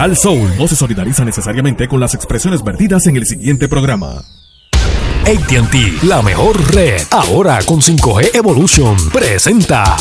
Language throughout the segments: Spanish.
Sal Soul no se solidariza necesariamente con las expresiones vertidas en el siguiente programa. ATT, la mejor red, ahora con 5G Evolution, presenta.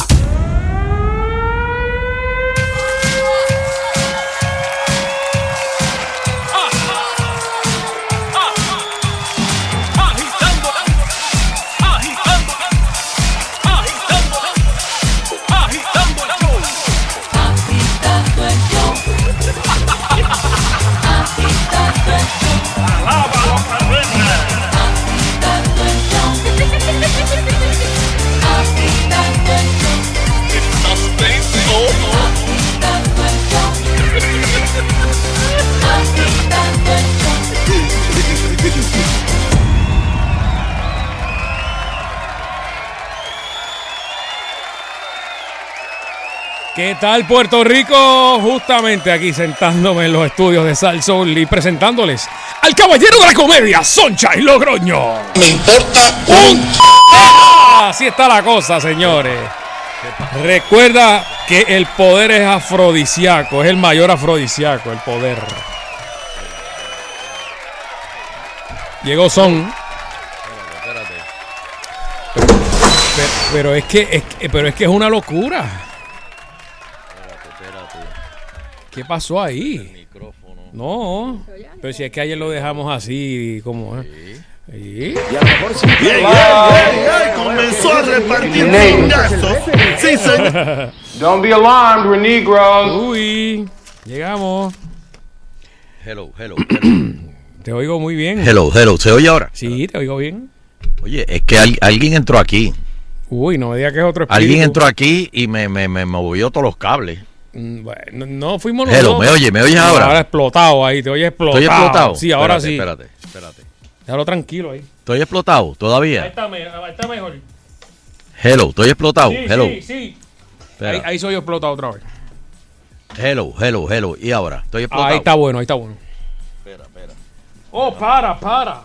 ¿Qué tal Puerto Rico? Justamente aquí sentándome en los estudios de Sal Soul y presentándoles al caballero de la comedia, Sunshine Logroño. Me importa un... Así está la cosa, señores. Recuerda que el poder es afrodisíaco, es el mayor afrodisíaco, el poder. Llegó Son. Pero, pero es que, es que- pero es que es una locura. ¿Qué pasó ahí? No, pero si es que ayer lo dejamos así, como ¿eh? Sí. Bien, bien, comenzó a repartir pingazos. Sí, señor. Don't be alarmed, we're Negroes. Uy, llegamos. Hello, hello, hello. Te oigo muy bien. hello, hello. ¿Se oye ahora? Sí, te oigo bien. Oye, es que al- alguien entró aquí. Uy, no me digas que es otro espíritu. Alguien entró aquí y me, me, me movió todos los cables. Mm, Bueno, no fuimos Hello, nosotros. ¿me oye? ¿Me oyes ahora? Ahora explotado ahí, te oyes explotado. ¿Estoy explotado? Sí, ahora Espérate, sí. Espérate, espérate. Déjalo tranquilo ahí. ¿Estoy explotado Ahí todavía? está, me- ahí está mejor. Hello, ¿estoy explotado? Sí, hello. sí, sí. Ahí, ahí soy explotado otra vez. Hello, hello, hello. ¿Y ahora? ¿Estoy explotado? Ahí está bueno, ahí está bueno. Espera, espera. Oh, para, para.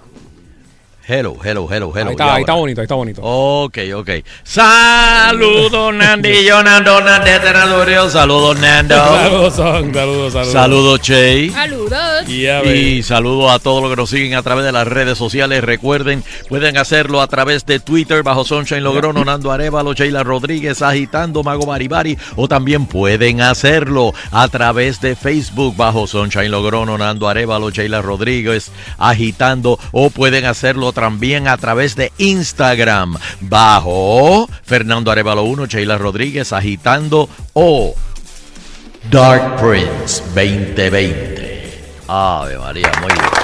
Hello, hello, hello, hello. ahí ¿Y está, ahí está bonito, ahí está bonito. Ok, ok. Saludos, Nandillo, Nando, Nandeteradurio. Saludos, Nando. Saludos, son, saludos, saludos. Saludos, Che. Saludos. Y a ver. Y saludos a todos los que nos siguen a través de las redes sociales. Recuerden, pueden hacerlo a través de Twitter bajo Sunshine Logrono, Nando Arevalo, Sheila Rodríguez, Agitando, Mago Maribari. O también pueden hacerlo a través de Facebook bajo Sunshine Logrono, Nando Arevalo, Sheila Rodríguez, Agitando. O pueden hacerlo también a través de Instagram bajo Fernando Arevalo 1, Sheila Rodríguez, Agitando. O Dark Prince 2020. Ave María, muy bien.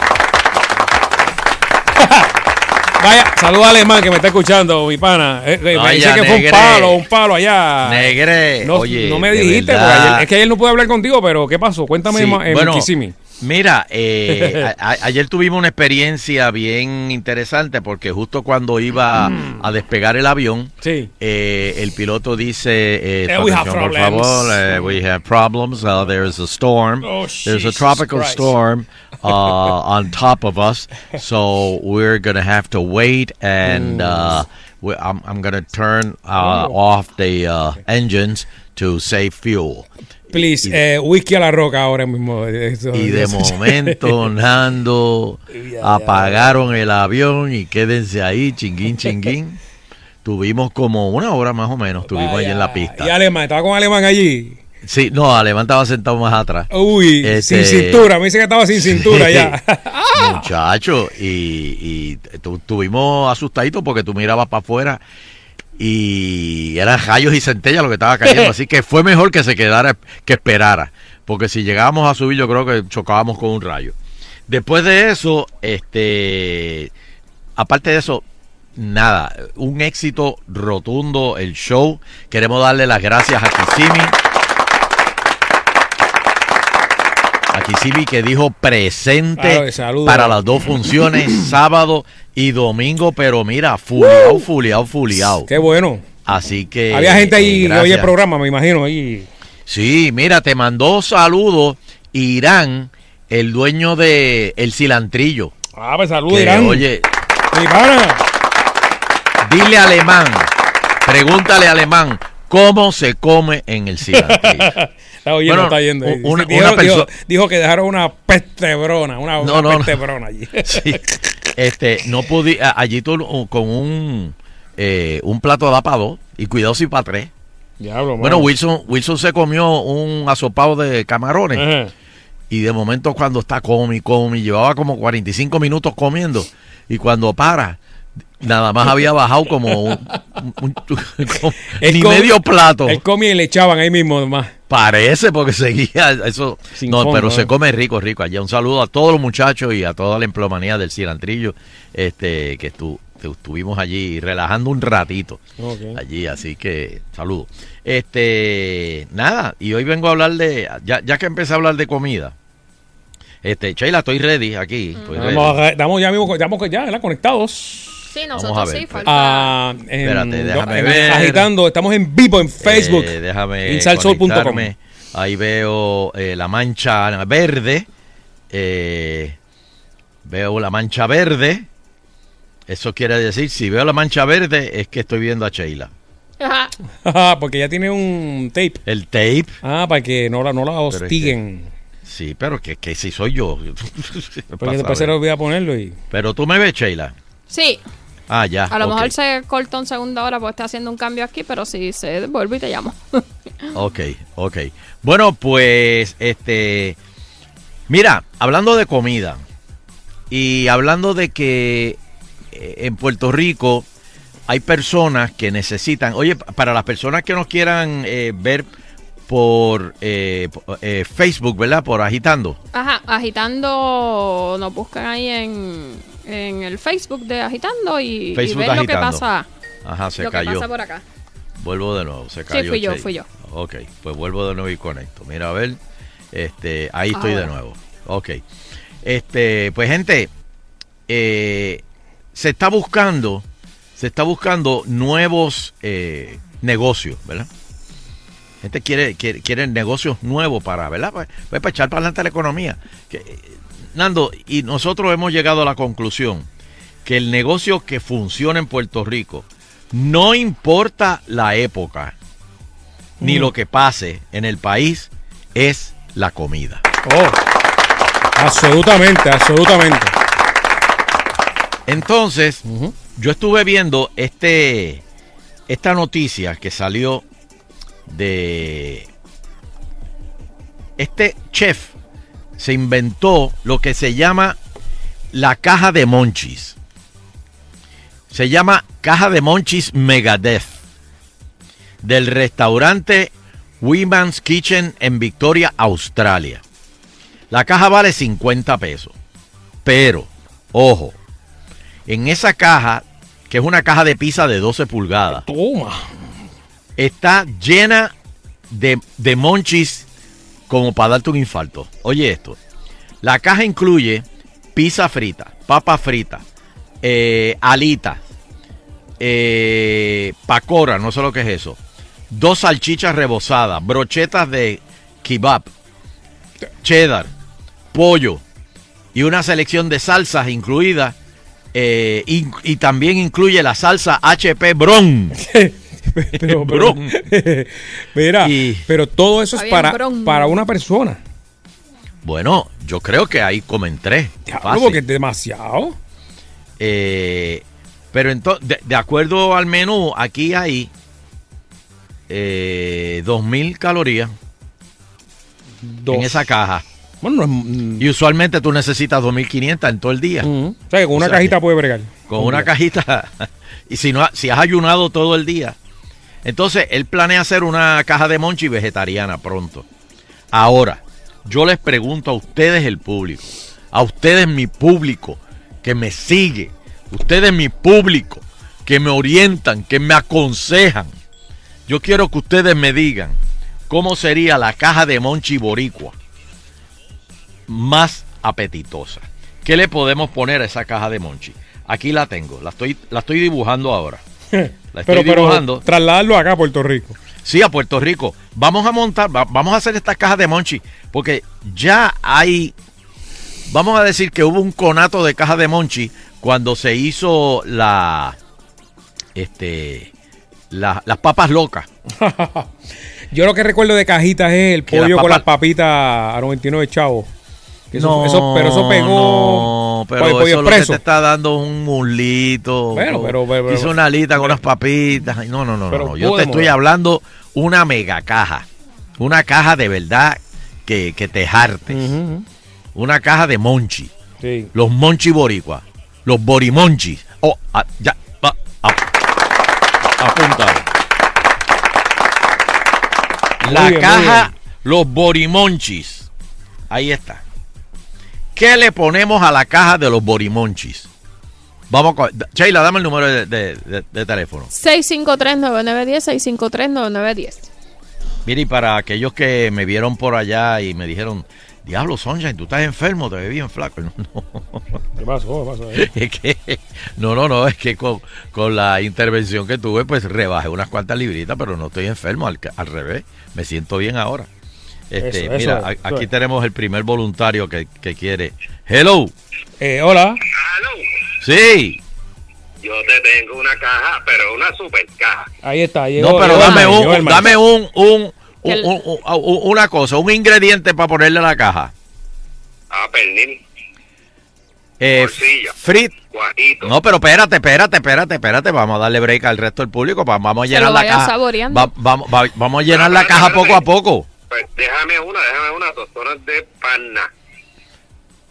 Vaya, saluda a Alemán que me está escuchando, mi pana. Eh, eh, me dice que fue un palo, un palo allá. Negre, No, oye, no me dijiste, porque verdad. ayer- es que ayer no pude hablar contigo, pero ¿qué pasó? Cuéntame Sí, en bueno, Kissimmee. Mira, eh, a- ayer tuvimos una experiencia bien interesante porque justo cuando iba a despegar el avión, Mm. Sí. eh, el piloto dice, eh, Eh, we have "Atención, por problems." favor, eh, we have problems, uh, there's a storm, Oh, there's a tropical Christ. storm uh, on top of us, so we're gonna have to wait and uh, we, I'm, I'm gonna turn uh, Oh. off the uh, engines to save fuel. Please, y- eh, whisky a la roca ahora mismo. Eso- Y de eso- momento, Nando, apagaron el avión y quédense ahí, chinguín, chinguín. Tuvimos como una hora más o menos, estuvimos ahí en la pista. Y Alemán, estaba con Alemán allí. Sí, no, Alemán estaba sentado más atrás. Uy, Este- sin cintura. Me dice que estaba sin cintura Sí. ya. Muchacho, y, y tu- estuvimos asustaditos porque tú mirabas para afuera y eran rayos y centellas lo que estaba cayendo. así que fue mejor que se quedara, que esperara. Porque si llegábamos a subir, yo creo que chocábamos con un rayo. Después de eso, este, aparte de eso, nada, un éxito rotundo el show. Queremos darle las gracias a Kisimi. A Kisimi que dijo presente Claro, para las dos funciones, sábado y domingo, pero mira, fuliao, fuliao, fuliao. Qué bueno. Así que. Había gente ahí eh, que oye el programa, me imagino. Ahí. Sí, mira, te mandó saludos Irán, el dueño de El Cilantrillo. Ah, pues saludos, Irán. Oye, Mi pana. dile alemán, pregúntale alemán, ¿cómo se come en el cilantrillo? Está oyendo, Bueno, está yendo. u- una- dijo, una perso- dijo- dijo que dejaron una pestebrona, una, No, una no, no. pestebrona allí. Sí. Este, no pude, allí tú uh, con un, eh, un plato para dos y cuidado si para tres. Diablo, Bueno. Wilson, Wilson se comió un asopado de camarones Ajá. y de momento cuando está come, y llevaba como 45 minutos comiendo y cuando para, nada más había bajado como, un, como ni medio plato. Él comía y le echaban ahí mismo más. Parece porque seguía eso. Sin no, fondo, pero ¿eh? se come rico, rico. Allá un saludo a todos los muchachos y a toda la emplomanía del cilantrillo, este, que estu- que estuvimos allí relajando un ratito allí, así que saludo. Este, nada, y hoy vengo a hablar de, ya, ya que empecé a hablar de comida. Este, Sheila, estoy ready aquí. estoy ready. Estamos ya mismo, estamos ya ¿verdad? conectados. Sí, Vamos nosotros a ver, sí, pues. falta. Ah, en- Espérate, déjame ver. Agitando, estamos en vivo en Facebook. Eh, déjame Insalsol.com. Ahí veo eh, la mancha verde. eh, veo la mancha verde. Eso quiere decir, si veo la mancha verde, es que estoy viendo a Sheila. Ajá, Porque ya tiene un tape. El tape. Ah, para que no la, no la hostiguen. Sí, pero que, que si soy yo. Porque después se a le ver. olvida ponerlo y. Pero tú me ves, Sheila. Sí, Ah, ya. a lo mejor se cortó en segunda hora porque está haciendo un cambio aquí, pero si se vuelve y te llamo. Ok, ok. Bueno, pues, este. Mira, hablando de comida y hablando de que eh, en Puerto Rico hay personas que necesitan. Oye, pa- para las personas que nos quieran eh, ver por eh, po- eh, Facebook, ¿verdad? Por agitando. Ajá, agitando, nos buscan ahí en, en el Facebook de agitando y, y Facebook ven lo que pasa. Ajá, se lo cayó. que pasa por acá. Vuelvo de nuevo, se cayó. fui yo, Che. fui yo. Ok, pues vuelvo de nuevo y conecto. Mira, a ver. Este, ahí estoy de nuevo. Ok. Este, pues gente, eh, se está buscando, se está buscando nuevos eh, negocios, ¿verdad? Gente quiere, quiere, quiere negocios nuevos para, ¿verdad? Pues, pues para echar para adelante la economía. Que, eh, Nando, y nosotros hemos llegado a la conclusión que el negocio que funciona en Puerto Rico, no importa la época, ni Mm. lo que pase en el país, es la comida. Oh. Absolutamente, absolutamente. Entonces, yo estuve viendo este esta noticia que salió de este chef se inventó lo que se llama la caja de monchis. Se llama caja de monchis Megadeth del restaurante Women's Kitchen en Victoria, Australia. La caja vale 50 pesos. Pero, ojo, en esa caja, que es una caja de pizza de 12 pulgadas, Toma. está llena de, de monchis como para darte un infarto. Oye esto, la caja incluye pizza frita, papa frita, eh, alitas, eh, pacora, no sé lo que es eso, dos salchichas rebozadas, brochetas de kebab, cheddar, pollo y una selección de salsas incluidas. eh, y, y también incluye la salsa HP Bron. pero, pero- mira, Y- pero todo eso es para, para una persona. Bueno, yo creo que ahí comen tres. Diablo, fácil. porque es demasiado. Eh, pero entonces, de, de acuerdo al menú, aquí hay eh, 2.000 calorías Dos. en esa caja. Bueno, no es. Y usualmente tú necesitas 2.500 en todo el día. mm. O sea, que con una sea, cajita que- puede bregar. Con una cajita. y si, no, si has ayunado todo el día. Entonces, él planea hacer una caja de monchi vegetariana pronto. Ahora, yo les pregunto a ustedes, el público, a ustedes, mi público, que me sigue, ustedes, mi público, que me orientan, que me aconsejan. Yo quiero que ustedes me digan cómo sería la caja de monchi boricua más apetitosa. ¿Qué le podemos poner a esa caja de monchi? Aquí la tengo, la estoy, la estoy dibujando ahora. La estoy pero, pero dibujando. trasladarlo acá a Puerto Rico. Sí, a Puerto Rico. Vamos a montar, va- vamos a hacer estas cajas de monchi, porque ya hay, vamos a decir que hubo un conato de caja de monchi cuando se hizo la, este, la- las papas locas. Yo lo que recuerdo de cajitas es el pollo con las papitas a 99 chavos. Eso, no, eso- pero eso pegó. No, pero pollo eso lo que te está dando un muslito. Bueno, pero- pero- pero- Hizo una alita con unas papitas. No, no, no, no. Yo te estoy hablando una mega caja. Una caja de verdad que, que te jarte. Ujú, ujú. Una caja de monchi. Sí. Los monchi boricua. Los borimonchis. Oh, ah, ya. va, ah. Apúntalo. La bien, caja, los borimonchis. Ahí está. ¿Qué le ponemos a la caja de los borimonchis? Vamos con. Sheila, dame el número de, de- de- de teléfono. 653-9910, 653-9910. Mire, y para aquellos que me vieron por allá y me dijeron, Diablo, Sunshine, tú estás enfermo, te ves bien flaco. No, ¿Qué pasó? ¿Qué pasó ahí? es que, no, no, no, es que con, con la intervención que tuve, pues rebajé unas cuantas libritas, pero no estoy enfermo, al, al revés, me siento bien ahora. Este, Eso, mira, eso aquí tenemos el primer voluntario que, que quiere. Hello, Eh, hola. sí. Yo te tengo una caja, pero una super caja. Ahí está. Llegó, No, pero llegó dame llegó un, dame un, un, un- un- un- un- una cosa, un ingrediente para ponerle a la caja. Ah, pernil, Eh, frit, guajito. No, pero espérate, espérate, espérate, espérate. Vamos a darle break al resto del público. va- Vamos a llenar lo la caja. Va- vamos, va- vamos a llenar la caja poco a poco. Pues déjame una, déjame una, tostones de pana.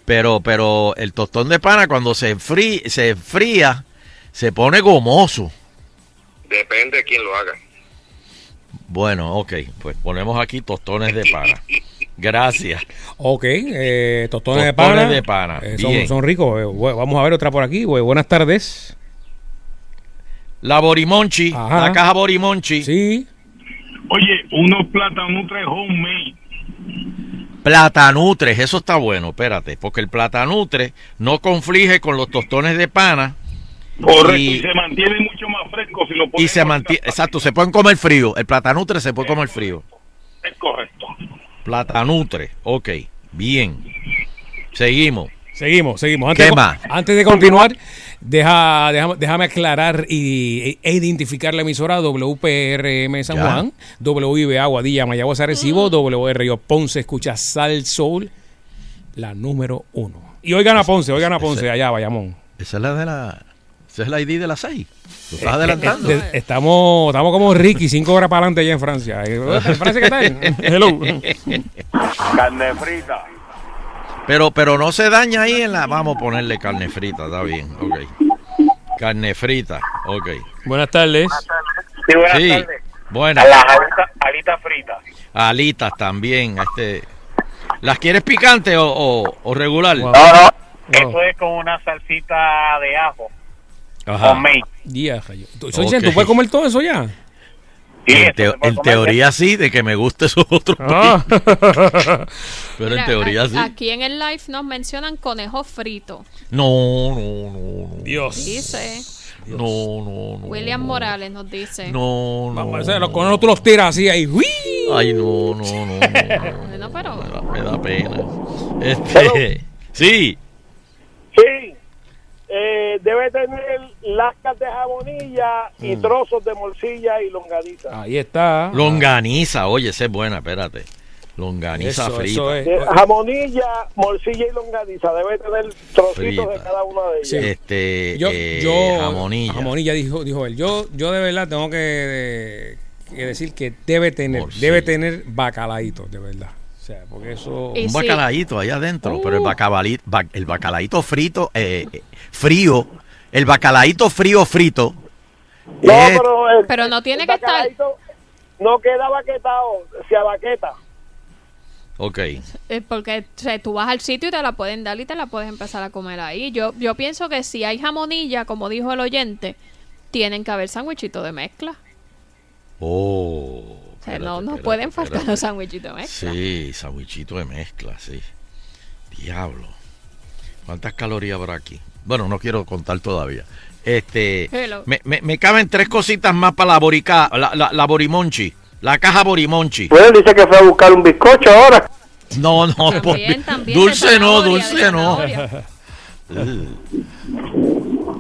Pero, pero el tostón de pana cuando se frí, se fría, se pone gomoso. Depende de quién lo haga. Bueno, ok, pues ponemos aquí tostones de pana. Gracias. Ok, eh, tostones, de Tostones pana. de pana, Eh, son, ricos. eh, vamos a ver otra por aquí. güey. Buenas tardes. La borimonchi, Ajá. la caja borimonchi. Sí. Oye, unos platanutres homemade. Platanutres, eso está bueno, espérate, porque el platanutre no conflige con los tostones de pana Correcto, Y- y, se mantiene mucho más fresco si lo y pones se en mantiene, exacto, se pueden comer frío. El platanutre se puede comer frío. Es correcto. Platanutre, ok, bien. Seguimos. Seguimos, seguimos. ¿Qué más? Antes de continuar, deja, déjame, déjame aclarar y, e identificar la emisora WPRM San Ya. Juan, WIB Aguadilla, Mayagüez Arecibo, WRIO Ponce, escucha Sal Soul, la número uno. Y oigan a Ponce, oigan a Ponce, allá, Bayamón. Esa es la de la. Esa es la ID de las 6. Lo estás adelantando. Eh, estamos, estamos como Ricky, cinco horas para adelante allá en Francia. Eh, ¿En Francia qué tal? Hello. Carne frita. Pero, pero no se daña ahí en la. Vamos a ponerle carne frita, está bien. Ok. Carne frita, ok. Buenas tardes. Sí, buenas Sí, tardes. buenas. Las alitas alita fritas. Alitas también. Este. ¿Las quieres picantes o, o- o regular? Wow. No, no. Wow. Eso es con una salsita de ajo. Ajá. Homemade. Ya, rayo. Tú, Ok. Soy ¿tú puedes comer todo eso ya? Sí, En, teoría sí, de que me guste eso otro. Ah. Pero Mira, en teoría a- sí. Aquí en el live nos mencionan conejo frito. No, no, no, no. Dios. Dice No, no, no. William no. Morales, nos dice. No, no. Vamos, ese, los conejos tú los tiras así ahí. ¡Uy! Ay, no, no, no. no, no. Bueno, pero Me da, me da pena. Este, sí, Sí, eh, debe tener lascas de jabonilla y Mm. trozos de morcilla y longaniza. Ahí está. longaniza. Oye, esa es buena, espérate. Longaniza Eso, frita. eso es. Eh, jamonilla, morcilla y longaniza. Debe tener trocitos Frita. de cada una de ellas. Sí. Este, Yo, eh, yo jamonilla. jamonilla dijo, dijo él. Yo, yo de verdad tengo que, que decir que debe tener, Morcilla. debe tener bacalaíto, de verdad. O sea, porque eso. Y Un sí. bacalaíto ahí adentro, Uh. pero el bacalaíto, el bacalaíto frito, eh, eh, frío, el bacalaíto frío frito. No, es- pero, el- Pero no tiene el que estar- No queda baquetado, se abaqueta. ok, eh, porque o sea, tú vas al sitio y te la pueden dar y te la puedes empezar a comer ahí. Yo, yo pienso que si hay jamonilla, como dijo el oyente, tienen que haber sándwichitos de mezcla. oh. O sea, espérate, no, espérate, pueden faltar espérate. los sándwichitos de mezcla. Sí, sandwichito de mezcla, sí. Diablo. ¿Cuántas calorías habrá aquí? Bueno, no quiero contar todavía. Este, me, me- me caben tres cositas más para la borica, la, la, la borimonchi, la caja borimonchi. Bueno, dice que fue a buscar un bizcocho ahora. No, no, También, por- también de dulce no, zanahoria, dulce no. zanahoria.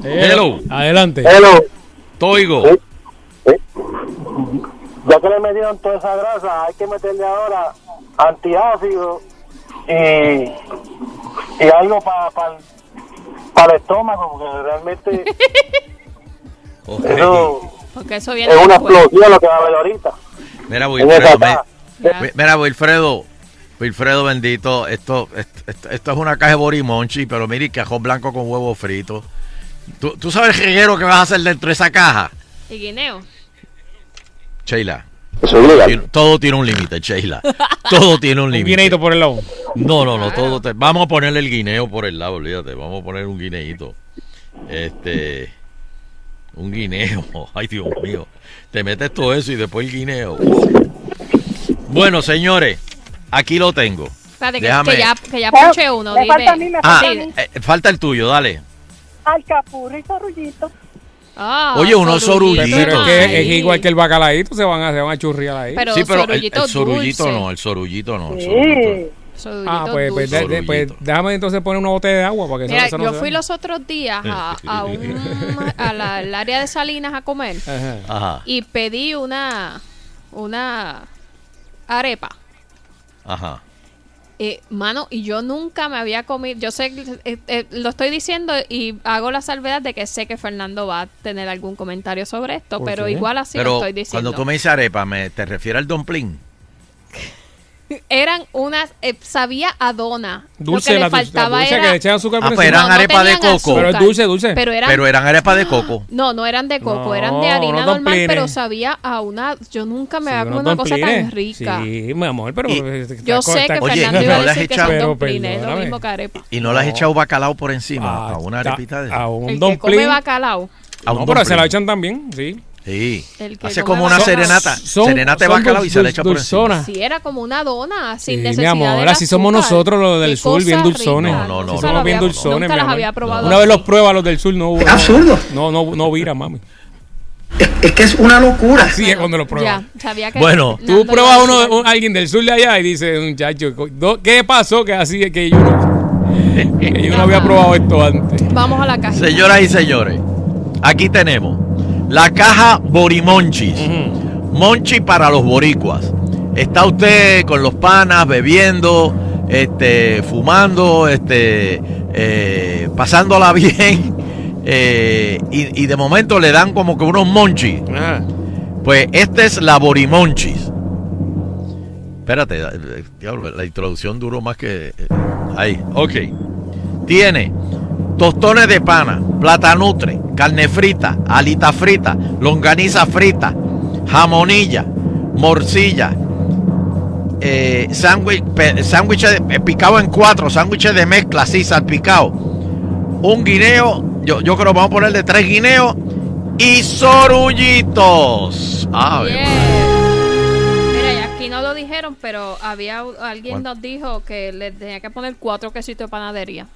Hello. Adelante. Hello. Toigo. Ya que le metieron toda esa grasa, hay que meterle ahora antiácido y, y algo para para el estómago, porque realmente Ok. eso Porque eso viene es una explosión lo que va a haber ahorita. Mira, Wilfredo, me-. Mira, Wilfredo, Wilfredo bendito, esto, esto, esto- esto es una caja de borimonchi, pero mire, y cajón blanco con huevo frito. ¿Tú, tú sabes el reguero que vas a hacer dentro de esa caja? Y guineo. Sheila, todo tiene un límite, Sheila. Todo tiene un Un límite. guineito por el lado. No, no, no, todo te- vamos a ponerle el guineo por el lado, olvídate, vamos a poner un guineito. Este, un guineo, ay Dios mío, te metes todo eso y después el guineo. Bueno, señores, aquí lo tengo. Espérate, que, Déjame- que ya, que ya punché uno. Me dime. falta a mí, me Ah, a mí. eh, falta el tuyo, dale. Alcapurro y. Ah, Oye, unos sorullito. sorullitos. Pero es que es Ay. igual que el bacalaíto, se van a, se van a churriar ahí. Pero, sí, pero el, sorullito el sorullito dulce. no, el sorullito no. el sorullito. Ah, pues, pues, de- dulce. de- pues, déjame entonces poner una botella de agua para que Mira, eso no yo se fui los otros días a, a un, a la- al área de Salinas a comer Ajá. Ajá, y pedí una una arepa. ajá. Eh, mano, y yo nunca me había comido, yo sé, eh, eh, lo estoy diciendo y hago la salvedad de que sé que Fernando va a tener algún comentario sobre esto, ¿Por pero qué? igual así lo estoy diciendo. cuando tú me dices arepa, me, ¿te refieres al dumpling? Eran unas, eh, sabía a dona. Dulce, lo que la le dulce- la faltaba dulce era... que le echan azúcar Ah, encima. eran arepa de coco. Pero es dulce, dulce. Pero eran, Pero eran arepas de coco. No, no eran de coco, No, eran de harina normal, pero sabía a una... Yo nunca me Sí, había comido unos una cosa tan rica. Sí, mi amor, pero... Y- está- Yo sé está- que Oye, Fernando ¿y iba no a decir que son Pero es lo mismo que arepa. Y no le has No. echado bacalao por encima Ah, a una arepita de A un El que come bacalao. a un No, pero se la echan también, sí. Sí. Hace como una serenata. Son- serenata de son bacalao y se le echa por encima. Sí, era como una dona, sin Sí, mi necesidad amor, de así somos nosotros los del sur, bien dulzones. rica. No, no, no, no, no, había- bien dulzones, Nunca mi las había probado Una vez los pruebas los del sur no hubo. absurdo. No, no, no vira, mami. Es que es una locura. Así es cuando lo pruebas. Ya, sabía que Bueno, Tú pruebas uno, un- alguien del sur de allá y dices, muchacho, ¿qué pasó? Que así es que yo no, que yo no había probado esto antes. Vamos a la caja. Señoras y señores, aquí tenemos la caja Borimonchis. Monchi para los boricuas. Está usted con los panas bebiendo, este, fumando, este, eh, pasándola bien. eh, y, y de momento le dan como que unos monchis. Ah, Pues esta es la Borimonchis. Espérate, eh, diablo, la introducción duró más que. eh, Ahí, ok. Tiene tostones de pana, platanutre, carne frita, alita frita, longaniza frita, jamonilla, morcilla, eh, sándwich eh, picado en cuatro, sándwiches de mezcla, así, salpicado. Un guineo, yo, yo creo que vamos a ponerle tres guineos y sorullitos. Ah, Bien. bien. Mira, y aquí no lo dijeron, pero había alguien nos dijo que le tenía que poner cuatro quesitos de panadería.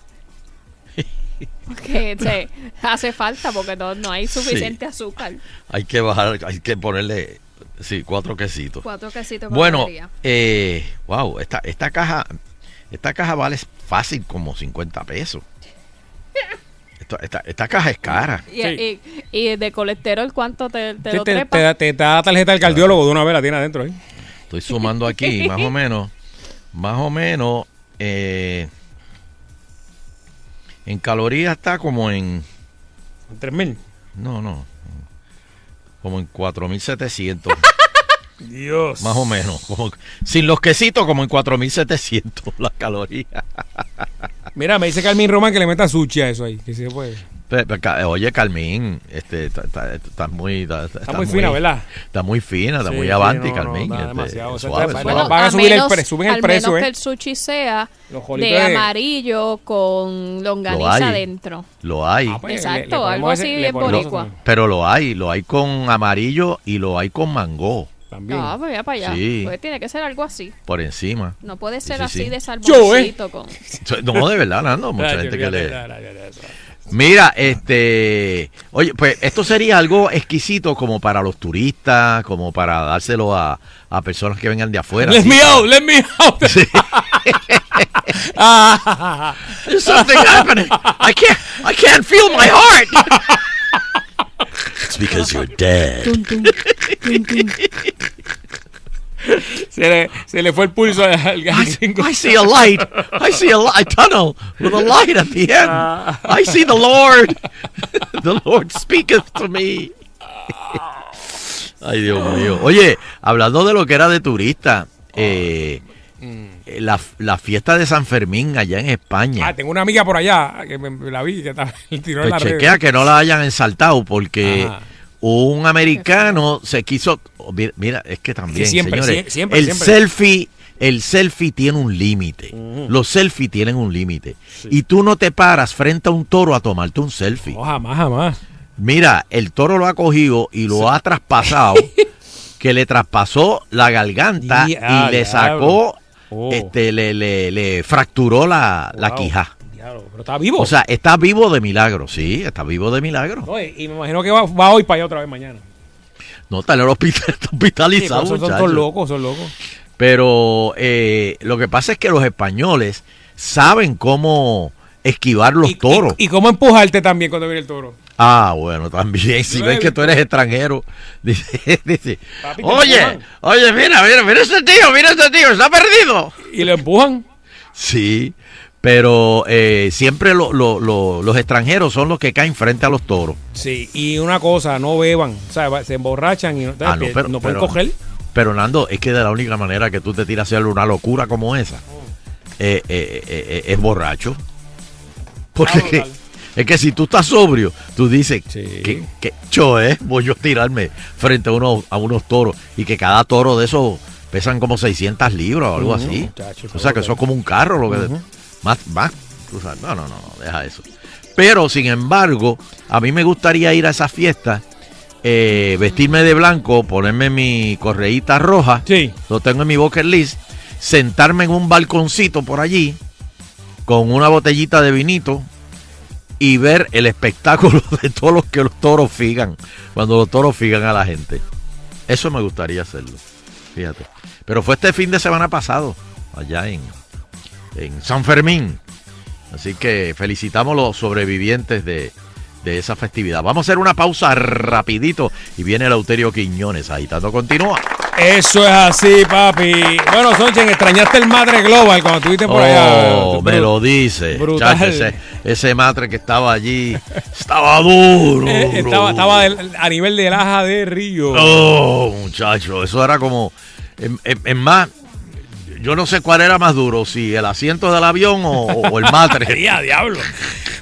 Porque se hace falta porque no, no hay suficiente azúcar. hay que bajar, hay que ponerle, sí, cuatro quesitos. Cuatro quesitos Bueno, eh, wow, esta, esta caja, esta caja vale fácil como 50 pesos. Esto- esta, esta caja es cara. Y, y, y de colesterol, ¿cuánto te, te te, lo te- trepa? te da- te da tarjeta del cardiólogo de una vez, la tiene adentro ahí. Estoy sumando aquí, más o menos, más o menos, eh, en calorías está como en, 3000. no, no, como en 4700. Dios. Más o menos. Como, sin los quesitos, como en 4700 las calorías. Mira, me dice Carmen Román que le meta sushi a eso ahí. Que sí se puede. Ca- Oye, Carmín, este, está, está- está muy, está, está muy fina, ¿verdad? Está muy fina, está Sí, muy sí, avanti, no, no, Carmín. está este, demasiado. O sea, suave, suave. Bueno, van a subir el pre- suben el al precio, menos ¿eh? que el sushi sea de de- amarillo con Lo longaniza adentro. Lo hay. Ah, pues, Exacto, le- le ponemos algo así bien boricua. Pero lo hay, lo hay con amarillo y lo hay con mango También. Ah, pues ya para allá. Sí. Pues tiene que ser algo así. por encima. No puede ser sí, así sí. de Yo, ¿eh? salmoncito con... No, de verdad, Nando, mucha gente que le... Mira, este, oye, pues esto sería algo exquisito como para los turistas, como para dárselo a, a personas que vengan de afuera. Let me out, let me out. Ah, There's something happening. I can't, I can't feel my heart. It's because you're dead. Se le, se le fue el pulso al, gallego. I see a light. I see a, a tunnel with a light at the end. I see the Lord. The Lord speaketh to me. Ay, Dios mío. Oye, hablando de lo que era de turista, eh, la, la fiesta de San Fermín allá en España. Ah, tengo una amiga por allá que me, me la vi que está, tiró en Pues la red. chequea que no la hayan ensaltado porque Ajá. Un americano se quiso mira, mira, es que también Sí, siempre, señores, sie- siempre, el siempre. selfie el selfie tiene un límite. Los selfies tienen un límite. Y tú no te paras frente a un toro a tomarte un selfie. Jamás, jamás. mira el toro lo ha cogido y lo ha traspasado que le traspasó la garganta Di- ah, y le sacó Oh. este le, le, le fracturó la, la quija Pero está vivo. o sea, está vivo de milagro, sí, está vivo de milagro. No, y y me imagino que va, va hoy para allá otra vez mañana. No, está en el hospital, está Sí, hospitalizado, pero son, son locos, son locos. Pero eh, lo que pasa es que los españoles saben cómo esquivar los Y- toros. Y, y cómo empujarte también cuando viene el toro. ah, bueno, también. Si ves que tú eres extranjero, dice, dice, Papi, oye, empujan. oye, mira, mira, mira ese tío, mira ese tío, está perdido. Y lo empujan. Sí, pero eh, siempre lo- lo- lo- los extranjeros son los que caen frente a los toros. Sí, y una cosa, no beban. O sea, se emborrachan y no, Ah, no, pero- no pueden pero- coger. Pero Nando, es que de la única manera que tú te tiras a hacer una locura como esa eh, eh, eh, es borracho. Porque Ah, es que si tú estás sobrio, tú dices Sí. que, que yo, eh, voy yo a tirarme frente a unos, a unos toros y que cada toro de esos pesan como 600 libras o algo así. muchacho, o sea, que eso es como un carro. lo que Más, más. tú sabes, no, no, no, no, deja eso. Pero, sin embargo, a mí me gustaría ir a esa fiesta eh, vestirme de blanco, ponerme mi correíta roja, Sí. lo tengo en mi bucket list, sentarme en un balconcito por allí con una botellita de vinito y ver el espectáculo de todos los que los toros figan, cuando los toros figan a la gente. Eso me gustaría hacerlo, fíjate. Pero fue este fin de semana pasado, allá en, en San Fermín. Así que felicitamos a los sobrevivientes de, de esa festividad. Vamos a hacer una pausa rapidito y viene el Euterio Quiñones. Agitando continúa. Eso es así, papi. Bueno, Sonchen, extrañaste el Madre Global cuando estuviste por allá. Oh, me lo dice. brutal. Chacho, ese, ese matre que estaba allí estaba duro. Eh, estaba estaba del- a nivel de Laja de Río. Oh, muchacho, eso era como. En, en- en más, yo no sé cuál era más duro, si el asiento del avión o, o el matre. ¡Ya, diablo!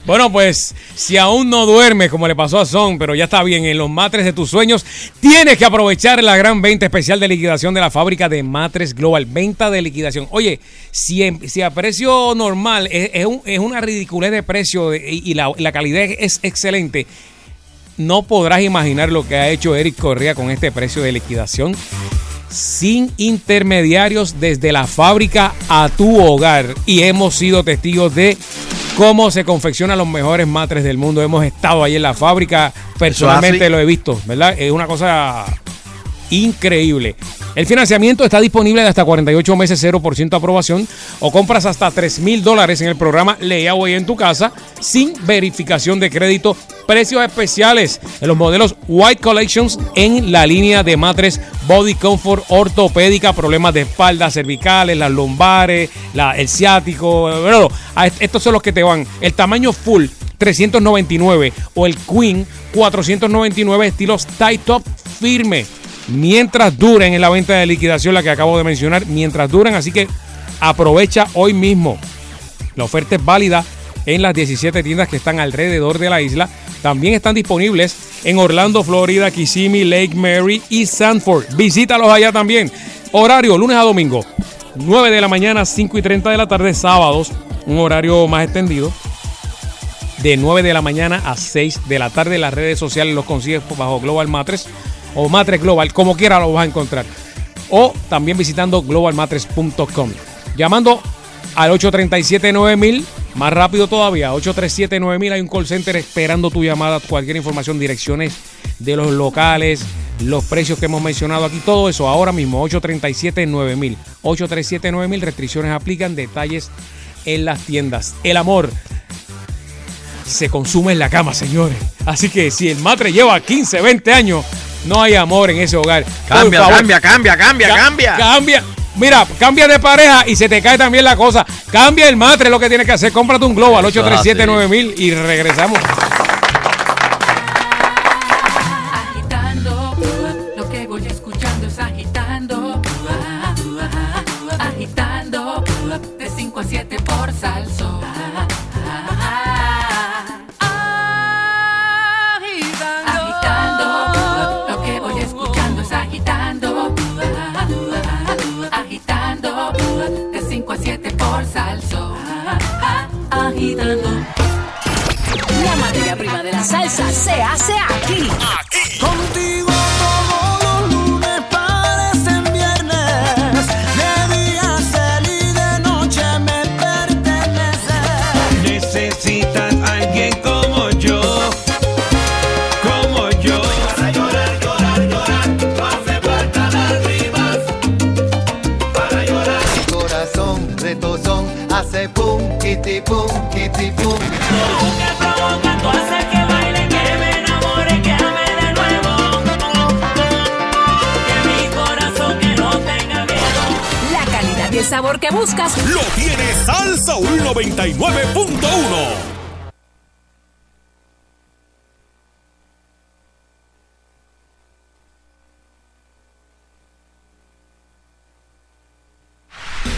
Bueno, pues si aún no duermes como le pasó a Son, pero ya está bien en los matres de tus sueños, tienes que aprovechar la gran venta especial de liquidación de la fábrica de Matres Global. Venta de liquidación. Oye, si, a precio normal es, es un- es una ridiculez de precio y la, la calidad es excelente, no podrás imaginar lo que ha hecho Eric Correa con este precio de liquidación sin intermediarios desde la fábrica a tu hogar. Y hemos sido testigos de cómo se confeccionan los mejores matres del mundo. Hemos estado ahí en la fábrica, personalmente lo he visto, ¿verdad? Es una cosa increíble. El financiamiento está disponible de hasta 48 meses, 0% aprobación, o compras hasta 3 mil dólares en el programa Layaway en tu casa, sin verificación de crédito. Precios especiales en los modelos White Collections en la línea de matres Body Comfort ortopédica, problemas de espalda, cervicales, las lumbares, el ciático. Estos son los que te van. El tamaño full 399 o el Queen 499 estilos tie top firme mientras duren en la venta de liquidación la que acabo de mencionar mientras duran así que aprovecha hoy mismo. La oferta es válida en las 17 tiendas que están alrededor de la isla. También están disponibles en Orlando, Florida, Kissimmee, Lake Mary y Sanford. Visítalos allá también. Horario lunes a domingo 9 de la mañana 5 y 30 de la tarde sábados un horario más extendido de 9 de la mañana a 6 de la tarde. Las redes sociales los consigues bajo Global Matres o Matres Global, como quiera lo vas a encontrar. O también visitando globalmatres.com. Llamando al 837-9000, más rápido todavía, 837-9000. Hay un call center esperando tu llamada, cualquier información, direcciones de los locales, los precios que hemos mencionado aquí, todo eso ahora mismo, 837-9000. 837-9000, restricciones aplican, detalles en las tiendas. El amor se consume en la cama, señores. Así que si el matre lleva 15, 20 años, no hay amor en ese hogar. Cambia, favor, cambia, cambia, cambia, ca- cambia. Cambia. Mira, cambia de pareja y se te cae también la cosa. Cambia el matre, es lo que tienes que hacer. Cómprate un Globo al Eso es 837-9000 y regresamos. 99.1.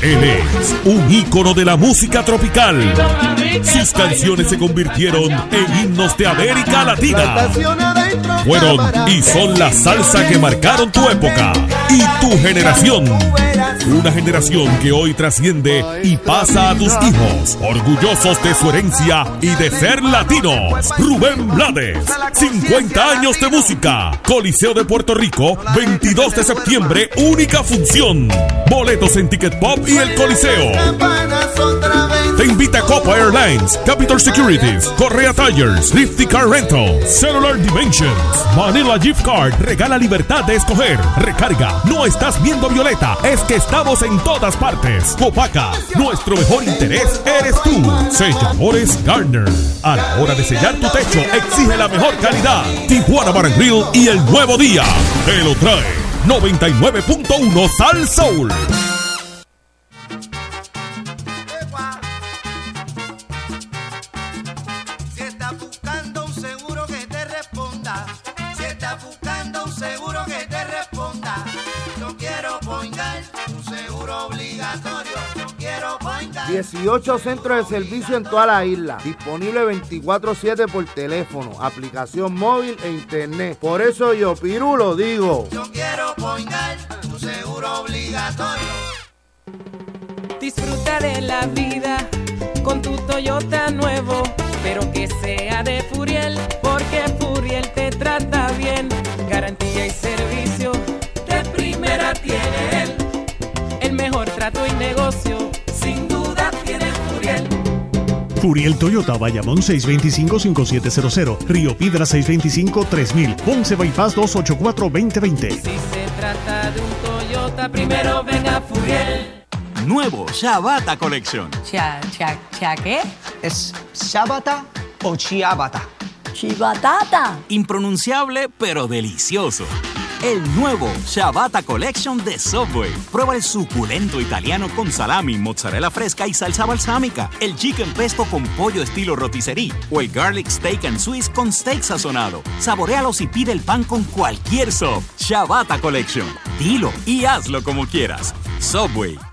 Él es un ícono de la música tropical. Sus canciones se convirtieron en himnos de América Latina. Fueron y son la salsa que marcaron tu época y tu generación. Una generación que hoy trasciende y pasa a tus hijos, orgullosos de su herencia y de ser latinos. Rubén Blades, 50 años de música. Coliseo de Puerto Rico, 22 de septiembre, única función. Boletos en Ticket Pop y el Coliseo. Te invita Copa Airlines, Capital Securities, Correa Tires, Lifty Car Rental, Cellular Dimensions, Manila Gift Card, regala libertad de escoger. Recarga, no estás viendo Violeta, es que estamos en todas partes. Copaca, nuestro mejor interés eres tú. Selladores Gardner. A la hora de sellar tu techo, exige la mejor calidad. Tijuana Bar Grill y el nuevo día. Te lo trae 99.1 Sal Soul. 18 centros de servicio en toda la isla. Disponible 24-7 por teléfono, aplicación móvil e internet. Por eso yo, Piru, lo digo. Yo quiero poingar un seguro obligatorio. Disfruta de la vida con tu Toyota nuevo, pero que sea de Furiel, porque Furiel te trata bien. Garantía y servicio de primera tiene él. El mejor trato y negocio, Furiel Toyota, Bayamón 625-5700, Río Piedra 625-3000, Ponce Bypass 284-2020. Si se trata de un Toyota, primero venga Furiel. Nuevo Shabata Collection. ¿Cha, cha, cha qué? ¿Es Shabata o Chiabata? Chibatata. Impronunciable pero delicioso. El nuevo Shabata Collection de Subway. Prueba el suculento italiano con salami, mozzarella fresca y salsa balsámica. El chicken pesto con pollo estilo rotisserie. O el garlic steak and Swiss con steak sazonado. Saborealos y pide el pan con cualquier sub. Shabata Collection. Dilo y hazlo como quieras. Subway.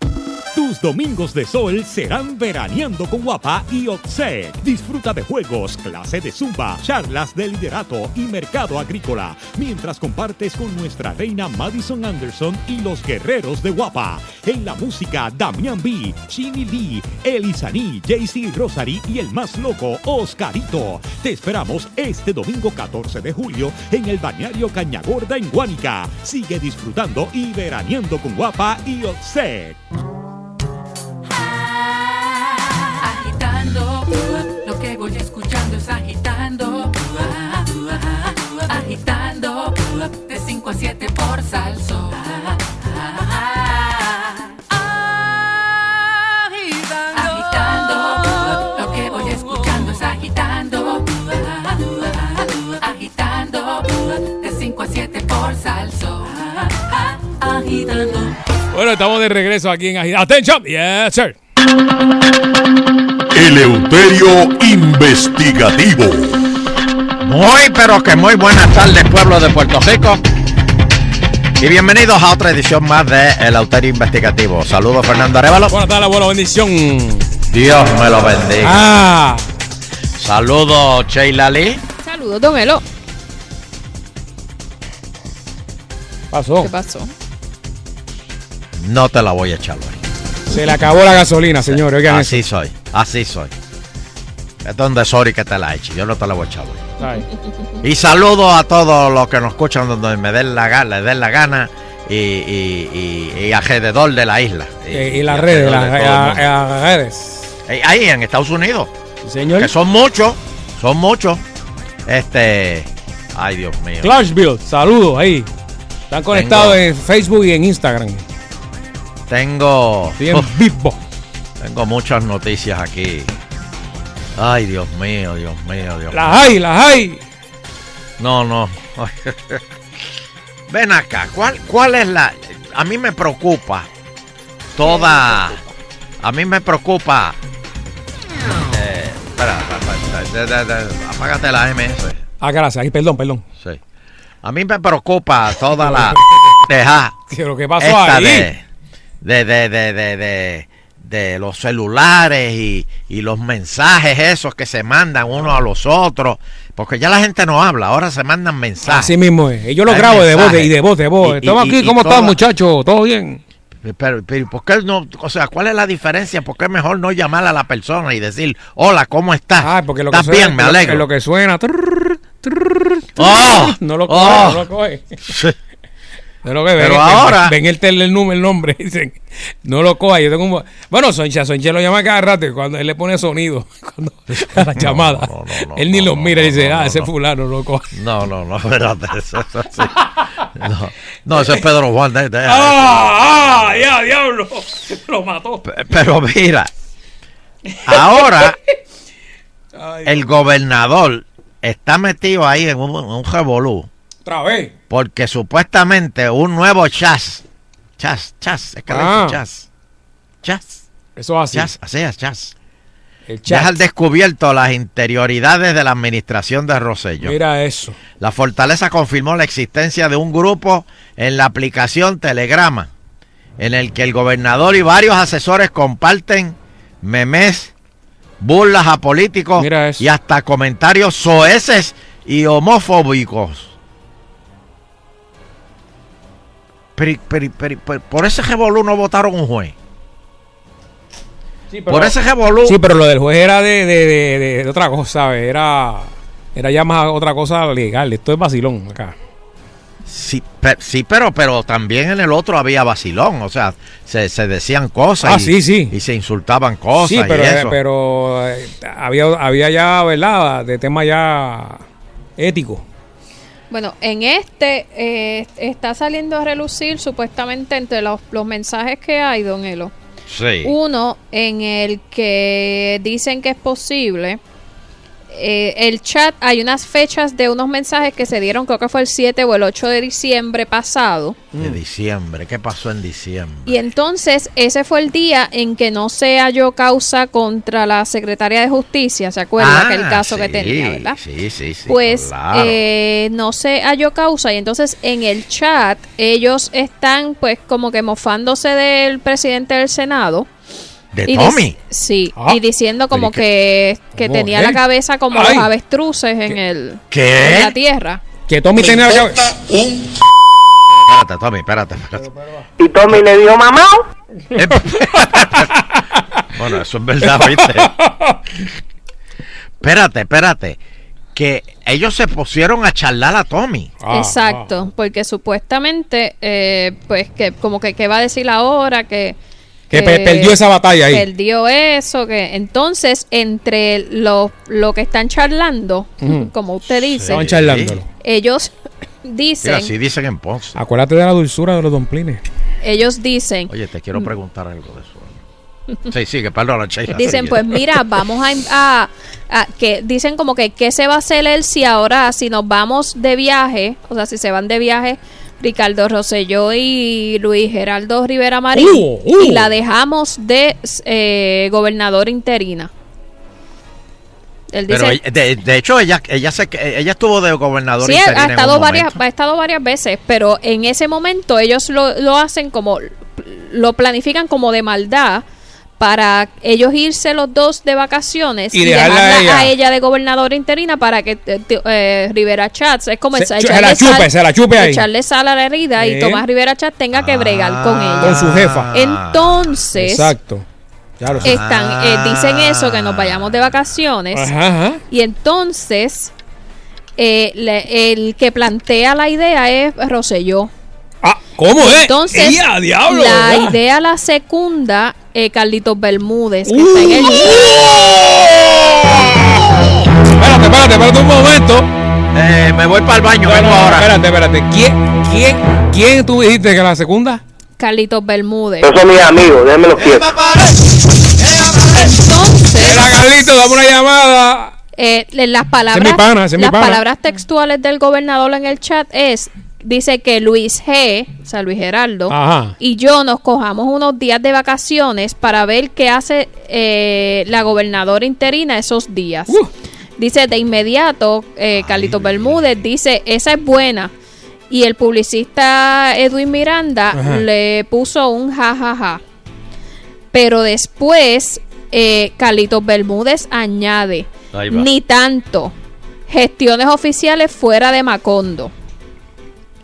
Thank you. Tus domingos de sol serán veraneando con Guapa y Oxec. Disfruta de juegos, clase de zumba, charlas de liderato y mercado agrícola, mientras compartes con nuestra reina Madison Anderson y los guerreros de Guapa. En la música, Damian B, Chini Lee, Elisaní, JC Rosary y el más loco, Oscarito. Te esperamos este domingo 14 de julio en el Bañario Cañagorda en Guánica. Sigue disfrutando y veraneando con Guapa y Oxec. Voy escuchando es agitando. Agitando, de 5 a 7 por salso. Agitando, lo que voy escuchando es agitando. Agitando, de 5 a 7 por salso. Agitando. Bueno, estamos de regreso aquí en Agita. Attention, yes, sir. Eleuterio Investigativo. Muy, pero que muy buenas tardes, pueblo de Puerto Rico. Y bienvenidos a otra edición más de El Auterio Investigativo. Saludos, Fernando Arevalo. Buenas tardes, abuelo, bendición. Dios me lo bendiga. Ah, Saludos, Sheila Lee. Saludos, Don Elo. pasó. ¿Qué pasó? No te la voy a echar hoy. Se le acabó la gasolina, señores. Oigan eso. Así soy, así soy. Es donde sorry que te la eche. Yo no te la voy a echar. Y saludo a todos los que nos escuchan donde me den la gana, les den la gana y, y, y, y alrededor de la isla. Eh, y las redes, las redes. Eh, Ahí en Estados Unidos. Señor. Que son muchos, son muchos. Este, ay Dios mío. Clarksville, saludos ahí. Están conectados en Facebook y en Instagram. Tengo, Bien vivo. tengo muchas noticias aquí. Ay Dios mío, Dios mío, Dios mío. Las hay, las hay. No, no. Ven acá, ¿cuál, ¿cuál es la...? A mí me preocupa toda... A mí me preocupa... Eh, espera, espera, apágate la MS. Ah, gracias. Perdón, perdón. Sí. A mí me preocupa toda la... Deja. ¿Qué lo que pasó ahí? de, de, de, de, de, de- los celulares y, y los mensajes esos que se mandan unos a los otros. Porque ya la gente no habla, ahora se mandan mensajes. Así mismo es. Y yo lo Hay grabo de voz de- y de voz, de voz. Y- Estamos y- aquí, ¿cómo están, muchachos? ¿Todo bien? Pero, pero ¿por qué no? O sea, ¿cuál es la diferencia? ¿Por qué mejor no llamar a la persona y decir, hola, ¿cómo estás? Ah, porque lo que ¿Estás suena, bien? Me lo- alegro. Lo que suena. trrr, trrr, ¡Oh! No lo coge, ¡Oh! no lo coge. No lo. Pero ven, ahora- Ven, el, tel- el, número, el nombre. Dicen, no lo coge. Yo tengo un. Bueno, Soncha, Soncha lo llama cada rato y cuando él le pone sonido cuando, a la llamada. él ni lo mira y dice, ah, ese fulano no coge. No, no, no, espérate. Eso, eso sí. no, no, ese es Pedro Juan. de- de- ¡Ah! ¡Ah! ¡Ya, diablo! Lo mató. Pero mira, ahora el gobernador está metido ahí en un, en un revolú. Otra vez. Porque supuestamente un nuevo chas. Chas, chas, es que Ah. chas. Chas. Eso así. Chas, así es, chas. El. Deja al descubierto las interioridades de la administración de Rosello. Mira eso. La Fortaleza confirmó la existencia de un grupo en la aplicación Telegrama, en el que el gobernador y varios asesores comparten memes, burlas a políticos y hasta comentarios soeces y homofóbicos. Pero, pero- pero- pero- por ese revolú no votaron un juez. por ese revolú. Sí, pero lo del juez era de, de, de- otra cosa, ¿sabes? Era, era ya más otra cosa legal. Esto es vacilón acá. Sí, pe- sí, pero, pero también en el otro había vacilón, o sea, se, se decían cosas Ah, y, sí, sí. y se insultaban cosas sí, pero, y eso. pero eh, había, había ya, ¿verdad? De tema ya ético. Bueno, en este eh, está saliendo a relucir supuestamente entre los, los mensajes que hay, don Elo. Sí. Uno en el que dicen que es posible. Eh, el chat, hay unas fechas de unos mensajes que se dieron, creo que fue el 7 o el 8 de diciembre pasado. De diciembre, ¿qué pasó en diciembre? Y entonces ese fue el día en que no se halló causa contra la secretaria de justicia, ¿se acuerda? Ah, aquel caso que tenía, ¿verdad? Sí, sí, sí. pues claro. eh, no se halló causa y entonces en el chat ellos están pues como que mofándose del presidente del Senado ¿De Y Tommy? Sí, Ah. y diciendo como que, que ¿Cómo tenía la cabeza como Ay. los avestruces en el ¿Qué? en la tierra. Que Tommy tenía la cabeza. Espérate, Tommy, espérate, espérate. Y Tommy le dijo, mamá. Bueno, eso es verdad, ¿viste? espérate, espérate. Que ellos se pusieron a charlar a Tommy. Ah, Exacto, porque supuestamente, eh, pues que como que qué va a decir ahora que Que pe- perdió esa batalla ahí. Perdió eso, que entonces entre lo, lo que están charlando, como usted dice, Estaban charlándolo. ellos Mira, dicen, así dicen en Ponce. Acuérdate de la dulzura de los domplines. ellos dicen, Oye, te quiero preguntar algo de eso. Sí, sigue, perdón, Sheila. Dicen, sigue. pues mira, vamos a, a- a- que dicen como que qué se va a hacer él si ahora si nos vamos de viaje, o sea, si se van de viaje Ricardo Rosselló y Luis Geraldo Rivera Marín Uh, uh. y la dejamos de eh, gobernador interina. Él dice, Pero ella- de, de hecho, ella, ella, se, ella estuvo de gobernador Sí, interina ha estado, varias, ha estado varias veces, pero en ese momento ellos lo, lo hacen como, lo planifican como de maldad para ellos irse los dos de vacaciones Y y, dejarla dejarla a ella. a ella de gobernadora interina para que eh, eh, Rivera Chats es como Se- esa- se echarle la chupe, sal- se la chupe ahí. echarle sal a la herida y Tomás Rivera Chats tenga que bregar con ella Con su jefa. entonces Exacto. Están eh, dicen eso que nos vayamos de vacaciones Ajá, ajá. y entonces eh, le- el que plantea la idea es Rosselló. ¿Cómo es? Entonces, la ¿verdad? idea la secunda eh, Carlitos Bermúdez, que Uh. está en el Espérate, espérate, espérate un momento. Eh, me voy para el baño, No, vengo no, ahora. Espérate, espérate. ¿Quién, quién, quién tú dijiste que la segunda? Carlitos Bermúdez. Esos son mis amigos, déjenme los quietos. Entonces, Era Carlito, dame una llamada. eh, las palabras, mi pana, mi las palabras textuales del gobernador en el chat es dice que Luis G, o sea Luis Geraldo, Ajá. y yo nos cojamos unos días de vacaciones para ver qué hace eh, la gobernadora interina esos días. Uh. Dice de inmediato, eh, Carlitos Bermúdez dice, esa es buena. Y el publicista Edwin Miranda Ajá. le puso un jajaja. Pero después, eh, Carlitos Bermúdez añade, ni tanto, gestiones oficiales fuera de Macondo.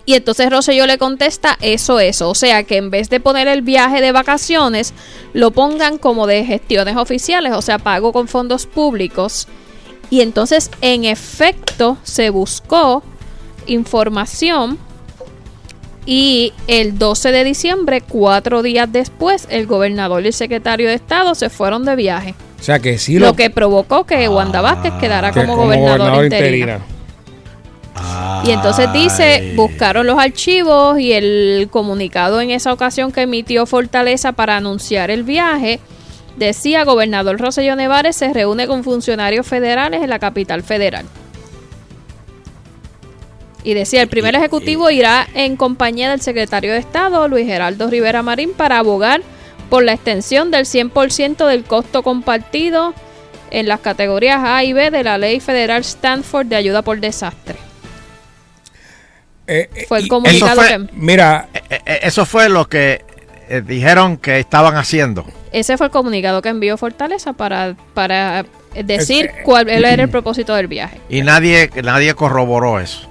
Y entonces Rosselló le contesta eso, eso. O sea, que en vez de poner el viaje de vacaciones, lo pongan como de gestiones oficiales, o sea, pago con fondos públicos. Y entonces, en efecto, se buscó información y el 12 de diciembre, cuatro días después, el gobernador y el secretario de Estado se fueron de viaje. O sea que sí lo que provocó que Wanda Vázquez quedara que como, gobernador, interina. Y entonces dice, buscaron los archivos y el comunicado en esa ocasión que emitió Fortaleza para anunciar el viaje decía, gobernador Rosselló Nevares se reúne con funcionarios federales en la capital federal. Y decía, el primer ejecutivo irá en compañía del secretario de Estado, Luis Geraldo Rivera Marín, para abogar por la extensión del 100% del costo compartido en las categorías A y B de la ley federal Stanford de ayuda por desastre. Fue el Eso comunicado fue, que... Mira, eh, eh, eso fue lo que eh, dijeron que estaban haciendo. Ese fue el comunicado que envió Fortaleza para, para decir cuál era el propósito del viaje. Y nadie, nadie corroboró eso.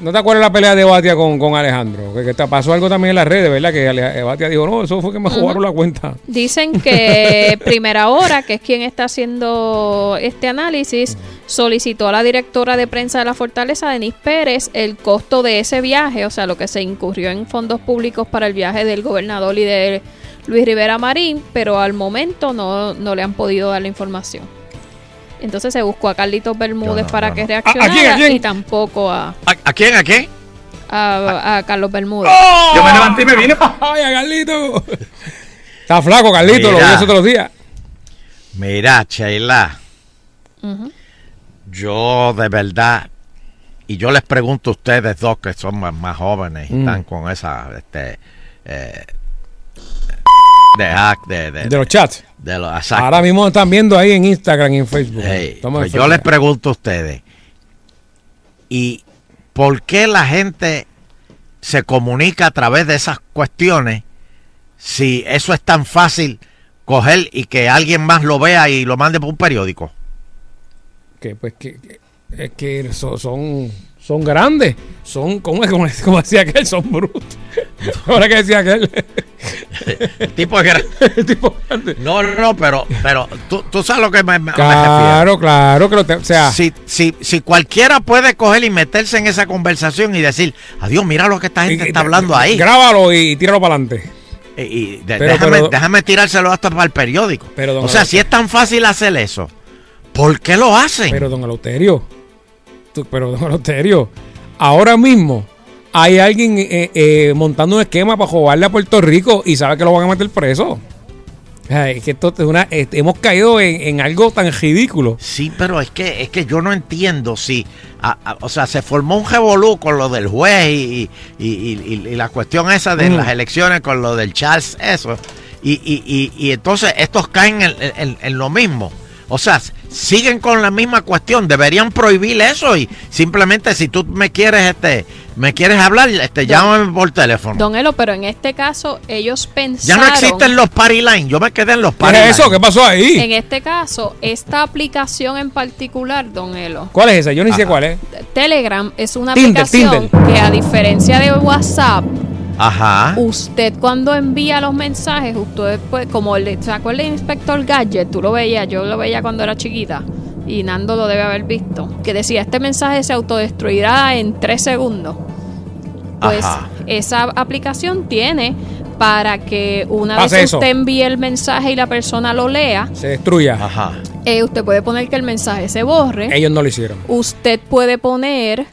¿no te acuerdas la pelea de Batia con, con Alejandro? Que, que te pasó algo también en las redes, ¿verdad? Que Batia dijo, no, eso fue que me jugaron la cuenta. Dicen que Primera Hora, que es quien está haciendo este análisis, solicitó a la directora de prensa de la Fortaleza, Denise Pérez, el costo de ese viaje, o sea, lo que se incurrió en fondos públicos para el viaje del gobernador y de Luis Rivera Marín, pero al momento no, no le han podido dar la información. Entonces se buscó a Carlitos Bermúdez para que reaccionara ¿A quién, a quién? y tampoco a, ¿A, a quién? ¿A quién? a, a Carlos Bermúdez. Yo me levanté y me vine. ¡Ay, a Carlito! Está flaco, Carlito, lo vi Mira. los otros días. Mira, Sheila, Ujú. Yo de verdad, y yo les pregunto a ustedes dos que son más, más jóvenes y Mm. están con esa, este, eh, de hack, de, de, De los chats. de los. Ahora mismo están viendo ahí en Instagram y en Facebook. Hey, pues yo les pregunto a ustedes, ¿y por qué la gente se comunica a través de esas cuestiones si eso es tan fácil coger y que alguien más lo vea y lo mande por un periódico? Que pues que, que- es que son, son, son grandes. Son, como, como, como decía aquel, son brutos. Ahora que decía aquel. El tipo es grande. El tipo grande. No, no, pero, pero tú, tú sabes lo que me, me- me Claro, claro que lo te- o sea, si, si, si cualquiera puede coger y meterse en esa conversación y decir, adiós, mira lo que esta gente está hablando ahí. Grábalo y tíralo para adelante. Y, y de- Pero- déjame, pero- déjame tirárselo hasta para el periódico. Pero, o sea, si es tan fácil hacer eso, ¿por qué lo hacen? Pero, don Eleuterio, tú- pero, don Eleuterio, ahora mismo hay alguien eh, eh, montando un esquema para jugarle a Puerto Rico y sabe que lo van a meter preso. Ay, que esto es una, hemos caído en, en algo tan ridículo. Sí, pero es que es que yo no entiendo si, a- a- o sea, se formó un revolú con lo del juez y, y, y- la cuestión esa de Mm. las elecciones con lo del Charles, eso. Y, y, y, y entonces estos caen en, en- en lo mismo. O sea, siguen con la misma cuestión. Deberían prohibir eso y simplemente si tú me quieres, este, me quieres hablar, este, llámame por teléfono. Don Elo, pero en este caso ellos ya pensaron... no existen los party line. Yo me quedé en los party ¿Qué es line. eso? ¿Qué pasó ahí? En este caso, esta aplicación en particular, Don Elo, ¿Cuál es esa? Yo ni sé cuál es. Telegram es una Tinder, aplicación que a diferencia de WhatsApp, Ajá. usted cuando envía los mensajes, usted puede, como le sacó el inspector Gadget, tú lo veías, yo lo veía cuando era chiquita y Nando lo debe haber visto, que decía este mensaje se autodestruirá en tres segundos. Pues Ajá. esa aplicación tiene para que una Pase vez eso. usted envíe el mensaje y la persona lo lea, Se destruya. Ajá. eh, usted puede poner que el mensaje se borre. Ellos no lo hicieron. Usted puede poner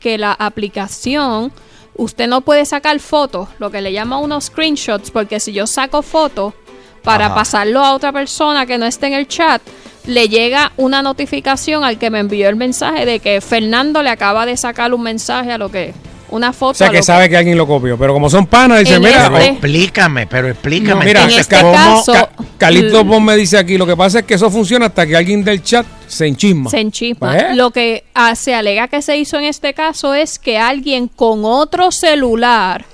que la aplicación, usted no puede sacar fotos, lo que le llama unos screenshots, porque si yo saco fotos para Ajá. pasarlo a otra persona que no esté en el chat, le llega una notificación al que me envió el mensaje de que Fernando le acaba de sacar un mensaje a lo que una foto O sea que sabe que alguien lo copió. Pero como son panas, dice, En mira, este- oh, Explícame, pero explícame. mira, entonces, este ¿cómo- caso- Ca- Calixto. Pon me dice aquí, lo que pasa es que eso funciona hasta que alguien del chat se enchisma. Se enchisma. Pues, Lo que ah, se alega que se hizo en este caso es que alguien con otro celular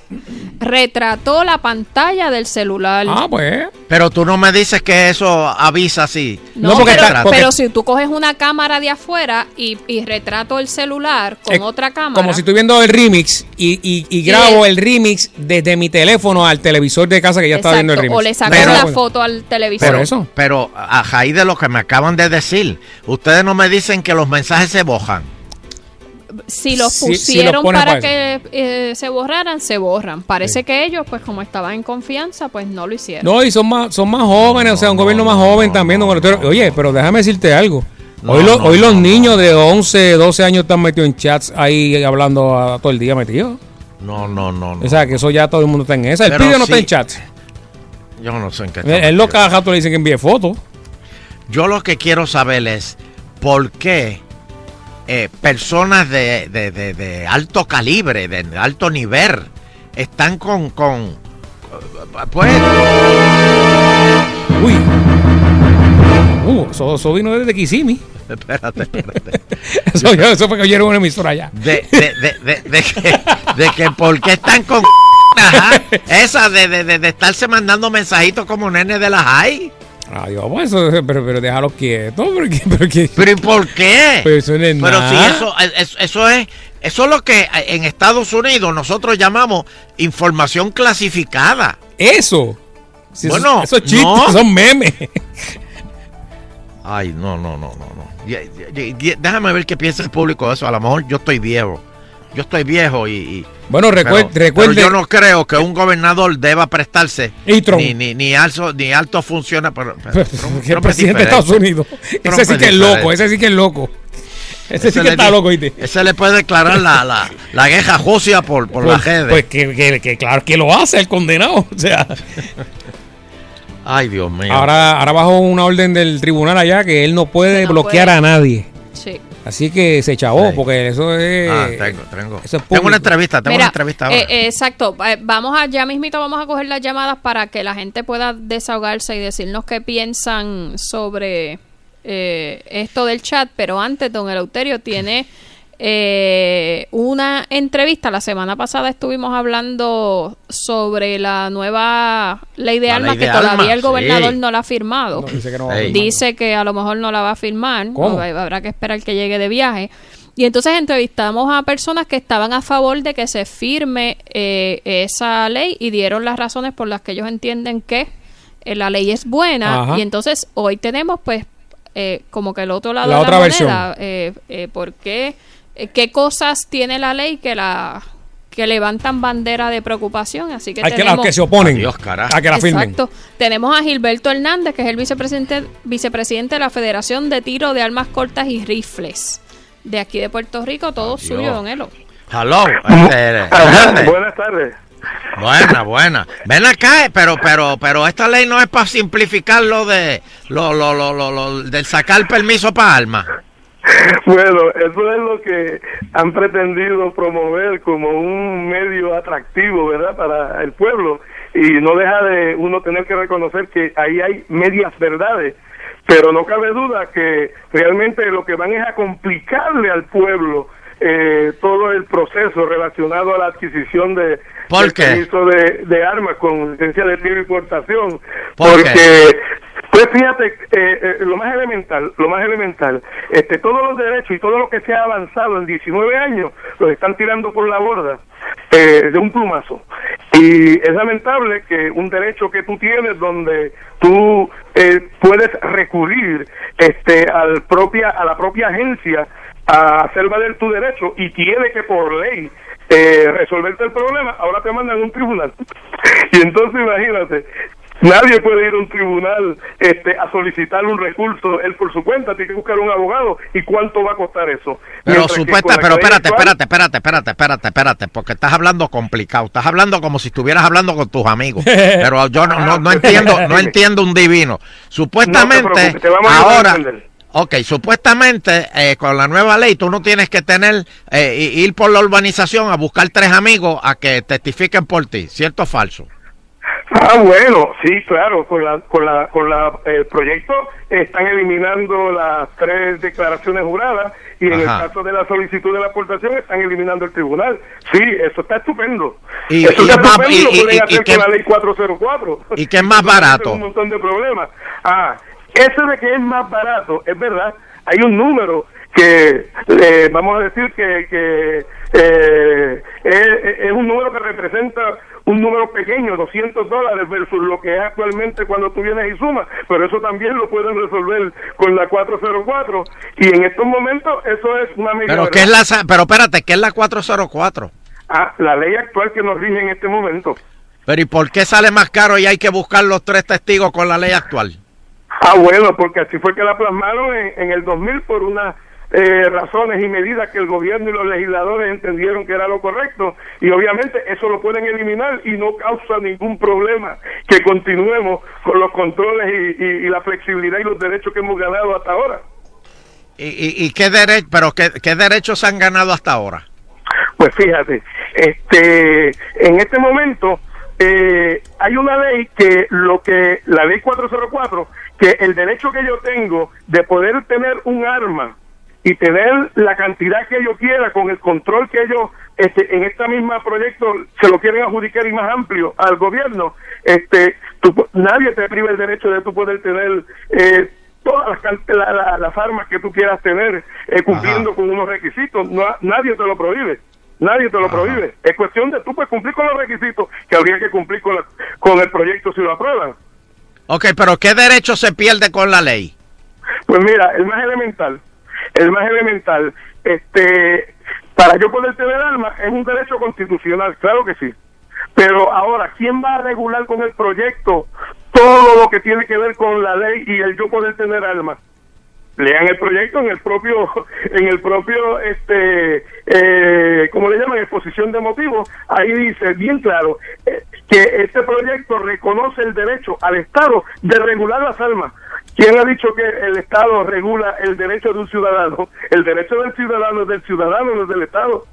retrató la pantalla del celular. Ah, pues. Pero tú no me dices que eso avisa así. No, porque pero, está- porque- pero si tú coges una cámara de afuera y, y retrato el celular con otra cámara. Como si estoy viendo el remix y, y- y grabo el remix desde mi teléfono al televisor de casa que ya está viendo el Exacto, remix. O le saco Pero- la foto al televisor. Por eso. Pero a raíz de lo que me acaban de decir, ustedes no me dicen que los mensajes se bojan. Si los pusieron para para que eh, se borraran, se borran. Parece que ellos, pues como estaban en confianza, pues no lo hicieron. No, y son más, son más jóvenes, o sea, un gobierno más joven también. don Eleuterio. Oye, pero déjame decirte algo. No, hoy lo- no, hoy los no, niños de 11, 12 años están metidos en chats ahí hablando a- todo el día metidos. No, no, no, no. O sea, que eso ya todo el mundo está en esa. El pibe no sí. está en chats. Yo no sé en qué Él, está él lo cada rato le dicen que envíe fotos. Yo lo que quiero saber es por qué eh, personas de, de- de- de alto calibre, de alto nivel, están con... con pues, Uy. Uh, eso, eso vino desde Kissimmee. espérate, espérate. Eso, yo- eso fue que oyeron una emisora allá. De, de, de, de, de que, de que por qué están con... Ajá, esa de, de, de, de estarse mandando mensajitos como nene de las Adiós, pues pero, pero déjalo quieto. Pero, que- pero, que- ¿Pero y por qué? pero eso no es Pero nada. si eso, eso, es eso es lo que en Estados Unidos nosotros llamamos información clasificada. Eso. Si eso- Bueno, esos chistes no. son memes. Ay, no, no, no, no, no. Déjame ver qué piensa el público de eso. A lo mejor yo estoy viejo. Yo estoy viejo y... y- Bueno, recuer- pero- recuerde- pero yo no creo que un gobernador deba prestarse Y Trump. ni, ni, ni alto, ni alto funciona. Pero, pero Pero, Trump- que el Trump es presidente de Estados. Unidos. Trump Ese sí que es loco, ese sí que es loco. Ese, sí que le está loco, ¿viste? Ese le puede declarar la, la, la guerra Rusia por, por Pues, la redes. pues que, que- que claro que lo hace el condenado. O sea, Ay, Dios mío. ahora, ahora bajo una orden del tribunal allá que él no puede no bloquear puede. a nadie. Sí. Así que se chavó, Sí. porque eso es. Ah, tengo, tengo. eso es tengo una entrevista, tengo Mira, una entrevista ahora. eh, eh, exacto. Eh, Vamos a, ya mismito vamos a coger las llamadas para que la gente pueda desahogarse y decirnos qué piensan sobre eh, esto del chat. Pero antes, don Eleuterio tiene eh, una entrevista. La semana pasada estuvimos hablando sobre la nueva ley de La armas ley que de todavía armas, el gobernador sí. no la ha firmado. No, dice que no a Ey. firmar. Dice que a lo mejor no la va a firmar. ¿Cómo? o Habrá que esperar que llegue de viaje. Y entonces entrevistamos a personas que estaban a favor de que se firme eh, esa ley y dieron las razones por las que ellos entienden que eh, la ley es buena. Ajá. Y entonces hoy tenemos pues eh, como que el otro lado La de otra la versión. moneda. Eh, eh, ¿Por qué? Eh, ¿Qué cosas tiene la ley que la que levantan bandera de preocupación? Así que Hay que tenemos... los que se oponen a que la firmen. Exacto. Tenemos a Gilberto Hernández, que es el vicepresidente, vicepresidente de la Federación de Tiro de Armas Cortas y Rifles de aquí de Puerto Rico. Todo Adiós. suyo, don Elo. Hello, este, Hernández. Buenas tardes. Buena, buena. Ven acá, eh, pero, pero, pero esta ley no es para simplificar lo de, lo, lo, lo, lo, lo del sacar permiso para armas. Bueno, eso es lo que han pretendido promover como un medio atractivo, ¿verdad?, para el pueblo. Y no deja de uno tener que reconocer que ahí hay medias verdades. Pero no cabe duda que realmente lo que van es a complicarle al pueblo eh, todo el proceso relacionado a la adquisición de ¿Por del qué? permiso de, de armas con licencia de y importación. ¿Por porque pues fíjate, eh, eh, lo más elemental, lo más elemental, este, todos los derechos y todo lo que se ha avanzado en 19 años los están tirando por la borda eh, de un plumazo. Y es lamentable que un derecho que tú tienes donde tú eh, puedes recurrir este, al propia, a la propia agencia a hacer valer tu derecho y tiene que por ley eh, resolverte el problema, ahora te mandan a un tribunal. y entonces imagínate, Nadie puede ir a un tribunal este, a solicitar un recurso él por su cuenta, tiene que buscar un abogado. ¿Y cuánto va a costar eso? Pero Mientras supuesta, pero espérate, espérate, espérate, espérate, espérate, espérate, porque estás hablando complicado, estás hablando como si estuvieras hablando con tus amigos. Pero yo no, no, no entiendo, no entiendo un divino. Supuestamente, te ahora. Ok, supuestamente eh, con la nueva ley tú no tienes que tener, eh, ir por la urbanización a buscar tres amigos a que testifiquen por ti, ¿cierto o falso? Ah, bueno, sí, claro, con la, con la, con la, el proyecto están eliminando las tres declaraciones juradas y en Ajá. el caso de la solicitud de la aportación están eliminando el tribunal. Sí, eso está estupendo. Y- eso y está más- estupendo, y- lo pueden hacer con la ley 404. ¿Y qué es más barato? Un montón de problemas. Ah, eso de que es más barato, es verdad. Hay un número que, eh, vamos a decir que, que eh, es, es un número que representa un número pequeño, 200 dólares versus lo que es actualmente cuando tú vienes y sumas, pero eso también lo pueden resolver con la 404 y en estos momentos eso es una medida Pero qué es la, pero espérate, ¿qué es la 404? Ah, la ley actual que nos rige en este momento. Pero ¿y por qué sale más caro y hay que buscar los tres testigos con la ley actual? Ah, bueno, porque así fue que la plasmaron en, en el 2000 por unas eh, razones y medidas que el gobierno y los legisladores entendieron que era lo correcto y obviamente eso lo pueden eliminar y no causa ningún problema que continuemos con los controles y, y- y la flexibilidad y los derechos que hemos ganado hasta ahora. ¿Y, y, y qué, dere pero qué, qué derechos se han ganado hasta ahora? Pues fíjate, este, en este momento eh, hay una ley que lo que la ley 404 que el derecho que yo tengo de poder tener un arma y tener la cantidad que yo quiera con el control que ellos este, en este mismo proyecto se lo quieren adjudicar y más amplio al gobierno, este, tú nadie te priva el derecho de tú poder tener eh, todas las, la- la- las armas que tú quieras tener eh, cumpliendo con unos requisitos, no, nadie te lo prohíbe. Nadie te lo prohíbe. Es cuestión de tú puedes cumplir con los requisitos que habría que cumplir con, la- con el proyecto si lo aprueban. Ok, pero ¿qué derecho se pierde con la ley? Pues mira, el más elemental, el más elemental, este, para yo poder tener armas es un derecho constitucional, claro que sí. Pero ahora, ¿quién va a regular con el proyecto todo lo que tiene que ver con la ley y el yo poder tener armas? Lean el proyecto en el propio, en el propio, este, eh, ¿cómo le llaman? Exposición de motivos. Ahí dice bien claro eh, que este proyecto reconoce el derecho al Estado de regular las armas. ¿Quién ha dicho que el Estado regula el derecho de un ciudadano? El derecho del ciudadano es del ciudadano, no es del Estado.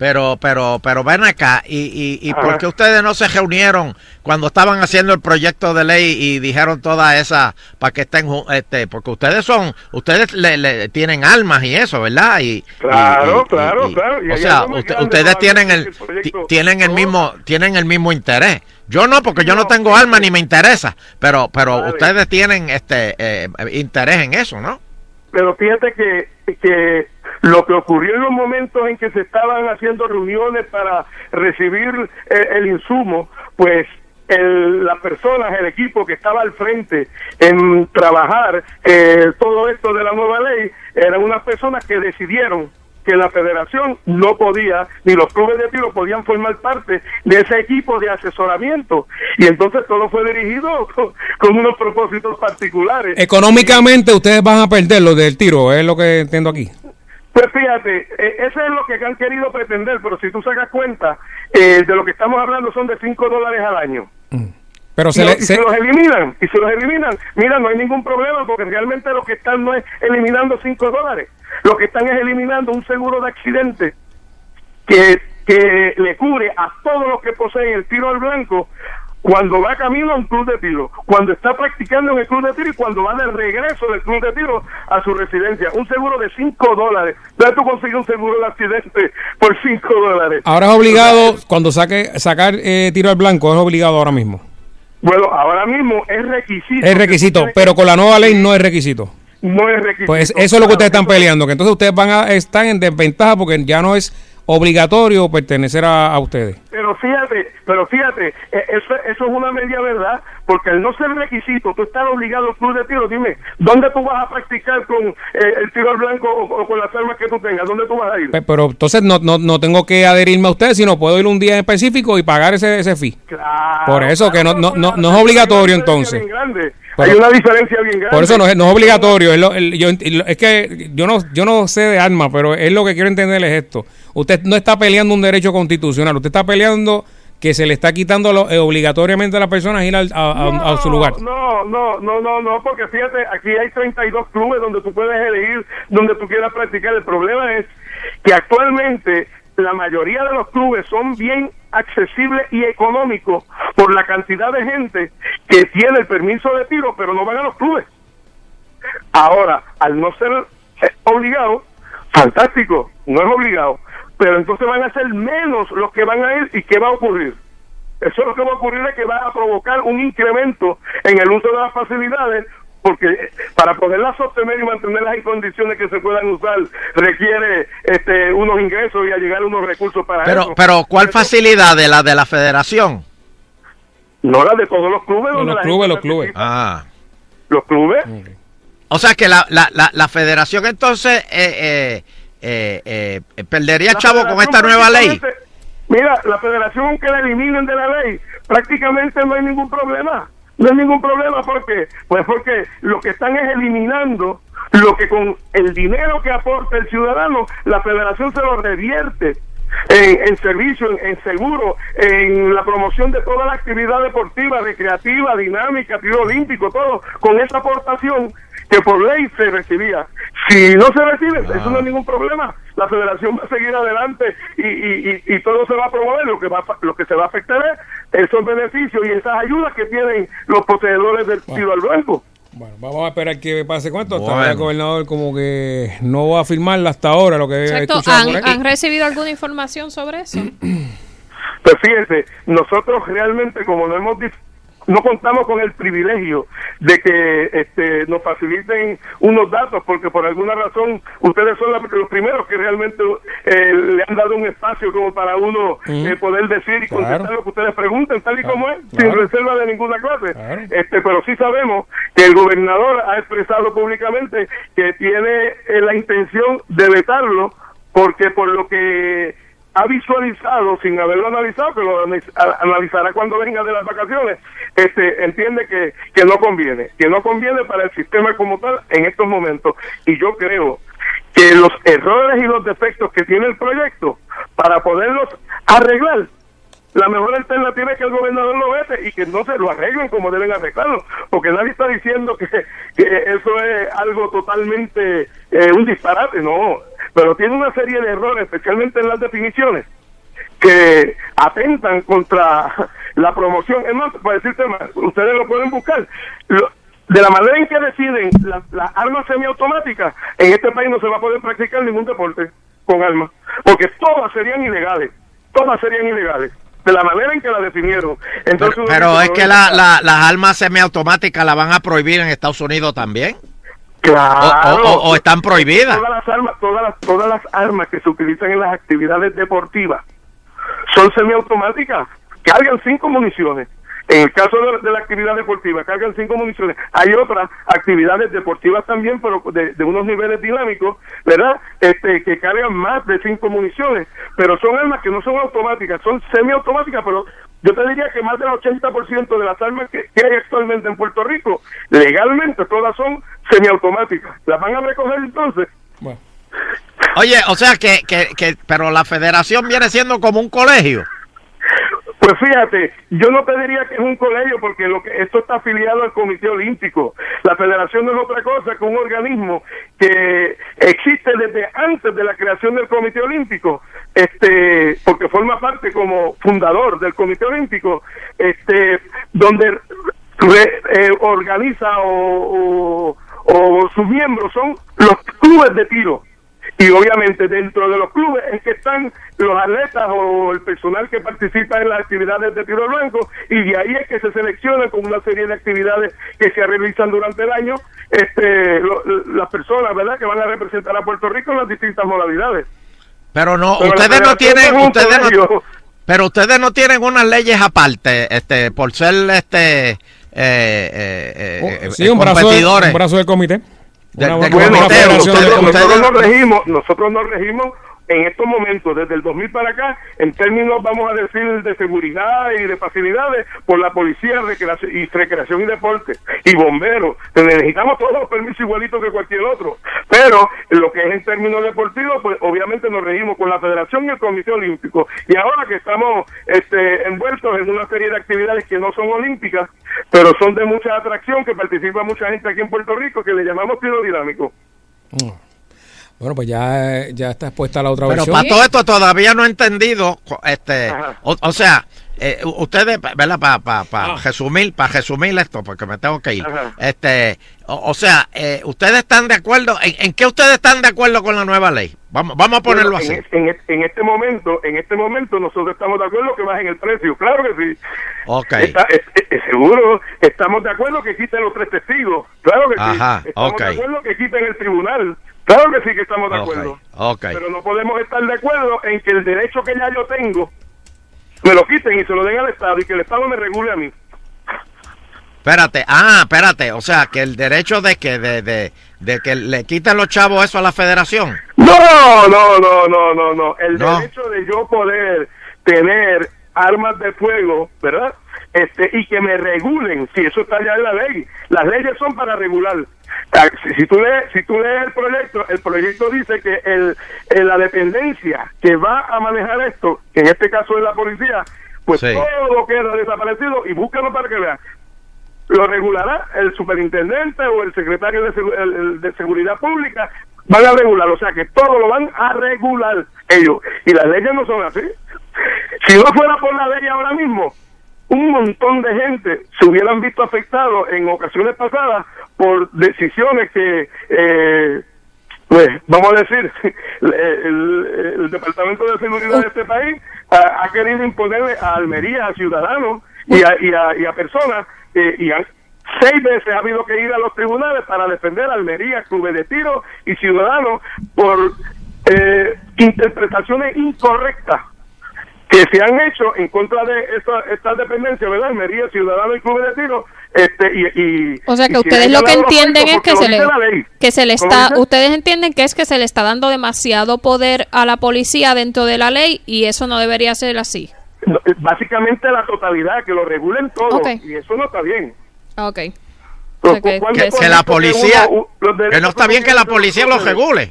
Pero, pero, pero ven acá, ¿y, y, y por qué ustedes no se reunieron cuando estaban haciendo el proyecto de ley y dijeron toda esa para que estén, este, porque ustedes son, ustedes le, le tienen almas y eso, ¿verdad? Y, Claro, y- claro, claro. O sea, usted- ustedes tienen el, tienen el mismo, tienen el mismo interés. Yo no, porque yo no tengo alma ni me interesa, pero, pero Vale. ustedes tienen este eh, interés en eso, ¿no? pero fíjate que, que lo que ocurrió en los momentos en que se estaban haciendo reuniones para recibir el insumo, pues el, las personas, el equipo que estaba al frente en trabajar eh, todo esto de la nueva ley, eran unas personas que decidieron que la federación no podía, ni los clubes de tiro podían formar parte de ese equipo de asesoramiento. Y entonces todo fue dirigido con, con unos propósitos particulares. Económicamente ustedes van a perder lo del tiro, es lo que entiendo aquí. Pues fíjate, eh, eso es lo que han querido pretender, pero si tú sacas cuenta, eh, de lo que estamos hablando son de 5 dólares al año. Pero se y, le, y se- si los eliminan, y si los eliminan, mira, no hay ningún problema porque realmente lo que están no es eliminando 5 dólares, lo que están es eliminando un seguro de accidente que, que le cubre a todos los que poseen el tiro al blanco cuando va camino a un club de tiro, cuando está practicando en el club de tiro y cuando va de regreso del club de tiro a su residencia. Un seguro de 5 dólares. Ya tú consigues un seguro de accidente por 5 dólares. ahora es obligado, cuando saque sacar eh, tiro al blanco, es obligado ahora mismo. Bueno, ahora mismo es requisito. Es requisito, pero con la nueva ley no es requisito. No es requisito. Pues eso es lo que ustedes están peleando, que entonces ustedes van a estar en desventaja porque ya no es obligatorio pertenecer a, a ustedes. Pero fíjate, pero fíjate, eh, eso, eso es una media verdad, porque al no ser requisito, tú estás obligado al club de tiro. Dime, ¿dónde tú vas a practicar con eh, el tiro al blanco o, o con las armas que tú tengas? ¿Dónde tú vas a ir? Pe- Pero entonces no, no, no tengo que adherirme a ustedes, sino puedo ir un día en específico y pagar ese, ese fee. Por eso que no, no, no, no es obligatorio entonces. Pero- Hay una diferencia bien grande. Por eso no es, no es obligatorio. Es, lo- el- yo ent- lo- es que yo no, yo no sé de armas, pero es lo que quiero entender es esto. Usted no está peleando un derecho constitucional, usted está peleando que se le está quitando lo- eh, obligatoriamente a las personas ir al- a, a- a su lugar. No, no, no, no, no, porque fíjate, aquí hay 32 clubes donde tú puedes elegir donde tú quieras practicar. El problema es que actualmente la mayoría de los clubes son bien accesibles y económicos por la cantidad de gente que tiene el permiso de tiro, pero no van a los clubes. Ahora, al no ser eh, obligado, fantástico, no es obligado, pero entonces van a ser menos los que van a ir y ¿qué va a ocurrir? Eso lo que va a ocurrir es que va a provocar un incremento en el uso de las facilidades porque para poderlas sostener y mantenerlas en condiciones que se puedan usar requiere este, unos ingresos y llegar unos recursos para Pero, eso. pero ¿cuál facilidad de la de la federación? No la de todos los clubes. los clubes, los clubes. Ah. Los clubes. O sea que la, la, la, la federación entonces eh, eh, eh, eh, perdería La chavo con esta nueva ley. Mira, la federación aunque la eliminen de la ley, prácticamente no hay ningún problema. No hay ningún problema porque, pues porque lo que están es eliminando lo que con el dinero que aporta el ciudadano, la federación se lo revierte en, en servicio, en, en seguro, en la promoción de toda la actividad deportiva, recreativa, dinámica, tiro olímpico, todo, con esa aportación que por ley se recibía. Si no se recibe, eso no es ningún problema. La federación va a seguir adelante y, y, y, y todo se va a promover. Lo que, va, a- lo que se va a afectar es esos beneficios y esas ayudas que tienen los poseedores del tiro al blanco. Bueno, vamos a esperar que pase esto. Hasta Bueno. ahora el gobernador como que no va a firmarla hasta ahora, lo que he por ¿Han, han recibido alguna información sobre eso? Pues fíjense, nosotros realmente como no hemos no contamos con el privilegio de que este, nos faciliten unos datos porque por alguna razón ustedes son la- los primeros que realmente eh, le han dado un espacio como para uno eh, poder decir y Claro. contestar lo que ustedes pregunten tal y como es, sin reserva de ninguna clase. Este, pero sí sabemos que el gobernador ha expresado públicamente que tiene eh, la intención de vetarlo porque por lo que ha visualizado sin haberlo analizado, que lo analizará cuando venga de las vacaciones, este entiende que, que no conviene, que no conviene para el sistema como tal en estos momentos. Y yo creo que los errores y los defectos que tiene el proyecto, para poderlos arreglar, la mejor alternativa es que el gobernador lo vete y que no se lo arreglen como deben arreglarlo, porque nadie está diciendo que, que eso es algo totalmente eh, un disparate, no. Pero tiene una serie de errores, especialmente en las definiciones, que atentan contra la promoción. Es más, para decirte más, ustedes lo pueden buscar. Lo- de la manera en que deciden las las armas semiautomáticas, en este país no se va a poder practicar ningún deporte con armas, porque todas serían ilegales, todas serían ilegales, de la manera en que la definieron. Entonces, Pero, pero es que "Pero la, la- acá". las armas semiautomáticas las van a prohibir en Estados Unidos también. Claro. O, o- o están prohibidas. Todas las armas, todas las, todas las armas que se utilizan en las actividades deportivas son semiautomáticas. Cargan cinco municiones. En el caso de, de la actividad deportiva, cargan cinco municiones. Hay otras actividades deportivas también, pero de, de unos niveles dinámicos, ¿verdad? Este, que cargan más de cinco municiones. Pero son armas que no son automáticas, son semiautomáticas, pero yo te diría que más del 80% de las armas que, que hay actualmente en Puerto Rico, legalmente todas son semiautomáticas. ¿Las van a recoger entonces? Oye, o sea que, que, que, pero la federación viene siendo como un colegio. Pues fíjate, yo no te diría que es un colegio porque lo que esto está afiliado al Comité Olímpico. La federación no es otra cosa que un organismo que existe desde antes de la creación del Comité Olímpico, este, porque forma parte como fundador del Comité Olímpico, este, donde re- eh, organiza o sus miembros son los clubes de tiro. Y obviamente dentro de los clubes es que están los atletas o el personal que participa en las actividades de tiro blanco y de ahí es que se selecciona con una serie de actividades que se realizan durante el año este lo- las personas, ¿verdad? Que van a representar a Puerto Rico en las distintas modalidades. Pero no, Pero ustedes no tienen, ustedes no, pero ustedes no tienen unas leyes aparte, este, por ser este, eh, eh, eh, eh, Sí, un brazo, de- un brazo del comité. De- de una Bueno, nosotros, de nosotros nos regimos, nosotros nos regimos en estos momentos, desde el 2000 para acá, en términos, vamos a decir, de seguridad y de facilidades, por la policía recreación, y recreación y deporte, y bomberos. Necesitamos todos los permisos igualitos que cualquier otro. Pero lo que es en términos deportivos, pues obviamente nos regimos con la Federación y el Comité Olímpico. Y ahora que estamos este, envueltos en una serie de actividades que no son olímpicas, pero son de mucha atracción, que participa mucha gente aquí en Puerto Rico, que le llamamos tiro dinámico. Bueno, pues ya, ya está expuesta la otra Pero versión. para todo esto todavía no he entendido, este, o, o sea, eh, ustedes, ¿verdad? Para pa, pa resumir, para resumir esto, porque me tengo que ir. Ajá. Este, o, o sea, eh, ustedes están de acuerdo, ¿en, en qué ustedes están de acuerdo con la nueva ley? Vamos, vamos a ponerlo Bueno, así. En, en- en este momento, en este momento nosotros estamos de acuerdo que bajen el precio, claro que sí. Ok. Está- es- es- seguro, estamos de acuerdo que quiten los tres testigos, claro que Ajá, sí. Estamos de acuerdo que quiten el tribunal, claro que sí que estamos de acuerdo. Pero no podemos estar de acuerdo en que el derecho que ya yo tengo me lo quiten y se lo den al Estado y que el Estado me regule a mí. Espérate, ah, espérate, o sea, que el derecho de que, de, de, de que le quiten los chavos eso a la federación. No, no, no, no, no, no. El No. derecho de yo poder tener armas de fuego, ¿verdad? Este, y que me regulen, si eso está ya en la ley. Las leyes son para regular. Ah, Si, si tú lees, si tú lees el proyecto, el proyecto dice que el, la dependencia que va a manejar esto, que en este caso es la policía, pues Sí. todo queda desaparecido y búscalo para que vean. Lo regulará el superintendente o el secretario de, segu- el- el de Seguridad Pública. Van a regular, o sea que todo lo van a regular ellos. Y las leyes no son así. Si no fuera por la ley ahora mismo, un montón de gente se hubieran visto afectados en ocasiones pasadas por decisiones que, eh, pues, vamos a decir, el, el- Departamento de Seguridad de este país ha, ha querido imponerle a Almería, a ciudadanos y a, y a, y a personas, eh, y han- seis veces ha habido que ir a los tribunales para defender a Almería, clubes de tiro y ciudadanos por eh, interpretaciones incorrectas que se han hecho en contra de esta, estas dependencias, ¿verdad? Almería, Ciudadanos y Clubes de Tiro. Este, y, y- O sea que si ustedes lo que entienden es que se lo le dice la ley. que se le ¿Cómo está ustedes entienden que es que se le está dando demasiado poder a la policía dentro de la ley y eso no debería ser así. No, eh, Básicamente la totalidad, que lo regulen todo. Y eso no está bien. Ok. Pero, sea, que- ¿cuál que- es que el la policía- uno- Que no está bien que la policía los regule.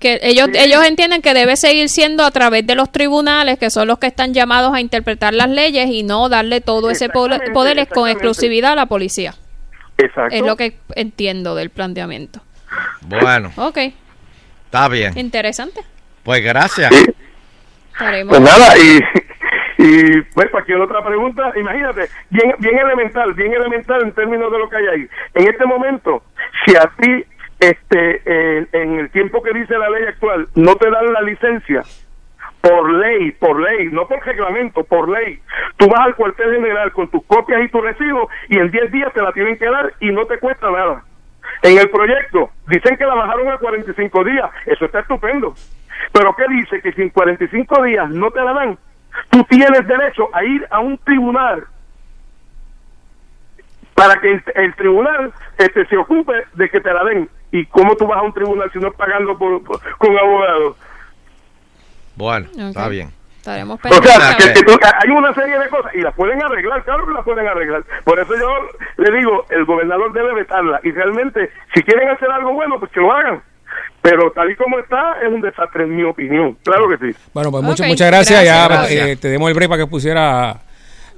Que ellos ellos entienden que debe seguir siendo a través de los tribunales, que son los que están llamados a interpretar las leyes y no darle todo ese poder con exclusividad a la policía. Exacto. Es lo que entiendo del planteamiento. Bueno, Ok. Está bien. Interesante. Pues gracias. Pues nada, y, y pues cualquier otra pregunta, imagínate, bien, bien elemental, bien elemental en términos de lo que hay ahí. En este momento, si a ti, este, en, en el tiempo que dice la ley actual, no te dan la licencia, por ley, por ley, no por reglamento, por ley, tú vas al cuartel general con tus copias y tu recibo y en 10 días te la tienen que dar y no te cuesta nada. En el proyecto dicen que la bajaron a 45 días, eso está estupendo. Pero ¿qué dice? Que si en 45 días no te la dan, tú tienes derecho a ir a un tribunal para que el, el tribunal este, se ocupe de que te la den. ¿Y cómo tú vas a un tribunal si no es pagando por, por- con abogados? Bueno, está bien. Estaremos O sea, que, ver. que tú- hay una serie de cosas y las pueden arreglar, claro que las pueden arreglar. Por eso yo le digo, el gobernador debe vetarla. Y realmente, si quieren hacer algo bueno, pues que lo hagan. Pero tal y como está, es un desastre, en mi opinión. Claro que sí. Bueno, pues muchas muchas gracias. ya gracias. eh, te demos el break para que pusiera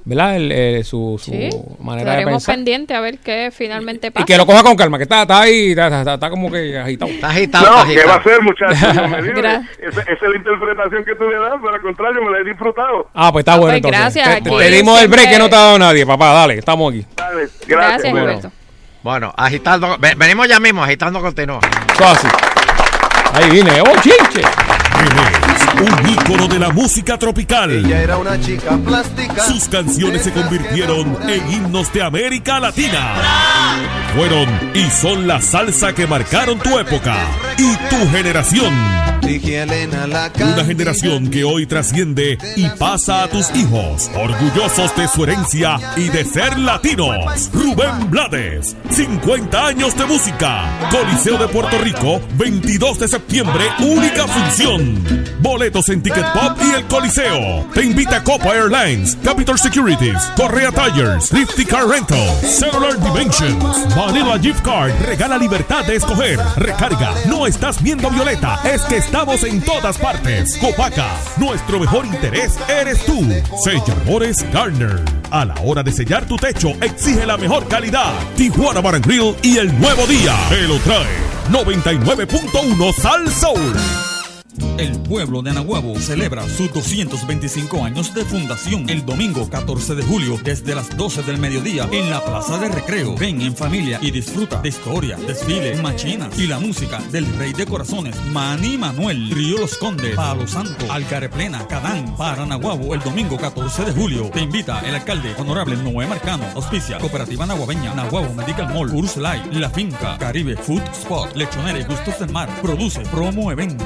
¿verdad? El, eh, su, su Sí, manera de estaremos pensar. pendientes a ver qué finalmente pasa. Y que lo coja con calma, que está, está ahí, está, está- está como que agitado. Está agitado, No, está ¿qué va a agitado. hacer, muchachos? No me libre. Gra- Esa, esa es la interpretación que tú le das, pero al contrario, me la he disfrutado. Ah, pues está Ah, bueno pues entonces. gracias, Te- te, dimos el break que no te ha dado nadie, papá. Dale, estamos aquí. Dale, gracias. Gracias, Bueno. Bueno, agitando. ve- Venimos ya mismo, agitando continúa. Eso así. Ahí viene. ¡Oh, chinche! Un ícono de la música tropical. Ella era una chica plástica. Sus canciones se convirtieron en himnos de América Latina. Fueron y son la salsa que marcaron tu época y tu generación. Una generación que hoy trasciende y pasa a tus hijos, orgullosos de su herencia y de ser latinos. Rubén Blades, 50 años de música. Coliseo de Puerto Rico, 22 de septiembre, única función. En Ticket Pop y el Coliseo. Te invita Copa Airlines, Capital Securities, Correa Tires, Lifty Car Rental, Cellular Dimensions, Vanilla Gift Card. Regala libertad de escoger. Recarga. No estás viendo Violeta, es que estamos en todas partes. Copaca, nuestro mejor interés eres tú. Selladores Garner. A la hora de sellar tu techo, exige la mejor calidad. Tijuana Bar Grill y el nuevo día. Te lo trae. 99.1 Sal Soul. El pueblo de Anahuabo celebra sus 225 años de fundación el domingo 14 de julio desde las 12 del mediodía en la Plaza de Recreo. Ven en familia y disfruta de historia, desfiles, machinas y la música del Rey de Corazones, Manny Manuel, Río Los Condes, Palo Santo, Alcareplena, Cadán, para Anahuabo el domingo 14 de julio. Te invita el alcalde honorable Noé Marcano, auspicia Cooperativa Nahuabeña, Nahuabo Medical Mall, Urs Light, La Finca, Caribe Food Spot, Lechonera y Gustos del Mar. Produce promo evento.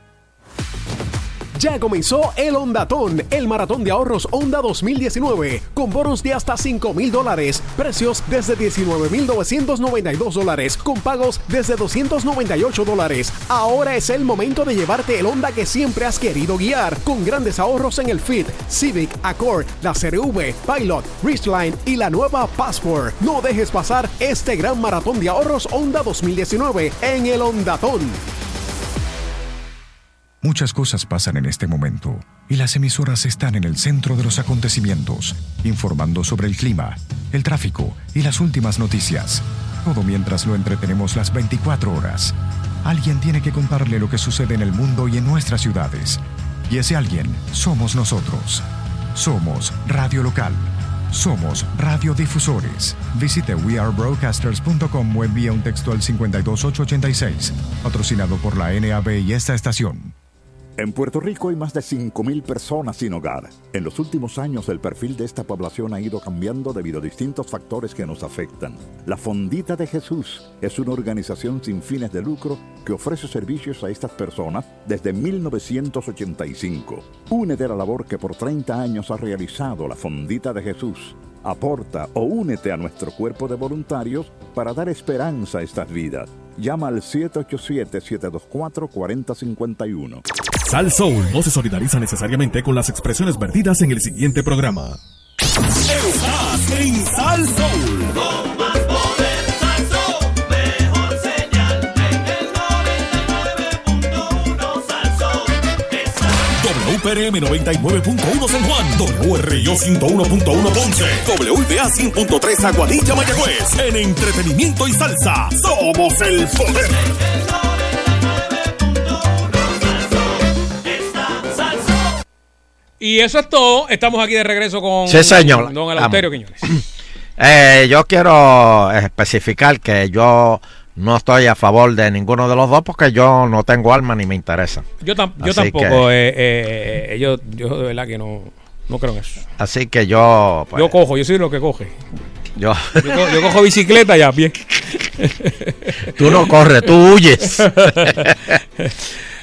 Ya comenzó el Ondatón, el maratón de ahorros Honda 2019, con bonos de hasta 5 mil dólares, precios desde 19,992 dólares, con pagos desde 298 dólares. Ahora es el momento de llevarte el Honda que siempre has querido guiar, con grandes ahorros en el Fit, Civic, Accord, la CRV, Pilot, Ridgeline y la nueva Passport. No dejes pasar este gran maratón de ahorros Honda 2019 en el Ondatón. Muchas cosas pasan en este momento y las emisoras están en el centro de los acontecimientos, informando sobre el clima, el tráfico y las últimas noticias. Todo mientras lo entretenemos las 24 horas. Alguien tiene que contarle lo que sucede en el mundo y en nuestras ciudades. Y ese alguien somos nosotros. Somos Radio Local. Somos radiodifusores. Visite wearebroadcasters.com o envía un texto al 52886, patrocinado por la NAB y esta estación. En Puerto Rico hay más de 5.000 personas sin hogar. En los últimos años el perfil de esta población ha ido cambiando debido a distintos factores que nos afectan. La Fondita de Jesús es una organización sin fines de lucro que ofrece servicios a estas personas desde 1985. Únete a la labor que por 30 años ha realizado la Fondita de Jesús. Aporta o únete a nuestro cuerpo de voluntarios para dar esperanza a estas vidas. Llama al 787-724-4051. Sal Soul no se solidariza necesariamente con las expresiones vertidas en el siguiente programa. Estás en Sal Soul. WPRM 99.1 San Juan, WRIO 101.1 Ponce, WBA 100.3 Aguadilla Mayagüez. En entretenimiento y salsa, somos el poder. Y eso es todo. Estamos aquí de regreso con Sí, señor. don Eleuterio. Quiñones. Eh, yo quiero especificar que yo no estoy a favor de ninguno de los dos porque yo no tengo alma ni me interesa. Yo, tam- yo tampoco, que- eh, eh, yo, yo de verdad que no, no creo en eso. Así que yo, pues, yo cojo, yo soy lo que coge. yo, Yo, co- yo cojo bicicleta y a pie. tú no corres, tú huyes.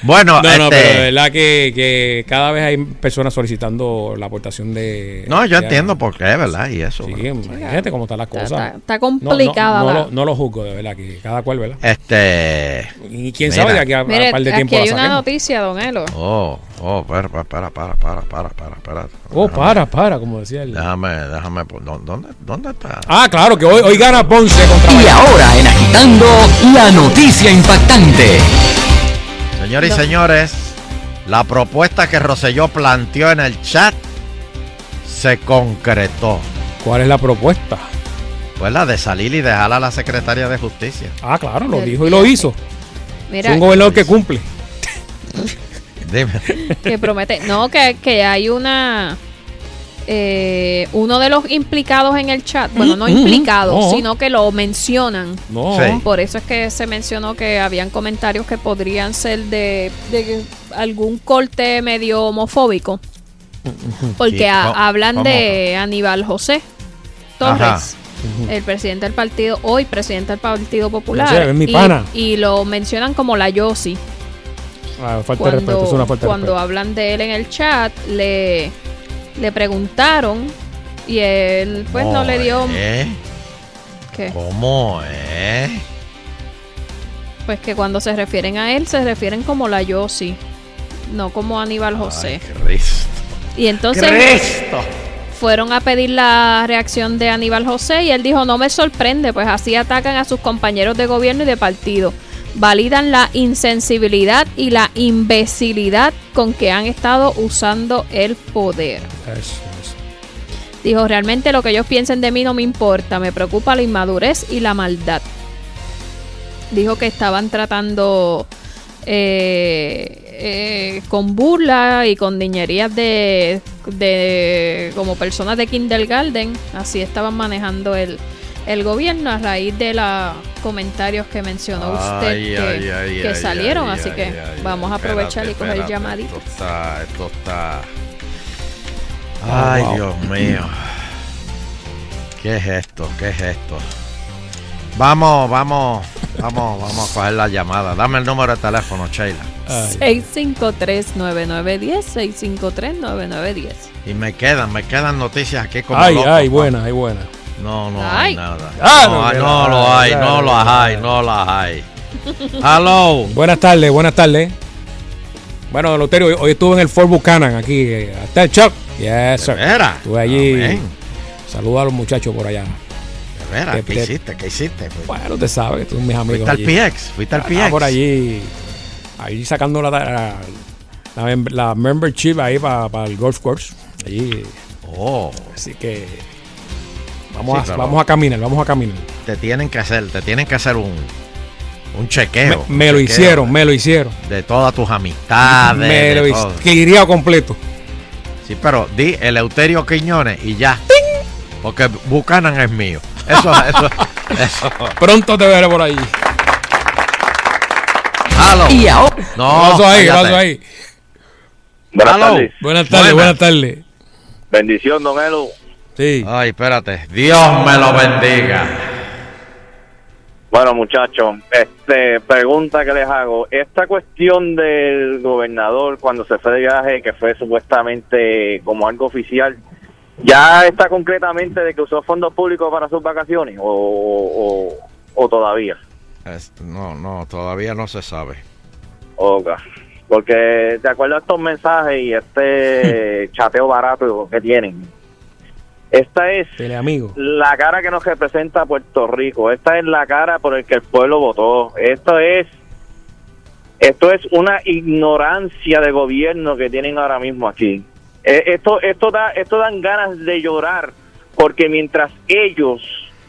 Bueno, este... no, pero este- de verdad que, cada vez hay personas solicitando la aportación de. No, yo entiendo por qué, ¿verdad? Y eso. Sí, bueno. imagínate cómo están las cosas. Está, está complicada. No, no, lo, juzgo, de verdad, que cada cual, ¿verdad? Este. Y quién sabe de aquí a Mire, un par de tiempo. Aquí hay una noticia, don Elo. Oh, oh, para, para, para, para, para, para, para. Oh, para, para, como decía él. Déjame, déjame. Pues, ¿Dónde, dónde está? Ah, claro, que hoy, hoy gana Ponce contra. Y ahora, en Agitando, la noticia impactante. Señores y señores, la propuesta que Roselló planteó en el chat se concretó. ¿Cuál es la propuesta? Pues la de salir y dejar a la secretaria de justicia. Ah, claro, lo dijo y lo hizo. Mira, es un gobernador que cumple. Dime. que promete. No, que, que hay una. Eh, uno de los implicados en el chat, bueno, no implicados, no. sino que lo mencionan. No. Sí. Por eso es que se mencionó que habían comentarios que podrían ser de, de algún corte medio homofóbico. Porque ¿Y a- cómo- hablan de Aníbal José Torres, Ajá. el presidente del partido, hoy presidente del Partido Popular. José, es mi y, pana. y lo mencionan como la Yossi. Ah, falta de respeto, es Cuando, una falta de cuando respeto. hablan de él en el chat, le, le preguntaron y él pues no le dio... ¿Eh? ¿Qué? ¿Cómo es? Pues que cuando se refieren a él, se refieren como la Yossi, no como Aníbal José. Cristo. Y entonces Cristo. fueron a pedir la reacción de Aníbal José y él dijo, no me sorprende, pues así atacan a sus compañeros de gobierno y de partido. Validan la insensibilidad y la imbecilidad con que han estado usando el poder. Eso, eso. Dijo, realmente lo que ellos piensen de mí no me importa, me preocupa la inmadurez y la maldad. Dijo que estaban tratando eh, eh, con burla y con niñerías de, de como personas de kindergarten, así estaban manejando el, el gobierno a raíz de los comentarios que mencionó usted Ay, que, ay, ay, que ay, salieron, ay, así ay, que ay, vamos a aprovechar espérate, y coger espérate, llamaditas. Esto está, esto está. Ah, Ay, wow. Dios mío. ¿Qué es esto? ¿Qué es esto? Vamos, vamos, vamos, vamos a coger la llamada. Dame el número de teléfono, Sheila. Ay. 653-9910, 653-9910. Y me quedan, me quedan noticias aquí como Ay, loco, ay, buena, ay, buena. No, no Ay. hay nada. Ah, no, no, no lo hay, no ya. hay, no las hay. Hello. Buenas tardes, buenas tardes. Bueno, Loterio, hoy, hoy estuve en el Fort Buchanan aquí. eh, Hasta el Chuck. Yes, sir. Estuve allí. Saluda a los muchachos por allá. De veras, Que- ¿qué hiciste? ¿Qué hiciste? Fui- Bueno, usted sabe, tú mis amigos. Fuiste al. PX, fuiste al PX. por allí. Ahí sacando la, la, la mem- la membership ahí para el golf course. Allí. Oh, Así que. Vamos, Sí, a, vamos a caminar, vamos a caminar. te tienen que hacer, te tienen que hacer un, un chequeo. Me, me un lo chequeo hicieron, me lo hicieron. De todas tus amistades. me lo hicieron. Que iría completo. Sí, pero di Eleuterio Quiñones y ya. Porque Buchanan es mío. Eso, eso, eso. Pronto te veré por ahí. Hello. Y ahora, No, ¿Qué pasó ahí? ¿Qué cállate. pasó ahí? Buenas Hello. tardes. Buenas tardes, Buenas. buenas tardes. Bendición, don Elo. Sí. Ay, espérate. Dios me lo bendiga. Bueno, muchachos, este, pregunta que les hago. Esta cuestión del gobernador cuando se fue de viaje, que fue supuestamente como algo oficial, ¿ya está concretamente de que usó fondos públicos para sus vacaciones o, o, o todavía? Es- no, no, todavía no se sabe. Porque te acuerdas de estos mensajes y este chateo barato que tienen. Esta es Teleamigo. la cara que nos representa Puerto Rico. Esta es la cara por el que el pueblo votó. Esto es esto es una ignorancia de gobierno que tienen ahora mismo aquí. Eh, esto esto da esto dan ganas de llorar porque mientras ellos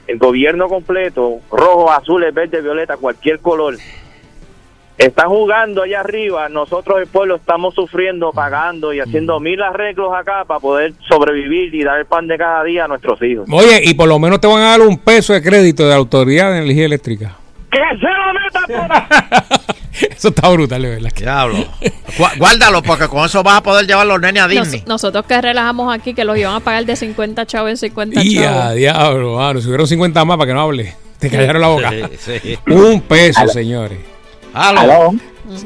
el gobierno completo, rojo, azules, verde, violeta, cualquier color, están jugando allá arriba, nosotros el pueblo estamos sufriendo, pagando y haciendo mil arreglos acá para poder sobrevivir y dar el pan de cada día a nuestros hijos. Oye, y por lo menos te van a dar un peso de crédito de la Autoridad de Energía Eléctrica. ¡Que se lo meta por Eso está brutal, de verdad. Diablo. Guárdalo, porque con eso vas a poder llevar los nenes a Nos- Disney. nosotros que relajamos aquí que los iban a pagar de 50 chavos en 50 Y a chavos. diablo, mano. Subieron 50 más para que no hable. Te callaron la boca. Sí, sí. Un peso, señores. Aló. Aló.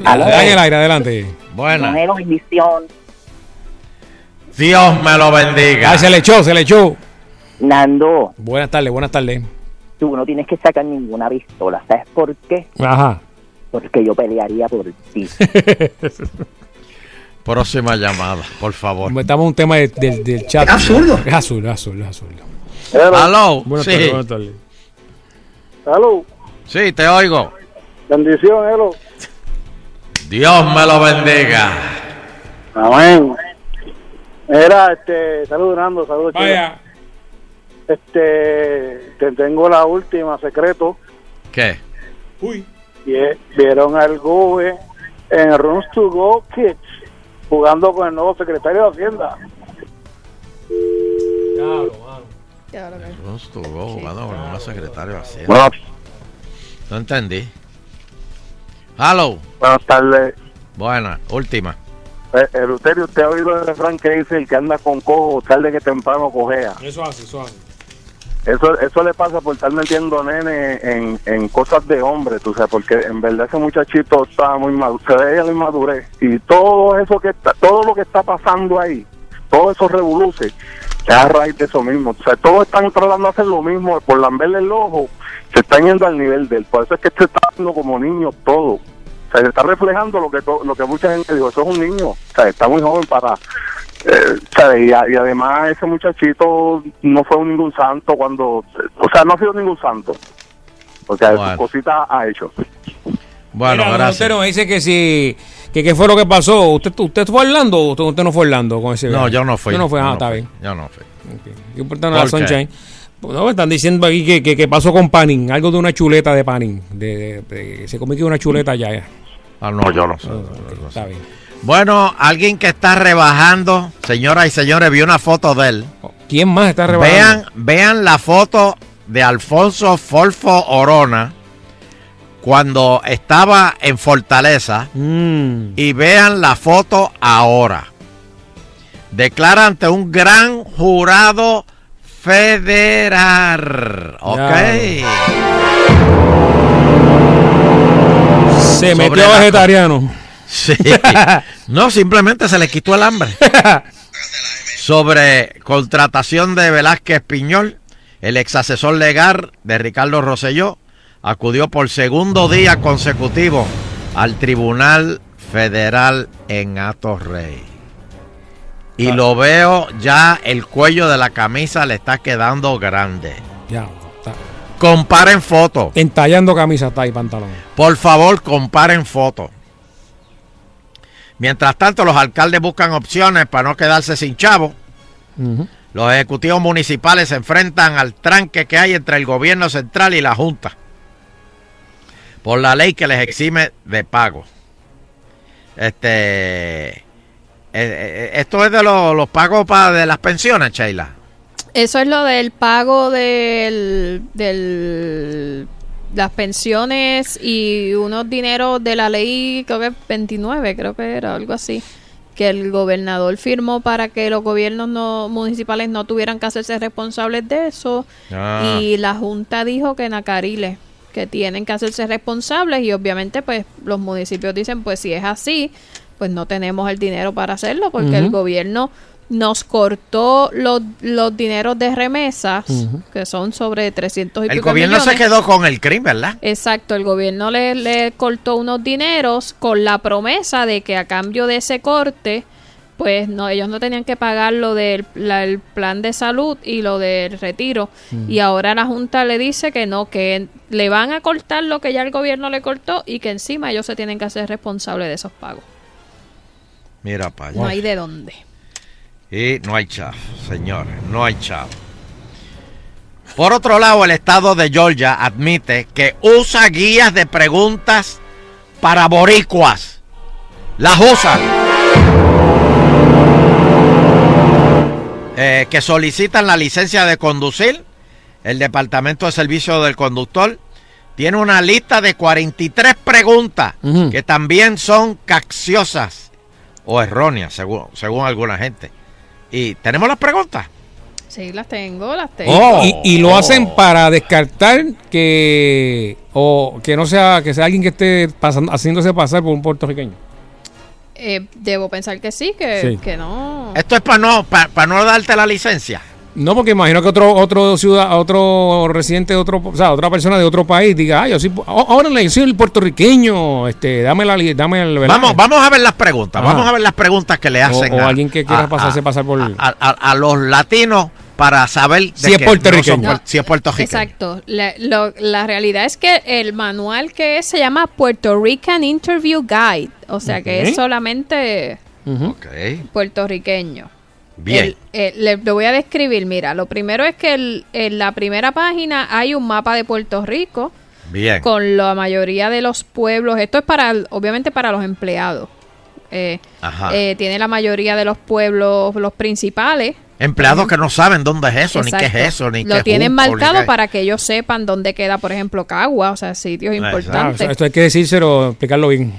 Aló. Dale el aire, adelante. Buena. Bendición. Dios me lo bendiga. Ah, se le echó, se le echó. Nando, Buenas tardes, buenas tardes. tú no tienes que sacar ninguna pistola. ¿Sabes por qué? Ajá. Porque yo pelearía por ti. Próxima llamada, por favor. Estamos en un tema de- del- del chat. Es absurdo. Es absurdo, es absurdo, es absurdo. Aló. Buenas Sí. tardes, buenas tardes. Salud. Sí, te oigo. Bendición, Elo. Dios me lo bendiga. Amén. Era, este, saludos, Nando, saludos, chicos. Vaya. Este, te tengo la última, secreto. ¿Qué? Uy. Vie- Vieron al GOBE en Runs to Go Kids jugando con el nuevo secretario de Hacienda. No estuvo jugando con una secretaria así. Bueno. No entendí. Hello. Buenas tardes. Buena, última. Eh, Eleuterio, usted ha oído el refrán que dice el que anda con cojo tarde que temprano cojea. Eso hace, eso hace. Eso, eso le pasa por estar metiendo nene en, en cosas de hombre, tú sabes, porque en verdad ese muchachito está muy maduro, se ve la inmadurez y todo eso que está, todo lo que está pasando ahí, todos esos revoluces, es a raíz de eso mismo, o sea, todos están tratando de hacer lo mismo, por lamberle el ojo, se están yendo al nivel de él, por eso es que se está haciendo como niño todo, o sea, se está reflejando lo que to- lo que mucha gente dijo, eso es un niño, o sea, está muy joven para eh, ¿sabe? Y, a- y además ese muchachito no fue ningún santo cuando, o sea, no ha sido ningún santo, porque Bueno. sus cositas ha hecho. Bueno, Mira, gracias. Otero me dice que si. Que qué fue lo que pasó. ¿Usted, usted fue a Orlando o usted, usted no fue a Orlando con ese No, yo no fui. Yo no fui, ah, no está fui. bien. Yo no fui. Qué importante la ¿Por qué? Sunshine. No, están diciendo aquí que, que, que pasó con Panin, algo de una chuleta de Panin. De, de- de- se comió que una chuleta allá. ya. Ah, no, yo no sé. Está bien. Bueno, alguien que está rebajando, señoras y señores, vi una foto de él. ¿Quién más está rebajando? Vean, vean la foto de Alfonso Folfo Orona cuando estaba en Fortaleza Mm. y vean la foto ahora. Declara ante un gran jurado federal. Ok. Se Sobre metió la- vegetariano. Sí. No, simplemente se le quitó el hambre. Sobre contratación de Velázquez Piñol, el ex asesor legal de Ricardo Rosselló acudió por segundo día consecutivo al Tribunal Federal en Atorrey. Y lo veo ya el cuello de la camisa le está quedando grande. Ya, está. Comparen fotos. Entallando camisa está y pantalón. Por favor, comparen fotos. Mientras tanto, los alcaldes buscan opciones para no quedarse sin chavo. Los ejecutivos municipales se enfrentan al tranque que hay entre el gobierno central y la Junta por la ley que les exime de pago. Este, eh, eh, esto es de los, los pagos pa- de las pensiones, Sheila. Eso es lo del pago del, del las pensiones y unos dineros de la ley, creo que 29, creo que era algo así, que el gobernador firmó para que los gobiernos no municipales no tuvieran que hacerse responsables de eso Ah. y la junta dijo que Nacarile que tienen que hacerse responsables y obviamente pues los municipios dicen pues si es así pues no tenemos el dinero para hacerlo porque el gobierno nos cortó los, los dineros de remesas, que son sobre 300 y El pico gobierno se millones. quedó con el crimen, ¿verdad? Exacto, el gobierno le, le cortó unos dineros con la promesa de que a cambio de ese corte, pues no, ellos no tenían que pagar lo del la- el plan de salud y lo del retiro. Mm. Y ahora la Junta le dice que no, que le van a cortar lo que ya el gobierno le cortó y que encima ellos se tienen que hacer responsables de esos pagos. Mira para allá. No hay de dónde. Y no hay chavo, señores, no hay chavo. Por otro lado, el estado de Georgia admite que usa guías de preguntas para boricuas. Las usa. Eh, que solicitan la licencia de conducir. El Departamento de Servicio del Conductor tiene una lista de 43 preguntas que también son capciosas o erróneas, según, según alguna gente. Y tenemos las preguntas. Sí, las tengo, las tengo. Oh. Y, y lo hacen para descartar que o que no sea que sea alguien que esté pasando, haciéndose pasar por un puertorriqueño. Eh, debo pensar que sí, que, Sí. que no. Esto es para no, para no darte la licencia. No, porque imagino que otro otro ciudad, otro residente de otro, o sea, otra persona de otro país diga, "Ay, yo sí, oh, ahora le soy el puertorriqueño, este, dame la li- dame el ¿verdad? Vamos, vamos a ver las preguntas. Ajá. Vamos a ver las preguntas que le hacen o a, alguien que quiera a- pasarse a- pasar por a, a- a los latinos para saber de Si es que puertorriqueño. no si es puertorriqueño. Exacto. La, lo- la realidad es que el manual que es se llama Puerto Rican Interview Guide. O sea que es solamente puertorriqueño. bien. El- le, lo voy a describir. Mira, lo primero es que el- en la primera página hay un mapa de Puerto Rico bien. con la mayoría de los pueblos. Esto es para, obviamente, para los empleados. Eh, Ajá. eh, tiene la mayoría de los pueblos, los principales. Empleados que no saben dónde es eso, ni qué es eso, ni Lo qué tienen Junco, ni marcado qué- para que ellos sepan dónde queda, por ejemplo, Cagua, o sea, sitios Ah, importantes. esto hay que decírselo, explicarlo bien.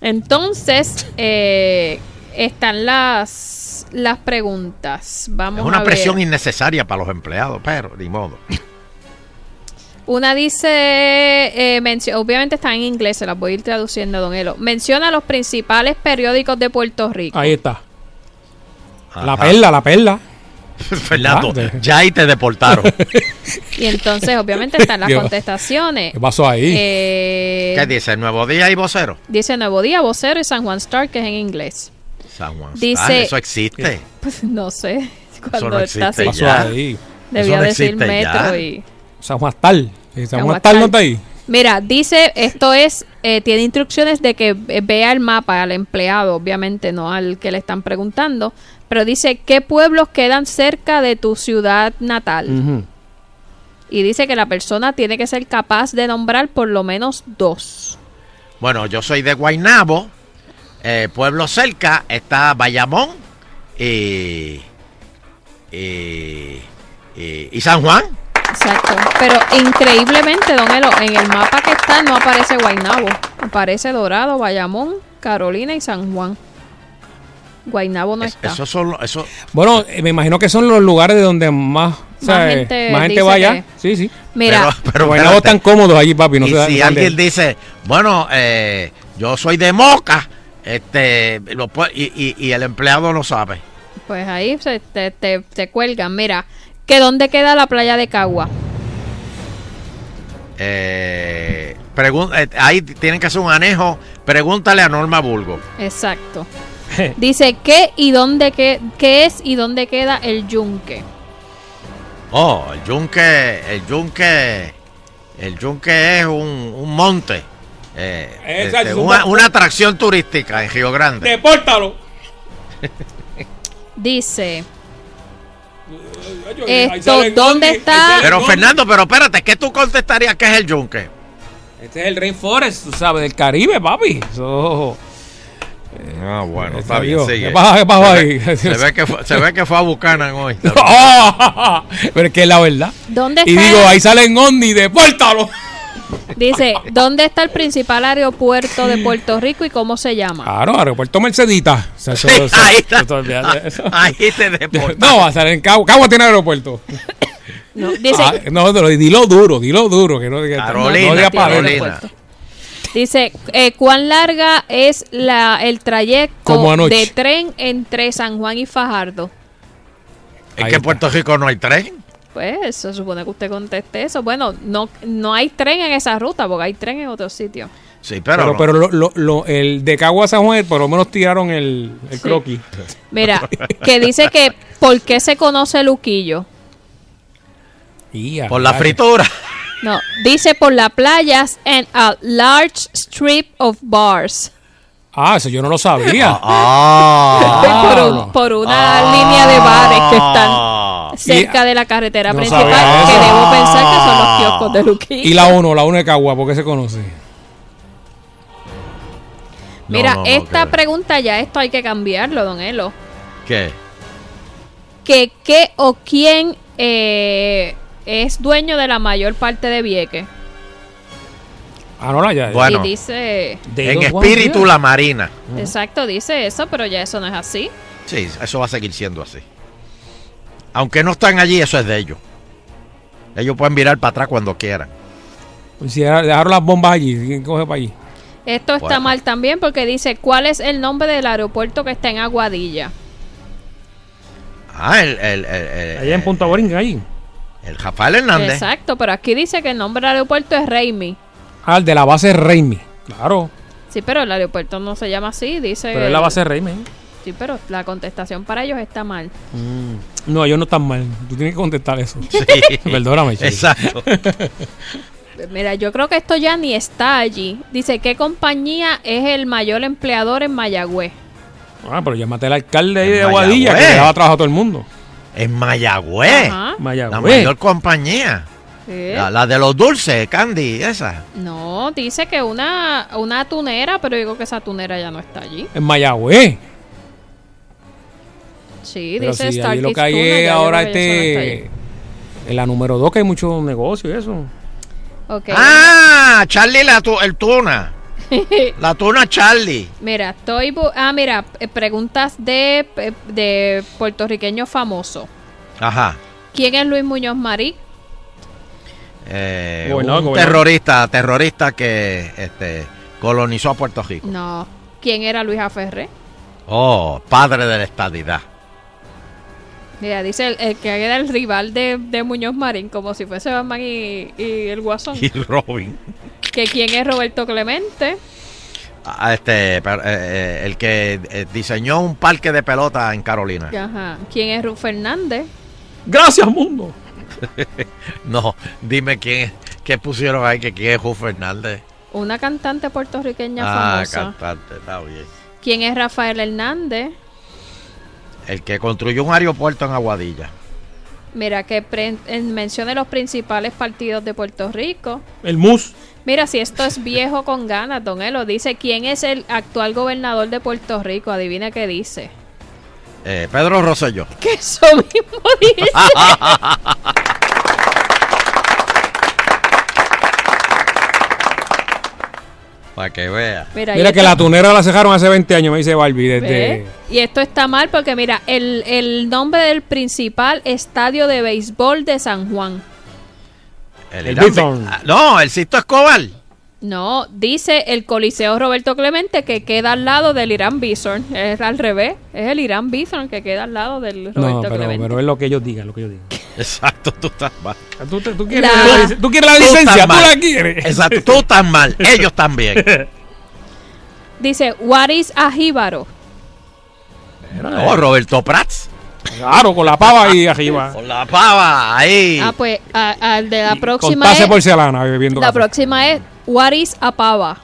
Entonces, eh, están las, las preguntas. Vamos Es una a ver. presión innecesaria para los empleados, pero ni modo. Una dice, eh, mencio- obviamente está en inglés, se las voy a ir traduciendo, don Elo. Menciona los principales periódicos de Puerto Rico. Ahí está. La perla, la perla. Fernando, ya ahí te deportaron. Y entonces, obviamente, están las ¿Qué- contestaciones. ¿Qué pasó ahí? Eh, ¿Qué dice? ¿Nuevo Día y Vocero? dice Nuevo Día, Vocero y San Juan Star, que es en inglés. San Juan. Dice- Star, eso existe. Pues no sé. Cuando no está existe así. ya. Debía Eso no decir metro ya. y. San Juan. Eh, San San Juan Tal no está ahí. Mira, dice, esto es, eh, tiene instrucciones de que eh, vea el mapa al empleado, obviamente no al que le están preguntando, pero dice qué pueblos quedan cerca de tu ciudad natal. Y dice que la persona tiene que ser capaz de nombrar por lo menos dos. Bueno, yo soy de Guaynabo. eh, pueblo cerca está Bayamón y, y, y- y San Juan. Exacto. Pero increíblemente, Don Elo, en el mapa que está no aparece Guaynabo. Aparece Dorado, Bayamón, Carolina y San Juan. Guaynabo no está. Esos son eso, Bueno, eh, me imagino que son los lugares de donde más, Más eh, gente más gente vaya. que- Sí, sí. Mira, Pero- pero Guaynabo están cómodos allí, papi. No y se da- si alguien dice, bueno, eh, yo soy de Moca, este, lo y, y- y el empleado no sabe. Pues ahí se te, te, te cuelgan. Mira, que dónde queda la playa de Cagua. Eh, eh, ahí tienen que hacer un anejo. Pregúntale a Norma Bulgo. Exacto. Dice qué y dónde que, qué es y dónde queda el yunque. Oh, el yunque, el yunque, el yunque es un, un monte. eh, este, es un- una, una atracción turística en Río Grande. Depórtalo. Dice esto, ¿dónde Gondi, está? Pero Fernando, pero espérate, ¿qué tú contestarías que es el yunque? Este es el Rainforest, tú sabes, del Caribe, papi. Eso. Ah, bueno, está bien, sigue. ¿qué pasa- qué pasó Se ahí? ve- Se ve, que fue, se ve que fue a Buchanan hoy. Pero es que es la verdad. ¿Dónde Y está? digo, ahí salen Ondi, depórtalo. Dice, ¿dónde está el principal aeropuerto de Puerto Rico y cómo se llama? Claro, aeropuerto Mercedita. O sea, eso- Sí, eso- ahí está. Ahí te deportaron. No, va a salir en Cagua. Cagua tiene aeropuerto. No, dice, Ah, no, no, dilo duro, dilo duro. Que no, que Carolina, no diga para Carolina. Dice eh, ¿cuán larga es la, el trayecto de tren entre San Juan y Fajardo? Es Ahí que en. Puerto Rico no hay tren. Pues se supone que usted conteste eso. Bueno, no, no hay tren en esa ruta porque hay tren en otro sitio. Sí, pero. Pero, no. pero lo, lo- lo- el de Cagua a San Juan, por lo menos tiraron el, el Sí. croquis. Mira, que dice que ¿por qué se conoce Luquillo? Por la fritura. No, dice por las playas and a large strip of bars. Ah, eso yo no lo sabía. Ah. por, un- por una línea de bares que están cerca de la carretera No principal, que eso. debo pensar que son los kioscos de Luquillo. Y la 1, la 1 de Cagua, ¿por qué se conoce? Mira, No, no, no, esta pregunta ya esto hay que cambiarlo, don Elo. ¿Qué? Que qué o quién eh, es dueño de la mayor parte de Vieques. Ah, no, la ya. Bueno. Y dice, En espíritu la marina. exacto, dice eso, pero ya eso no es así. Sí, eso va a seguir siendo así. Aunque no están allí, eso es de ellos. Ellos pueden virar para atrás cuando quieran. Pues si dejaron las bombas allí, ¿quién coge para allí? Esto está Bueno. mal también porque dice, ¿cuál es el nombre del aeropuerto que está en Aguadilla? Ah, el, el, el, el- Allá en Punta Boringa, allí. El Rafael Hernández. Exacto, pero aquí dice que el nombre del aeropuerto es Reimi. Ah, el de la base Reimi. Claro. Sí, pero el aeropuerto no se llama así, dice... Pero es la base Reimi. Sí, pero la contestación para ellos está mal. Mm. No, ellos no están mal. Tú tienes que contestar eso. Sí. Perdóname, Che. Exacto. Mira, yo creo que esto ya ni está allí. Dice, ¿qué compañía es el mayor empleador en Mayagüez? Ah, pero llámate al alcalde ahí de Aguadilla, que le daba trabajo a todo el mundo. En Mayagüez. Ajá. Mayagüez. La mayor compañía. La, la de los dulces, Candy, esa. No, dice que una, una tunera, pero digo que esa tunera ya no está allí. En Mayagüez. Sí, Pero dice si Star lo que hay Tuna, es ahora este... En la número 2 que hay mucho negocio y eso. Ah, Charlie la tu- el tuna. La tuna Charlie. Mira, estoy... Ah, mira, eh, preguntas de, de puertorriqueño famoso. Ajá. ¿Quién es Luis Muñoz Marí? Eh, Gobernador, un gobernador. terrorista, terrorista que este, colonizó a Puerto Rico. No. ¿Quién era Luis Aferré? Oh, padre de la estadidad. Mira, dice el, el que era el rival de, de Muñoz Marín, como si fuese Batman y, y el Guasón. Y Robin. Que quién es Roberto Clemente. Ah, Este, eh, eh, el que eh, diseñó un parque de pelota en Carolina. Ajá. ¿Quién es Ruth Fernández? Gracias, mundo. No, dime quién, qué pusieron ahí, que quién es Ju Fernández. Una cantante puertorriqueña Ah, famosa. cantante, está bien. ¿Quién es Rafael Hernández? El que construyó un aeropuerto en Aguadilla. Mira, que mencione los principales partidos de Puerto Rico. El MUS. Mira, si esto es viejo con ganas, Don Elo. Dice, ¿quién es el actual gobernador de Puerto Rico? Adivina qué dice. Eh, Pedro Rosselló. Que eso mismo dice. Para que vea. Mira, que esto- la tunera la cejaron hace 20 años, me dice Barbie. Desde... Y esto está mal porque, mira, el, el nombre del principal estadio de béisbol de San Juan. El Irán- Bison. Ah, No, el Sisto Escobar. No, dice el Coliseo Roberto Clemente que queda al lado del Irán Bison. Es al revés. Es el Irán Bison que queda al lado del Roberto No, pero, Clemente. pero es lo que ellos digan, lo que ellos digan. Exacto, tú estás mal. ¿Tú, tú quieres, La- la, tú quieres la licencia? ¿Tú mal. la quieres? Exacto, tú estás mal. Ellos también. Dice, what is a jíbaro? No, Roberto Prats. Claro, con la pava ahí arriba. Con la pava ahí. Ah, pues al de la Con próxima de es, porcelana bebiendo la café. próxima es what is a pava?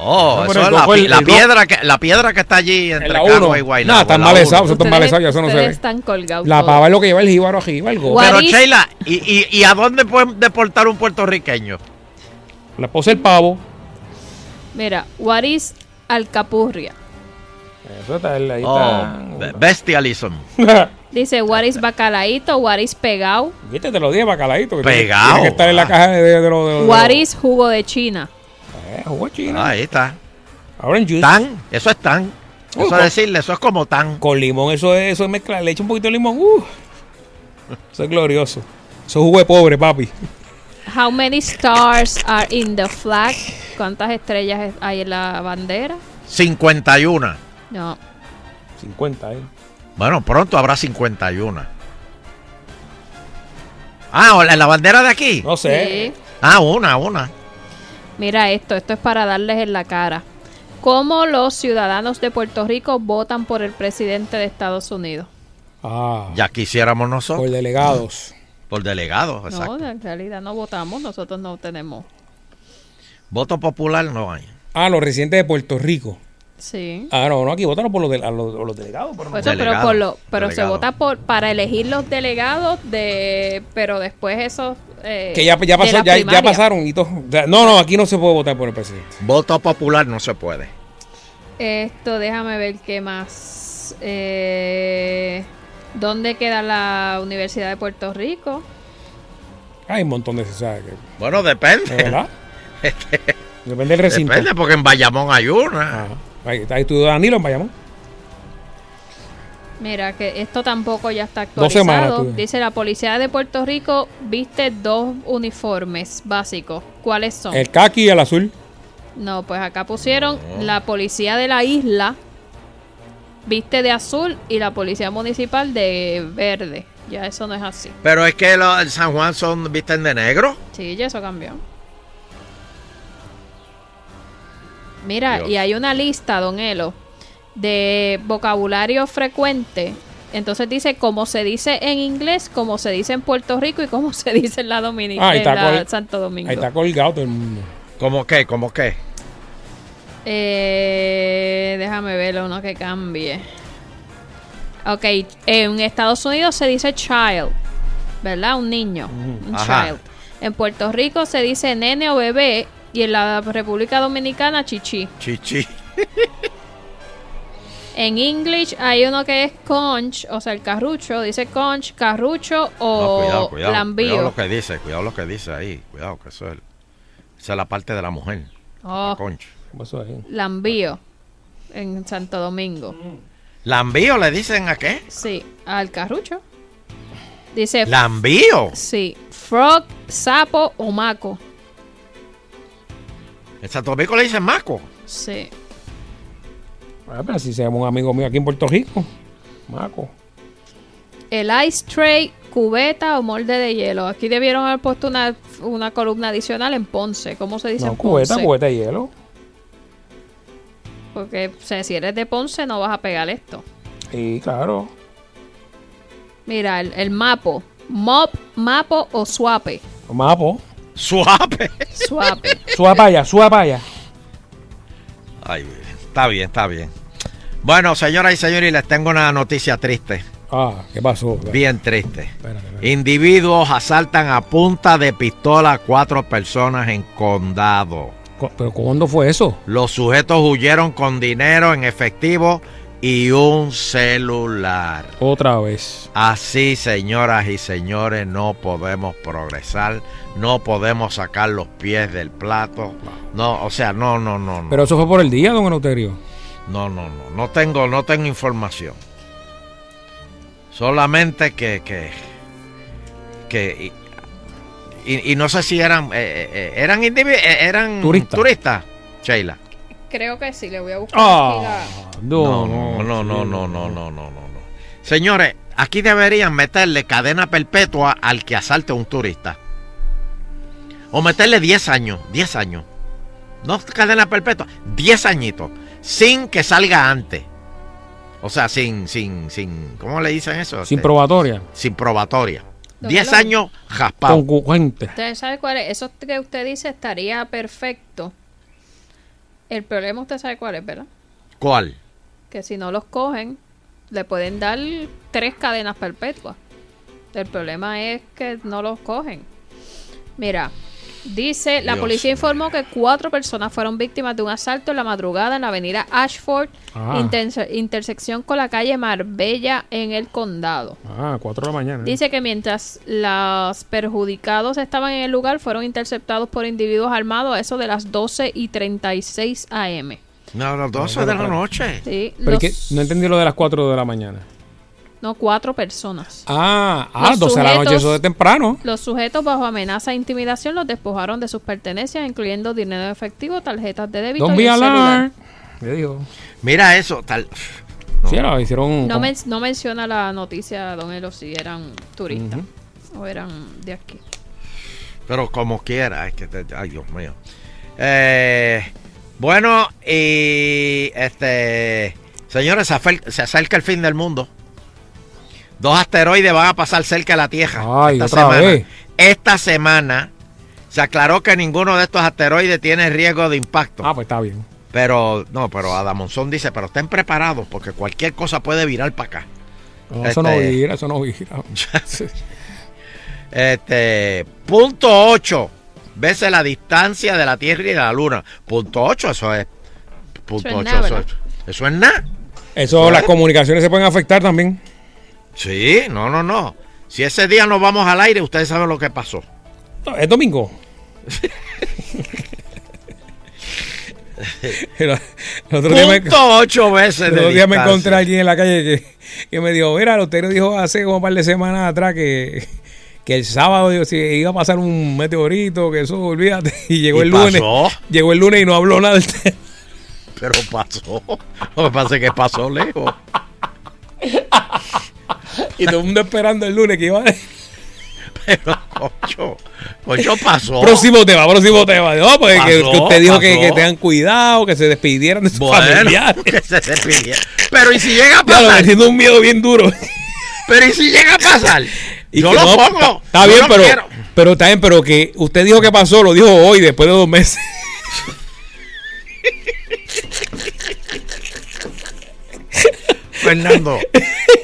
Oh, No, eso es el la, el- el piedra que la piedra que está allí entre En la Cagua y Guaynabo. No, están en la mal uno. echados, están ya eso no se ve. están colgados. La pava es lo que lleva el jíbaro arriba, el go. What Pero is- Sheila, ¿y, y, y a dónde pueden deportar un puertorriqueño? La esposa del pavo. Mira, what is alcapurria? Eso está ahí. ahí Oh, está. bestialism. Dice what is bacalaíto, what is pegao, Viste, te lo dije bacaladito. que tiene- Pegao. Tiene que estar en la Ah. caja de, de, de de what is jugo de China. Eh, jugo chino. Ahí está. Orange juice. Tan, eso es tan. Uh, Eso es decirle, eso es como tan. Con limón, eso es, eso es mezclar. Le echa un poquito de limón. Uh, eso es glorioso. Eso es jugo de pobre, papi. How many stars are in the flag? ¿Cuántas estrellas hay en la bandera? 51. No. 50, ¿eh? Bueno, pronto habrá 51. Ah, ¿o la, la bandera de aquí? No sé. Sí. Ah, una, una. Mira esto, esto es para darles en la cara. ¿Cómo los ciudadanos de Puerto Rico votan por el presidente de Estados Unidos? Ah, Ya quisiéramos nosotros. por delegados. Por delegados, exacto. No, en realidad no votamos, nosotros no tenemos. Voto popular no hay. Ah, los residentes de Puerto Rico. Sí. Ah, no, no, aquí votaron por los, de- a los, a los delegados. Por eso, pero por lo, pero se vota por para elegir los delegados de, pero después esos eh, Que ya, ya, pasó, ya, ya pasaron y todo. No, no, aquí no se puede votar por el presidente. Voto popular no se puede. Esto, déjame ver qué más. Eh, ¿Dónde queda la Universidad de Puerto Rico? Hay un montón de... que- Bueno, depende. ¿de verdad? Depende del recinto. Depende, porque en Bayamón hay una. Ajá. Ahí, ahí estudió Danilo en Bayamón. Mira, que esto tampoco ya está Dos semanas actualizado. Dice la policía de Puerto Rico viste dos uniformes básicos. ¿Cuáles son? El caqui y el azul. No, pues acá pusieron la policía de la isla viste de azul y la policía municipal de verde. Ya eso no es así. Pero es que los en San Juan son visten de negro. Sí, ya eso cambió. Mira, Dios. y hay una lista, don Elo, de vocabulario frecuente. Entonces dice cómo se dice en inglés, cómo se dice en Puerto Rico y cómo se dice en la Dominicana, Ah, ahí en está la Santo Domingo. Ahí está colgado todo el mundo. ¿Cómo qué? ¿Cómo qué? Eh, déjame ver uno que cambie. Ok, en Estados Unidos se dice child, ¿verdad? Un niño, un Ajá. child. En Puerto Rico se dice nene o bebé y en la República Dominicana chichi. Chichi. En English hay uno que es conch, o sea, el carrucho, dice conch, carrucho No, o cuidado, cuidado. lambío. Cuidado lo que dice, cuidado lo que dice ahí. Cuidado, que eso es, esa es la parte de la mujer. Oh, La concha. ¿Qué pasó ahí? lambío en Santo Domingo. ¿Lambío le dicen a qué? Sí, al carrucho. Dice ¿Lambío? Sí, frog, sapo o maco. En Santo Domingo le dicen maco. Sí. Ah, pero si se llama un amigo mío aquí en Puerto Rico. Maco. El ice tray, cubeta o molde de hielo. Aquí debieron haber puesto una, una columna adicional en Ponce. ¿Cómo se dice No, en cubeta, Ponce? cubeta de hielo. Porque o sea, si eres de Ponce no vas a pegar esto. Sí, claro. Mira, el, el mapo. Mop, mapo o suape. Mapo. Suape. Suape. Suapaya, suapaya. Ay, está bien, está bien. Bueno, señoras y señores, les tengo una noticia triste. Ah, ¿qué pasó? Bien triste. Espérate, espérate. Individuos asaltan a punta de pistola a cuatro personas en condado. Co- ¿Pero cuándo fue eso? Los sujetos huyeron con dinero en efectivo y un celular. Otra vez. Así, señoras y señores, no podemos progresar, no podemos sacar los pies del plato. No, o sea, no, no, no, no. Pero eso fue por el día, don Eleuterio. No, no, no, no tengo, no tengo información. Solamente que, que, que y, no sé si eran, eh, eh, eh, eran eh, eran Turista. turistas, Sheila. Creo que sí, le voy a buscar Ah, aquí la- no, no, no, no, no, no, no, no, no, no. Señores, aquí deberían meterle cadena perpetua al que asalte a un turista. O meterle 10 años, 10 años. No cadena perpetua, 10 añitos, sin que salga antes. O sea, sin, sin, sin, ¿cómo le dicen eso? Sin Este, probatoria. Sin probatoria. Don 10 Elo. años jaspado. Concurrente. ¿Usted sabe cuál es? Eso que usted dice estaría perfecto. El problema usted sabe cuál es, ¿verdad? ¿Cuál? Que si no los cogen, le pueden dar tres cadenas perpetuas. El problema es que no los cogen. Mira, dice, la Dios policía informó que cuatro personas fueron víctimas de un asalto en la madrugada en la avenida Ashford, Ah. interse- intersección con la calle Marbella en el condado. Ah, 4 de la mañana. Dice que mientras los perjudicados estaban en el lugar, fueron interceptados por individuos armados a eso de las 12 y 36 am. No, las 12 de la noche. Sí, Pero los- es que no entendí lo de las 4 de la mañana. No, cuatro personas. Ah, ah, Los 12 de la noche, sujetos- eso de temprano. Los sujetos bajo amenaza e intimidación los despojaron de sus pertenencias, incluyendo dinero efectivo, tarjetas de débito Don't y celular. alarmed. Le digo. Mira eso, tal. Sí, ahora hicieron. No, men- no menciona la noticia, don Elo, si eran turistas o eran de aquí. Pero como quiera, es que te- ay Dios mío. Eh, bueno, y este señores, se acerca el fin del mundo. Dos asteroides van a pasar cerca de la Tierra. Ay, esta otra semana. vez. Esta semana se aclaró que ninguno de estos asteroides tiene riesgo de impacto. Ah, pues está bien. Pero, no, pero Adamonzón dice, pero estén preparados porque cualquier cosa puede virar para acá. No, eso no Este, vira, eso no vira. Este, punto 8 veces la distancia de la Tierra y de la Luna. Punto 8, eso es. Punto Eso es 8, nada, eso, es, eso es nada. Eso, las comunicaciones se pueden afectar también. Sí, no, no, no. Si ese día nos vamos al aire, ustedes saben lo que pasó. No, Es domingo. el, otro día me, 8 veces el otro día me encontré a alguien en la calle que, que me dijo, mira, usted dijo hace como un par de semanas atrás que, que el sábado digo, si iba a pasar un meteorito, que eso, olvídate. Y llegó ¿Y el lunes. pasó? Llegó el lunes y no habló nada del tema. Pero pasó. Lo que pasa es que pasó lejos. Y todo el mundo esperando el lunes que iba a... Pero, cocho, cocho pasó. Próximo tema, próximo tema. No, pues que, Pasó, que usted dijo que, que tengan cuidado, que se despidieran de sus Bueno, familiares. que se despidieran. Pero ¿y si llega a Ya lo pasar? un miedo bien duro. Pero ¿y si llega a pasar? Y Yo lo no, pongo. Está bien, pero, quiero. pero está bien, pero que usted dijo que pasó, lo dijo hoy, después de dos meses. Fernando,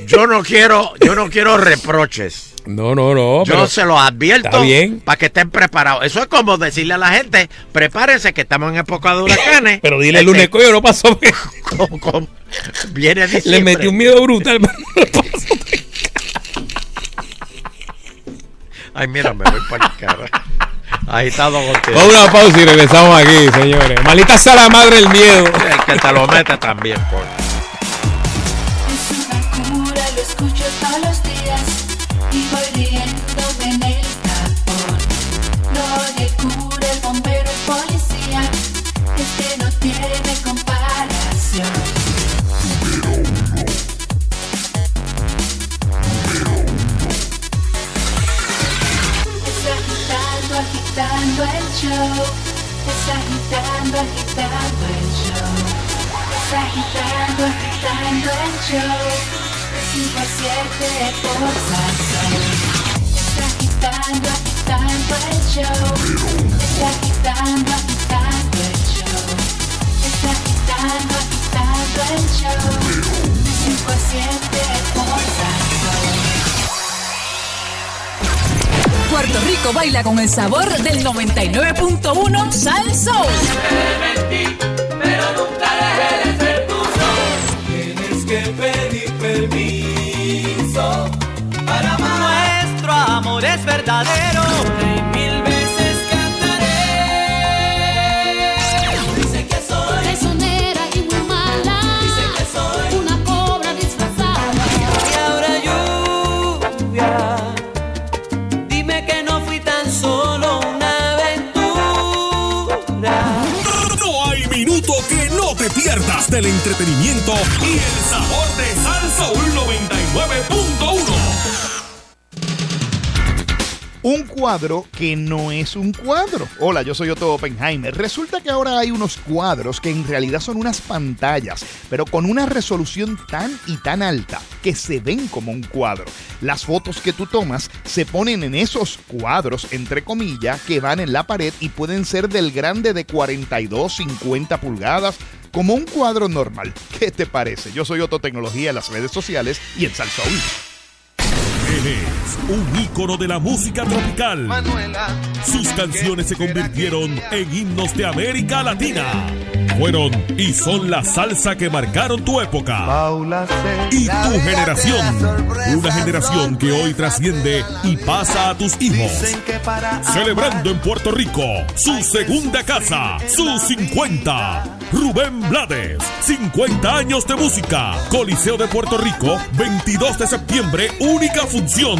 yo no quiero, yo no quiero reproches. No, no, no. Yo se los advierto Está para que estén preparados. Eso es como decirle a la gente, prepárense que estamos en época de huracanes. Pero dile el Este, lunes, coño, no pasó. con- con- viene Le diciembre. metí un miedo brutal. Ay, mira, me voy para el cara. Agitado contigo. Vamos a una pausa y regresamos aquí, señores. Malita sea la madre el miedo. El que te lo mete también, por. El show. Es agitando, agitando el show. Es agitando, agitando el show. De 5 a 7 por Salsón. Es agitando, agitando el show. Es agitando, agitando el show. Es agitando, agitando el show. De 5 Puerto Rico baila con el sabor del 99.1 Sal Soul. Pero nunca dejé de ser. Tienes que pedir permiso para amar. Nuestro amor es verdadero. Del entretenimiento y el sabor de Salsa 99.1. Un cuadro que no es un cuadro. Hola, yo soy Otto Oppenheimer. Resulta que ahora hay unos cuadros que en realidad son unas pantallas, pero con una resolución tan y tan alta que se ven como un cuadro. Las fotos que tú tomas se ponen en esos cuadros, entre comillas, que van en la pared y pueden ser del grande de 42, 50 pulgadas, como un cuadro normal. ¿Qué te parece? Yo soy Otto Tecnología en las redes sociales y en Salsa. Él es un ícono de la música tropical. Sus canciones se convirtieron en himnos de América Latina. Fueron y son la salsa que marcaron tu época. Y tu generación. Una generación que hoy trasciende y pasa a tus hijos. Celebrando en Puerto Rico su segunda casa, sus 50. Rubén Blades. 50 años de música. Coliseo de Puerto Rico, 22 de septiembre, única función.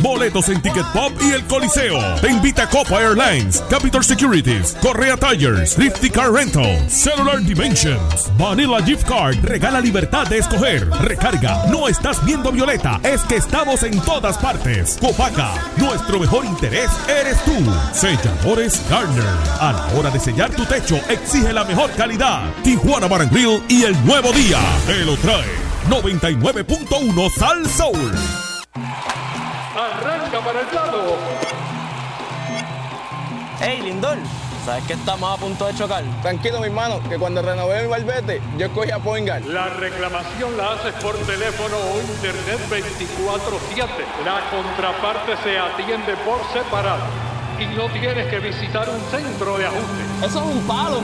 Boletos en Ticket Pop y el Coliseo. Te invita Copa Airlines, Capital Securities, Correa Tires, Rifty Car Rental, Cellular Dimensions, Vanilla Gift Card. Regala libertad de escoger. Recarga. No estás viendo Violeta, es que estamos en todas partes. Copaca, nuestro mejor interés eres tú. Selladores Garner. A la hora de sellar tu techo, exige la mejor calidad. Tijuana Bar Grill y el nuevo día. Te lo trae 99.1 Sal Soul. Arranca para el lado. Hey, Lindor, ¿sabes que estamos a punto de chocar? Tranquilo, mi hermano, que cuando renové mi barbete, yo escogí a Poingal. La reclamación la haces por teléfono o internet 24-7. La contraparte se atiende por separado. Y no tienes que visitar un centro de ajuste. Eso es un palo.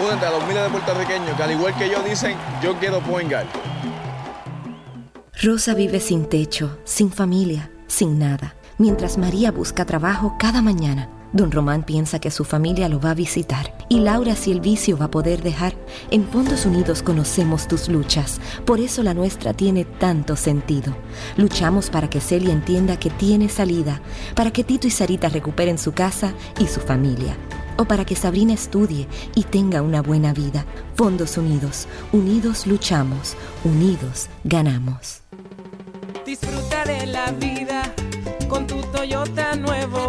Únete a los miles de puertorriqueños que al igual que yo dicen, yo quiero Poingal. Rosa vive sin techo, sin familia, sin nada. Mientras María busca trabajo cada mañana, Don Román piensa que su familia lo va a visitar y Laura si el vicio va a poder dejar. En Fondos Unidos conocemos tus luchas, por eso la nuestra tiene tanto sentido. Luchamos para que Celia entienda que tiene salida, para que Tito y Sarita recuperen su casa y su familia, o para que Sabrina estudie y tenga una buena vida. Fondos Unidos, unidos luchamos, unidos ganamos. Disfruta de la vida con tu Toyota nuevo,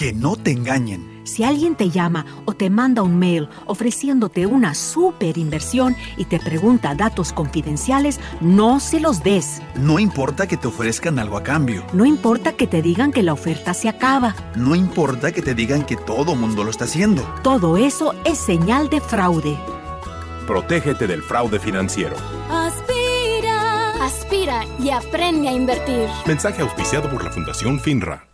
Que no te engañen. Si alguien te llama o te manda un mail ofreciéndote una super inversión y te pregunta datos confidenciales, no se los des. No importa que te ofrezcan algo a cambio. No importa que te digan que la oferta se acaba. No importa que te digan que todo mundo lo está haciendo. Todo eso es señal de fraude. Protégete del fraude financiero. Aspira. Aspira y aprende a invertir. Mensaje auspiciado por la Fundación FINRA.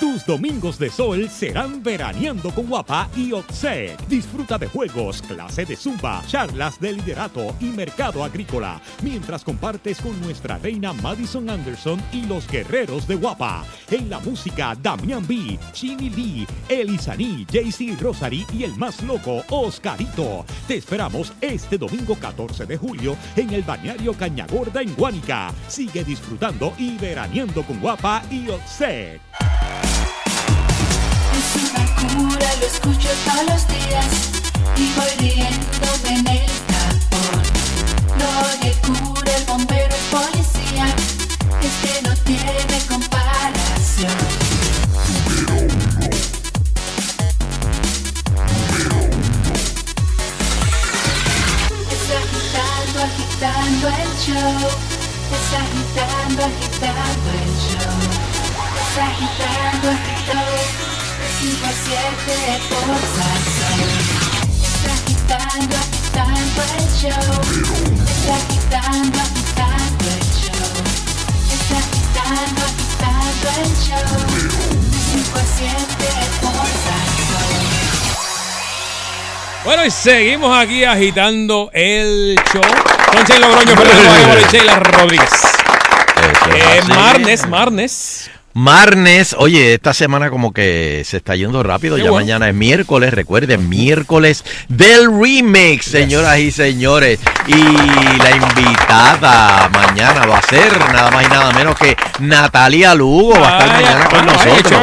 Tus domingos de sol serán veraneando con Guapa y Oxec. Disfruta de juegos, clase de zumba, charlas de liderato y mercado agrícola, mientras compartes con nuestra reina Madison Anderson y los guerreros de Guapa. En la música, Damian B, Chini Lee, Elisaní, JC Rosary y el más loco, Oscarito. Te esperamos este domingo 14 de julio en el Bañario Cañagorda en Guánica. Sigue disfrutando y veraneando con Guapa y Oxec. Es una cura, lo escucho todos los días y voy riéndome en el tapón. Lo que cura el bombero y policía es que no tiene comparación. Agitando el show. Es agitando, agitando el show. Es agitando, agitando. 5 a 7 por Salsón. Es agitando, agitando el show. Es agitando, agitando el show. Es agitando, agitando el show. 5 a 7 por Salsón. Bueno, y seguimos aquí agitando el show. Con Sheila Logroño, y Sheila Rodríguez. Eh. Marnes, Marnes. Marnes, oye, esta semana como que se está yendo rápido. Qué ya bueno. mañana es miércoles, recuerden, miércoles del remix, señoras y señores. Y la invitada mañana va a ser nada más y nada menos que Natalia Lugo. Va a estar mañana con nosotros.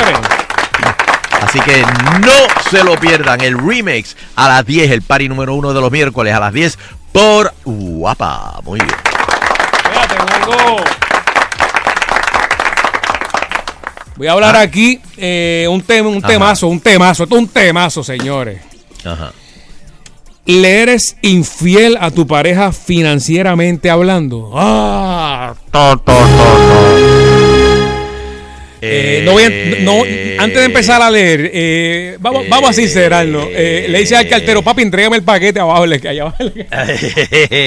Así que no se lo pierdan. El remix a las 10, el party número uno de los miércoles a las 10 por Guapa. Muy bien. Espérate, algo. Voy a hablar aquí eh, un, tema, un Ajá. temazo, un temazo. Esto es un temazo, señores. Ajá. ¿Le eres infiel a tu pareja financieramente hablando? Ah, to, to, to. Eh, no voy a- no, antes de empezar a leer, eh, vamos, vamos a sincerarnos. Eh, le dice al cartero, papi, entrégame el paquete abajo. Le, allá abajo le-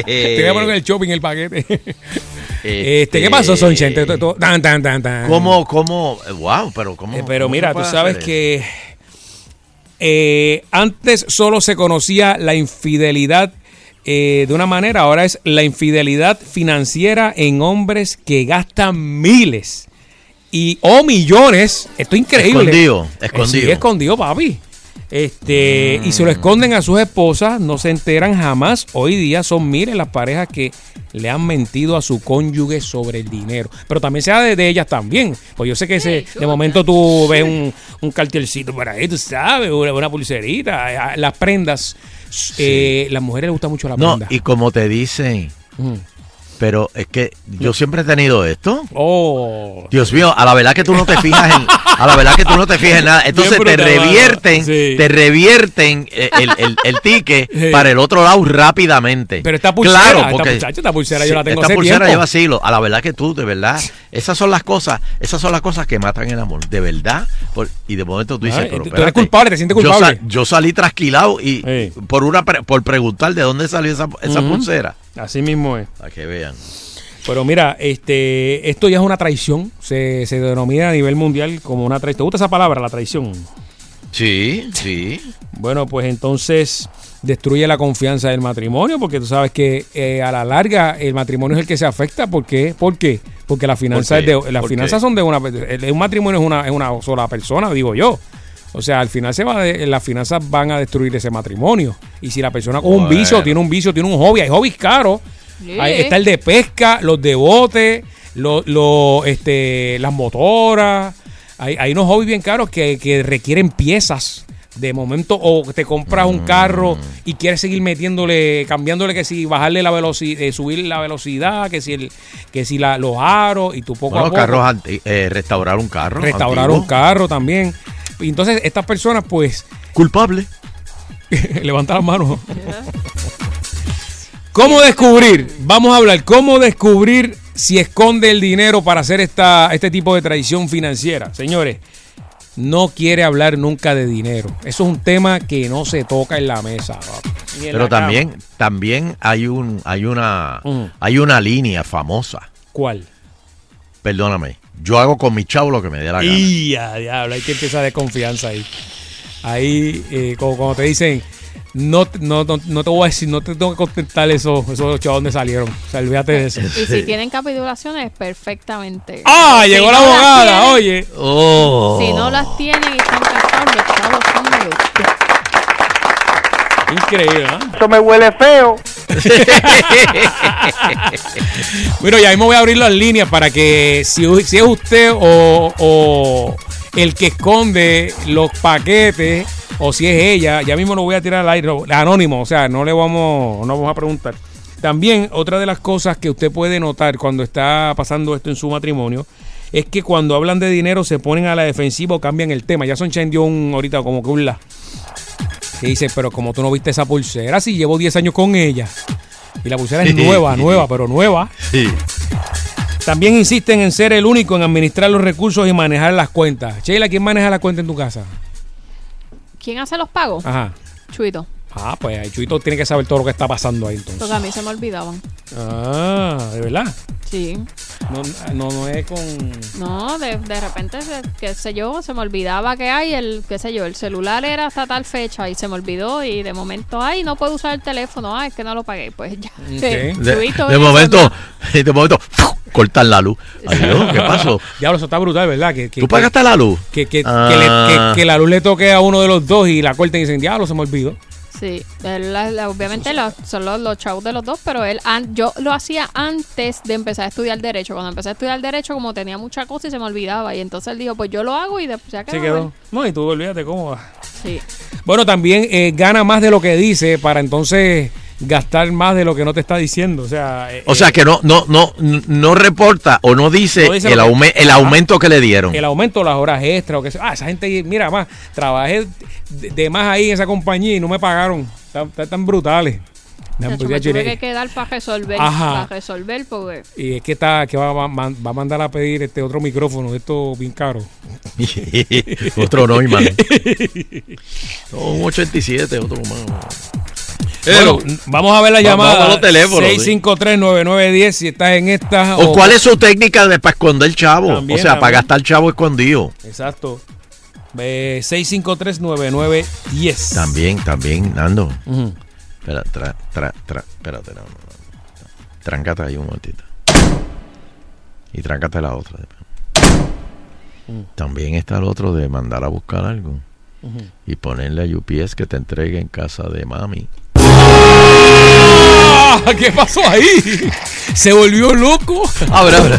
Entrégame en el shopping el paquete. este, ¿Qué pasó, te- tan, tan, tan, tan. ¿Cómo, cómo? Wow, pero ¿cómo? Eh, pero cómo mira, tú sabes que eh, antes solo se conocía la infidelidad eh, de una manera, ahora es la infidelidad financiera en hombres que gastan miles y o millones. Esto es increíble. Escondido, Eh, escondido. sí, escondido, papi. Este, y se lo esconden a sus esposas, no se enteran jamás. Hoy día son miles las parejas que le han mentido a su cónyuge sobre el dinero. Pero también sea de, de ellas también. Pues yo sé que se, de momento tú ves un, un cartelcito por ahí, tú sabes, una, una pulserita, eh, las prendas. eh, las mujeres les gusta mucho la No, prenda. y como te dicen, Mm. Pero es que yo siempre he tenido esto. Oh. Dios mío, a la verdad que tú no te fijas en, a la verdad que tú no te fijas en nada. Entonces te revierten, Sí. te revierten eh, el, el, el ticket Sí. para el otro lado rápidamente. Pero esta pulsera, claro, esta porque muchacha, esta pulsera yo la tengo Esta hace pulsera tiempo. lleva siglos. A la verdad que tú, de verdad, esas son las cosas, esas son las cosas que matan el amor, de verdad. Por- y de momento tú dices, Ay, pero tú- tú eres culpable, te sientes yo culpable. sa- Yo, salí trasquilado y por una pre- por preguntar de dónde salió esa, esa pulsera. Así mismo es. Para que vean. Pero mira, este, esto ya es una traición. Se, se denomina a nivel mundial como una traición. ¿Te gusta esa palabra, la traición? Sí, sí. Bueno, pues entonces destruye la confianza del matrimonio, porque tú sabes que eh, a la larga el matrimonio es el que se afecta. ¿Por qué? ¿Por qué? Porque las finanzas, ¿Por qué? de, las ¿Por finanzas son de una... Un matrimonio es una, es una sola persona, digo yo. O sea, al final se va de- las finanzas van a destruir ese matrimonio. Y si la persona con un vicio, tiene un vicio, tiene un hobby, hay hobbies caros. Sí. Ahí está el de pesca, los de bote, los, los, este, las motoras. Hay, hay unos hobbies bien caros que, que requieren piezas. De momento, o te compras un carro y quieres seguir metiéndole, cambiándole que si bajarle la velocidad, subir la velocidad, que si el, que si la, los aros y tu poco Bueno, a poco carros anti- eh, restaurar un carro. restaurar antiguo. un carro también. Y entonces estas personas, pues. Culpable. Levanta las manos. ¿Cómo descubrir? Vamos a hablar. ¿Cómo descubrir si esconde el dinero para hacer esta, este tipo de traición financiera? Señores, no quiere hablar nunca de dinero. Eso es un tema que no se toca en la mesa. en Pero la cama. también, también hay un, hay una, Mm. hay una línea famosa. ¿Cuál? Perdóname. Yo hago con mi chavo lo que me dé la gana. Y a diablo, hay que empezar de confianza ahí. Ahí, eh, como, como te dicen, no, te- no, no, no te voy a decir, no te tengo que contestar eso, esos chavos donde salieron. O sea, olvídate de eso. Y si tienen capitulaciones, perfectamente. ¡Ah! Si llegó la abogada, tienen- oye. Oh. Si no las tienen y están casados, los chavos son de. Increíble, ¿no? Eso me huele feo. Bueno, ya mismo voy a abrir las líneas para que si, si es usted o, o el que esconde los paquetes o si es ella, ya mismo lo voy a tirar al aire, anónimo, o sea, no le vamos, no vamos a preguntar. También otra de las cosas que usted puede notar cuando está pasando esto en su matrimonio es que cuando hablan de dinero se ponen a la defensiva o cambian el tema. Ya Sunshine dio un ahorita como que un la. Que dice, pero como tú no viste esa pulsera, si llevo 10 años con ella. Y la pulsera es nueva, nueva, pero nueva. Sí. También insisten en ser el único en administrar los recursos y manejar las cuentas. Sheila, ¿quién maneja la cuenta en tu casa? ¿Quién hace los pagos? Ajá. Chuito. Ah, pues ahí Chuito tiene que saber todo lo que está pasando ahí entonces. Porque a mí se me olvidaban. Ah, ¿de verdad? Sí. No, no, no es con... No, de, de repente, se- qué sé yo, se me olvidaba que hay el, qué sé yo, el celular era hasta tal fecha y se me olvidó y de momento, ay, no puedo usar el teléfono, ay, es que no lo pagué, pues ya. De, Chuito, de momento, ¿no? de momento, cortan la luz. Adiós, ¿qué pasó? Diablo, eso está brutal, ¿verdad? Que, que- ¿Tú que- pagaste la luz? Que, que, Ah. que le- que- que la luz le toque a uno de los dos y la corten y dicen, diablo, se me olvidó. Sí, él, obviamente los- son los, los chavos de los dos, pero él an- yo lo hacía antes de empezar a estudiar Derecho. Cuando empecé a estudiar Derecho, como tenía mucha cosa y se me olvidaba. Y entonces él dijo, pues yo lo hago y después ya Se quedó. No, y tú olvídate cómo va. Sí. Bueno, también eh, gana más de lo que dice para entonces gastar más de lo que no te está diciendo. O sea, eh, O sea que no, no, no, no reporta o no dice, No dice el, que- aume- el aumento que le dieron. el aumento de las horas extras o que sea. Ah, esa gente, mira, más, trabajé de, de más ahí en esa compañía y no me pagaron. Están, están tan brutales. Me pues, tuve Chile. que quedar para resolver. Para resolver porque. Y es que está que va, va- va- va a mandar a pedir este otro micrófono, de esto bien caro. otro Neumann. No, un 87, otro más. Bueno, vamos a ver la llamada. a los teléfonos, sí. 653-9910 si estás en esta. ¿O cuál es su técnica de para esconder chavo? También, o sea, para gastar chavo escondido. Exacto. Eh, 653-9910. También, también, Nando. Ujú. Espera, tra, tra, tra, espérate, no, no, no. Tráncate ahí un momentito. Y tráncate la otra. También está el otro de mandar a buscar algo y ponerle a UPS que te entregue en casa de mami. ¡Ah! ¿Qué pasó ahí? Se volvió loco. Abre, abre.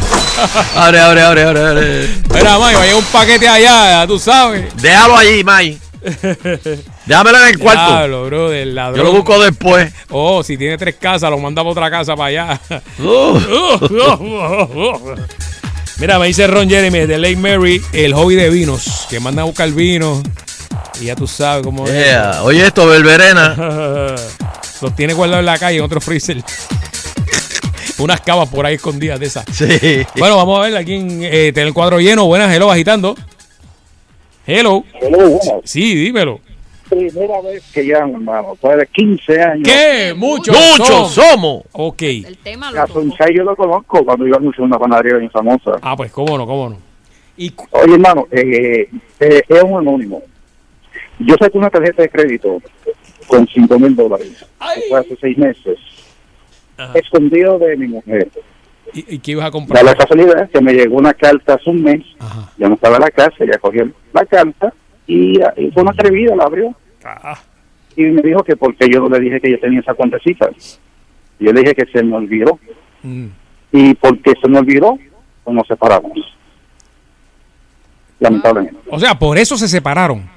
Abre, abre, abre, abre, abre. Mira, May, vaya un paquete allá, tú sabes. Déjalo allí, May. Déjamelo en el cuarto. Diablo, bro, del ladrón. Yo lo busco después. Oh, si tiene tres casas, lo manda para otra casa para allá. Mira, me dice Ron Jeremy de Lake Mary, el hobby de vinos, que manda a buscar vino. Y ya tú sabes cómo Yeah. Oye, esto, Belverena. Los tiene guardados en la calle en otro freezer. Unas cavas por ahí escondidas de esas. Sí. Bueno, vamos a ver aquí en eh, tener el cuadro lleno. Buenas, hello, agitando. Hello. Sí, dímelo. Primera vez que llamo, hermano. De 15 años. ¿Qué? Muchos Muchos somos. Ok. El tema A Sunshine yo lo conozco cuando iba mucho a una panadería bien famosa. Ah, pues cómo no, cómo no. Oye, hermano, eh, eh, es un anónimo. Yo saqué una tarjeta de crédito con 5 mil dólares. Fue hace seis meses. Escondido de mi mujer. ¿Y, y qué ibas a Da comprar? la casualidad que me llegó una carta hace un mes. Ya no estaba en la casa, ella cogió la carta y, ah, y fue una atrevida, la abrió. Y me dijo que porque yo no le dije que yo tenía esa cuentecita. Yo le dije que se me olvidó. Mm. Y porque se me olvidó, pues nos separamos. Lamentablemente. O sea, por eso se separaron.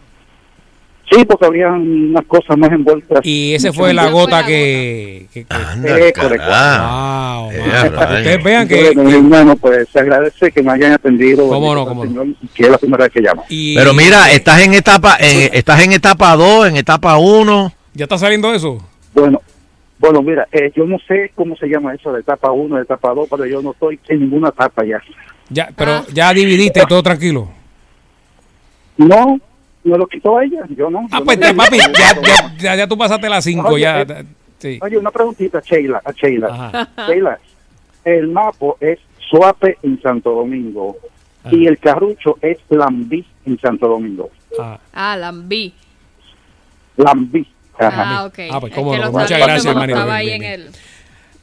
Sí, porque había unas cosas más envueltas. Y ese fue la gota que. que- que- Eh, correcto. Wow, Eh, mano, para que ustedes vean que. Bueno, hermano, pues se agradece que me hayan atendido. Cómo no, cómo Señor, y que es la primera vez que llama. Pero mira, estás en etapa, en- estás en etapa 2, en etapa 1. ¿Ya está saliendo eso? Bueno, bueno, mira, eh, yo no sé cómo se llama eso de etapa 1, de etapa 2, pero yo no estoy en ninguna etapa ya. Ya, pero ya dividiste todo tranquilo. No, me lo quitó ella, yo no. Ah, yo pues no- ya, papi, ya, ya, ya, ya tú pasaste las 5, Oye, ya. eh, sí. Oye, una preguntita, Sheila, a Sheila. Sheila, el mapo es Suape en Santo Domingo y el carrucho es Lambí en Santo Domingo. Ah, Lambí. Lambí. Ah, ok. Ah, pues Es cómo que no. Muchas gracias, como hermanito. estaba Bien, ahí bien, en el-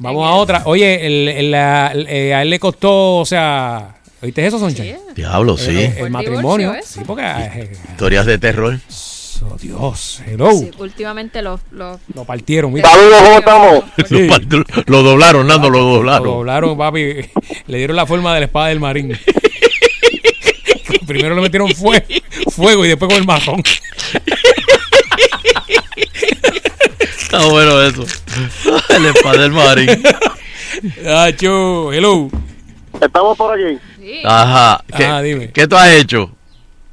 Vamos a otra. Oye, el, el- la- eh, a él le costó, o sea. ¿Oíste eso, Soncha? Diablo, sí. El, matrimonio. Sí, porque. eh, Historias de terror. oh, Dios, hello. Sí, últimamente los, los Lo partieron, mira. Saludos, ¿cómo estamos? Lo, doblaron, Nando, lo Lo doblaron. doblaron, papi. Le dieron la forma de la espada del marín. Primero le metieron fue- fuego y después con el marrón. Está bueno eso. El espada del marín. Acho, hello. Estamos por Ajá. ¿Qué, Ah, dime. ¿Qué tú has hecho?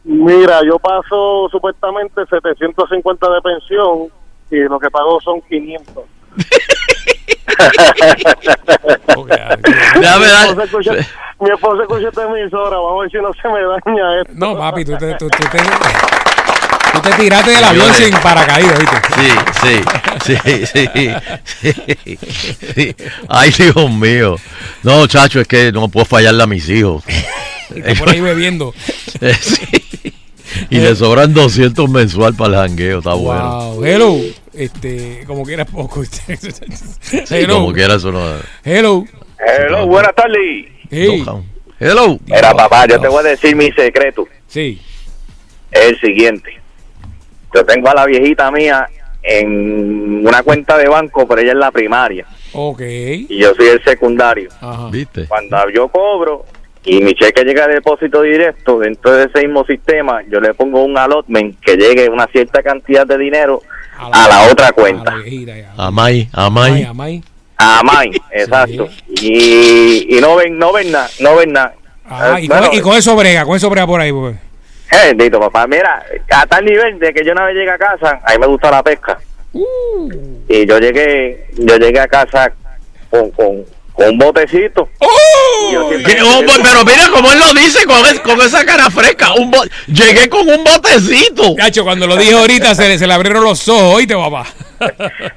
Mira, yo paso supuestamente 750 de pensión y lo que pago son 500. Déjame mi, dar- esposa escucha, mi esposa escucha esta emisora, vamos a ver si no se me daña esto. No, papi, tú te, tú, tú te, tú te tiraste del avión sin paracaídas, ¿viste? Sí, sí, sí, sí, sí. Ay, Dios mío. No, chacho, es que no puedo fallarle a mis hijos. Por ahí bebiendo. Sí. Y le sobran 200 mensual para el jangueo, está bueno. Wow, hello. Este, como quieras poco. Sí, como quiera eso no. Hello. Hello, buenas tardes. Hello. Mira, papá, yo te voy a decir mi secreto. Sí. Es el siguiente. Yo tengo a la viejita mía en una cuenta de banco, pero ella es la primaria. Ok. Y yo soy el secundario. Ajá. ¿Viste? Cuando yo cobro y mi cheque llega a depósito directo, dentro de ese mismo sistema, yo le pongo un allotment que llegue una cierta cantidad de dinero a la otra cuenta. Amay, amay. Amay. A Mai, exacto. Y, y no ven, no ven nada, no ven nada. Ah, Eh, y, bueno, con, y con eso brega, con eso brega por ahí, pues. Eh, bendito papá, mira, a tal nivel de que yo una vez llegue a casa, a mí me gusta la pesca. Uh. y yo llegué, yo llegué a casa con, con un botecito. Oh, pero mira como él lo dice con, es- con esa cara fresca. Un bo- llegué con un botecito. Cacho, cuando lo dije ahorita se le, se le abrieron los ojos, oíste, papá.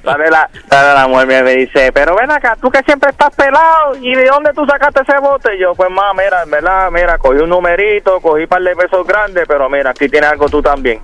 Sale la, sale la mujer me dice, pero ven acá, tú que siempre estás pelado, ¿y de dónde tú sacaste ese bote? Y yo, pues más, mira, en verdad, mira, cogí un numerito, cogí un par de pesos grandes, pero mira, aquí tienes algo tú también.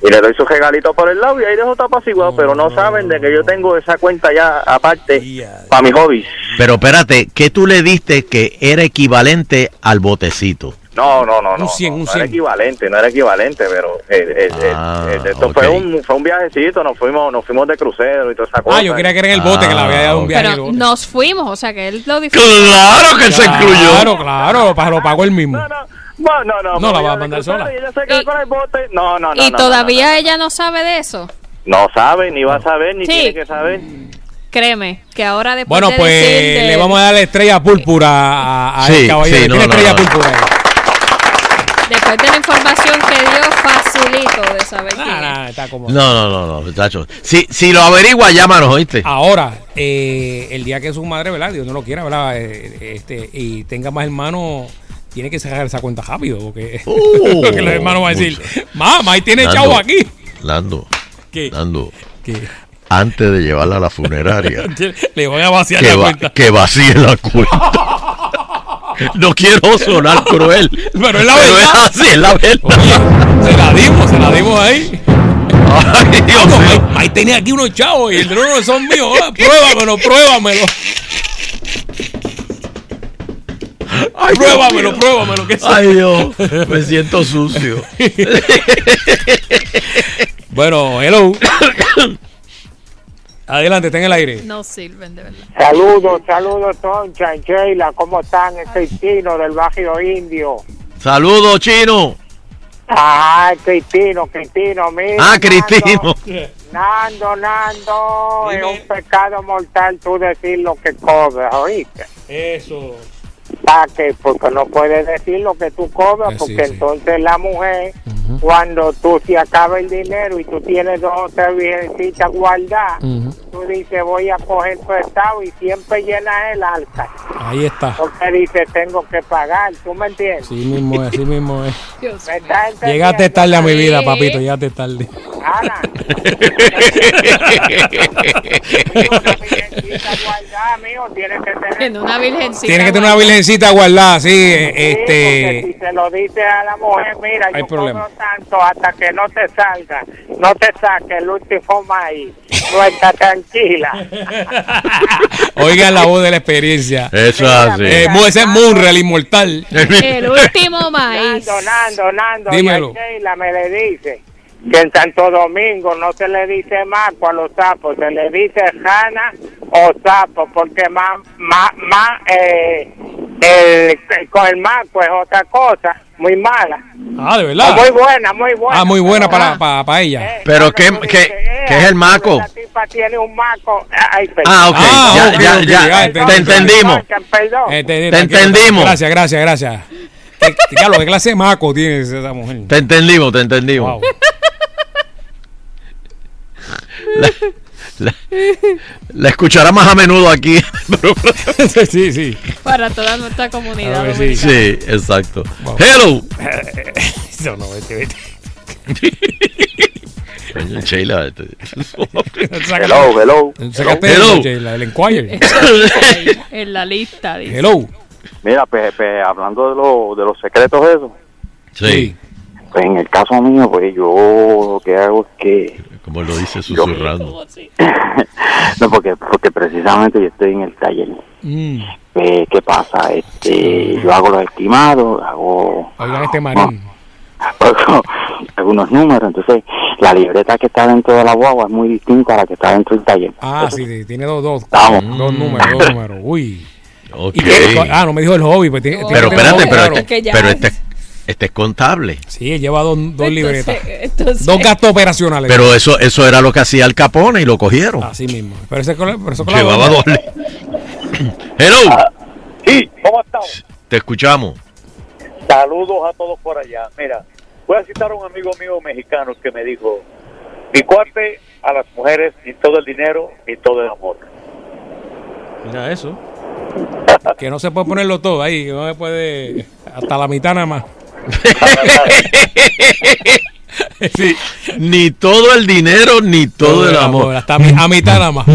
Y le doy su regalito por el lado y ahí dejo todo apaciguado, pero no saben de que yo tengo esa cuenta ya aparte para mis hobbies. Pero espérate, ¿qué tú le diste que era equivalente al botecito? No, no, no, no, Un cien, no, un no cien. era equivalente, no era equivalente, pero eh, eh, eh, Ah, eh, esto fue un fue un viajecito, nos fuimos nos fuimos de crucero y toda esa cosa. Ah, yo creía que era en el bote que le había dado un viaje. Pero nos fuimos, o sea que él lo disfrutó. Claro que se incluyó. Claro, claro, lo pagó él mismo. No, no, no. No la fue va a mandar sola. y ella se quedó con el bote. No, no, no. y no, todavía ella no sabe de eso. No, sabe, ni va a saber, ni Sí. tiene que saber. Créeme, que ahora después Bueno, de pues le vamos a dar la estrella púrpura a, a Sí, el caballero. sí, no, estrella no. púrpura ahí. después de la información que dio, facilito de saber quién es. Está como... No, no, no, no, muchachos. Si, si lo averigua, llámanos, ¿oíste? Ahora, eh, el día que su madre, ¿verdad? Dios no lo quiera, ¿verdad? Eh, este, y tenga más hermanos, tiene que sacar esa cuenta rápido, porque, Oh, porque los hermanos van a decir, mamá, ahí tiene Nando, chavo aquí. Nando, ¿Qué? Nando, ¿Qué? antes de llevarla a la funeraria, Le voy a vaciar que, la va- cuenta. que vacíe la cuenta. No quiero sonar cruel, Pero es la verdad. así, es la verdad. Se la dimos, se la dimos ahí. Ay, Dios mío. ahí, ahí tenía aquí unos chavos y el de uno son míos. Ah, Pruébamelo, pruébamelo. Ay, pruébamelo, pruébamelo. Que Ay, Dios, me siento sucio. bueno, hello. Adelante, está en el aire. No sirven, de verdad. Saludos, saludos, Toncha y Sheila, ¿cómo están? Es Cristino del barrio Indio. Saludos, chino. Ah, Cristino, Cristino, mira. Ah, Cristino. Nando, Nando, es un pecado mortal tú decir lo que cobras, ¿oíste? Eso. ¿Para qué? Porque no puedes decir lo que tú cobras, Eh, sí, porque sí. entonces la mujer, cuando tú se acaba el dinero y tú tienes dos o tres virgencitas guardadas, tú dices voy a coger prestado y siempre llenas el alta. Ahí está. Porque dice tengo que pagar, ¿tú me entiendes? Así mismo es, así mismo es. ¿Me estás entendiendo? Llegaste tarde a mi vida, Sí. papito, llegaste tarde. Ana, guardada, mijo, tienes que tener... En una virgencita. Tienes que tener una virgencita guardada, sí. Sí, porque Este. si se lo dice a la mujer, mira, Hay yo problema. cobro tanto hasta que no te salga, no te saque el último maíz, no está tranquila. Oigan la voz de la experiencia. Eso es así. Eh, ese es Munra, el inmortal. El último maíz. Nando, Nando, Nando, Dímelo. y a Sheila me le dice que en Santo Domingo no se le dice maco a los sapos, se le dice jana o sapo, porque más, más, más, eh, el, con el maco es otra cosa, muy mala. Ah, de verdad. Muy buena, muy buena. Ah, muy buena para, para, para ella. Pero, ¿qué, qué, qué es el maco? La tipa tiene un maco. Ay, perdón. Ah, ok. Ah, ya, ya, ya. ya Te entendimos. Perdón. Eh, Te entendimos. Gracias, gracias, gracias. ¿Qué, qué, qué clase de maco tiene esa mujer? Te entendimos, te entendimos. Wow. La, la- la escuchará más a menudo aquí. sí, sí. Para toda nuestra comunidad ver, sí. exacto. Hello. Eso no, vete, vete. Coño, Sheila, este- Hello, hello. Hello. el, Sheila, el Enquirer. En la lista, dice. Hello. Mira, pues, pues, hablando de, lo, de los secretos esos, Sí, pues en el caso mío, pues yo lo que hago es que, como lo dice susurrando. no, porque, porque precisamente yo estoy en el taller. Mm. Pues, ¿Qué pasa? Este, yo hago los estimados, hago, este marín. hago algunos números, entonces la libreta que está dentro de la guagua es muy distinta a la que está dentro del taller. Ah, sí, sí, tiene dos, dos. Vamos. Dos números, dos números. Uy. Ok. ¿Y qué? Ah, no me dijo el hobby. Pues Pero espérate, hobby, pero, claro. este, ya pero es- este, este es contable. Sí, él lleva dos, dos libretas. entonces- Dos gastos operacionales. Pero eso, eso era lo que hacía el Capone y lo cogieron. Así mismo. Pero ese, pero eso Llevaba dos. Hello, Sí, ¿cómo estamos? te escuchamos. Saludos a todos por allá. Mira, voy a citar a un amigo mío mexicano que me dijo, Mi cuate a las mujeres ni todo el dinero ni todo el amor. Mira eso. Que no se puede ponerlo todo ahí, que no se puede. Hasta la mitad nada más. Sí, ni todo el dinero ni todo el amor. Hasta a mi- a mitad nada más.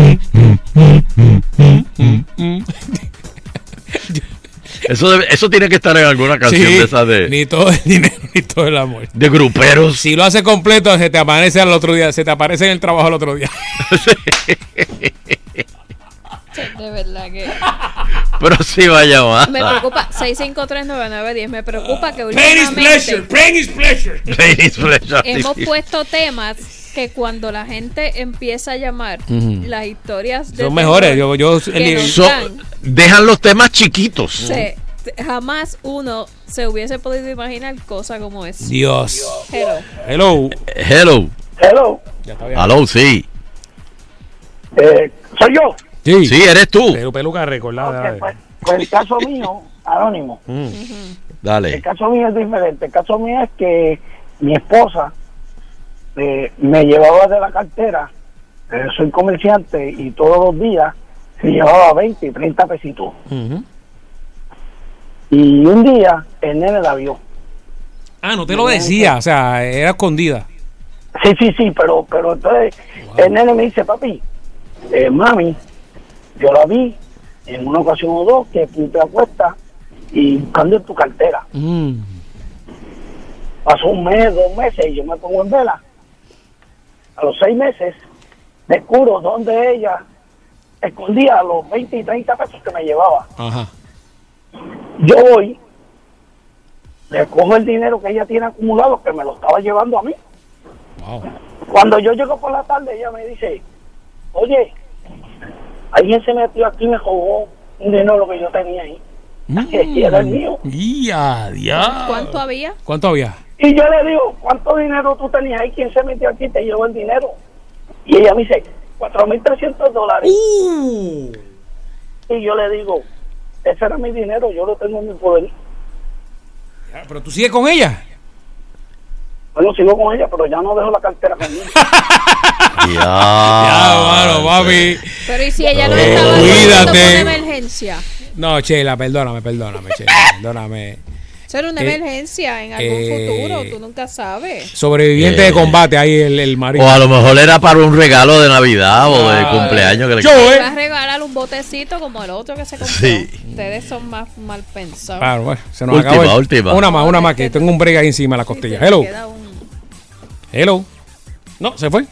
Eso, eso tiene que estar en alguna canción Sí, de esas de, Ni todo el dinero, ni todo el amor. de gruperos. Si lo hace completo, se te aparece al otro día, se te aparece en el trabajo al otro día. De verdad que. Pero sí va a llamar. Me preocupa, 6539910, me preocupa que Pain is pleasure, últimamente pain is pleasure. Pain is pleasure, hemos puesto temas que cuando la gente empieza a llamar las historias de Son mejores. Yo, yo, So- dejan los temas chiquitos. jamás uno se hubiese podido imaginar cosa como es. Dios. Hello. Hello. Hello. Hello. Hello, sí. Eh, soy yo. Sí. Sí, eres tú. Pero peluca recordada. Pues, pues el caso mío, anónimo. Dale. El caso mío es diferente. El caso mío es que mi esposa eh, me llevaba de la cartera. eh, soy comerciante y todos los días se llevaba 20 y 30 pesitos. Y un día el nene la vio. Ah, no te lo decía, o sea, era escondida. Sí, sí, sí, pero, pero entonces el nene me dice, papi, eh, mami, yo la vi en una ocasión o dos que tú te acuestas y buscando en tu cartera. Mm. Pasó un mes, dos meses y yo me pongo en vela. A los seis meses descubro dónde ella escondía los 20 y 30 pesos que me llevaba. Ajá. Yo voy, le cojo el dinero que ella tiene acumulado, que me lo estaba llevando a mí. Cuando yo llego por la tarde, ella me dice, oye, alguien se metió aquí y me robó un dinero que yo tenía ahí. Y era el mío. Ya, ya. ¿Cuánto había? ¿Cuánto había? Y yo le digo, ¿cuánto dinero tú tenías ahí? ¿Quién se metió aquí y te llevó el dinero? Y ella me dice, 4.300 dólares. Y yo le digo, ese era mi dinero, yo lo tengo en mi poder. Pero tú sigues con ella. Bueno, sigo con ella, pero ya no dejo la cartera conmigo. Ya, mano, papi. Pero ¿y si ella no Eh, estaba cuídate. con una emergencia? No, Sheila, perdóname, perdóname, Sheila, perdóname. Eso era una Eh, emergencia en algún eh, futuro, tú nunca sabes. Sobreviviente de combate ahí el, el marido. O a lo mejor era para un regalo de Navidad o de cumpleaños que le Yo, eh. vas a regalar un botecito como el otro que se compró. Sí. Ustedes son más mal pensados. Claro, bueno, se nos Última, acabó. última. Una más, una más, que tengo un break ahí encima de la costilla. Hello. Hello. No, se fue.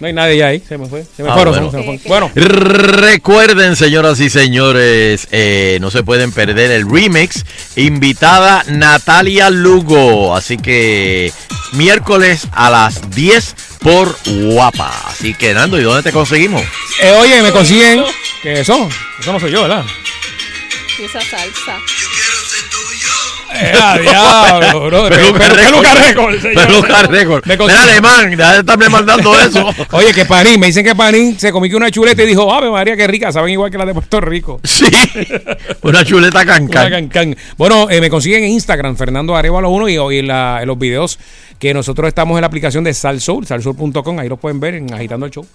No hay nadie ya ahí. Se me fue. Se me Ah, fueron. bueno. se me fueron. Bueno. Recuerden, señoras y señores, eh, no se pueden perder el remix. Invitada Natalia Lugo. Así que miércoles a las 10 por Guapa. Así que, Nando, ¿y dónde te conseguimos? Eh, oye, me consiguen. ¿Qué eso? Eso no soy yo, ¿verdad? Y esa salsa. Eh, a diablo, bro. Peluca Peluca Record. Señor. Peluca Record. Me consiguen. alemán, deja de estarme mandando eso. Oye, que Panín, me dicen que Panín se comió una chuleta y dijo, ave María, qué rica, saben igual que la de Puerto Rico. Sí, una chuleta Una cancán. cancán. Bueno, eh, me consiguen en Instagram, Fernando Arevalo 1 y hoy en, la- en los videos que nosotros estamos en la aplicación de Salsoul, salsoul.com, ahí lo pueden ver en Agitando el Show.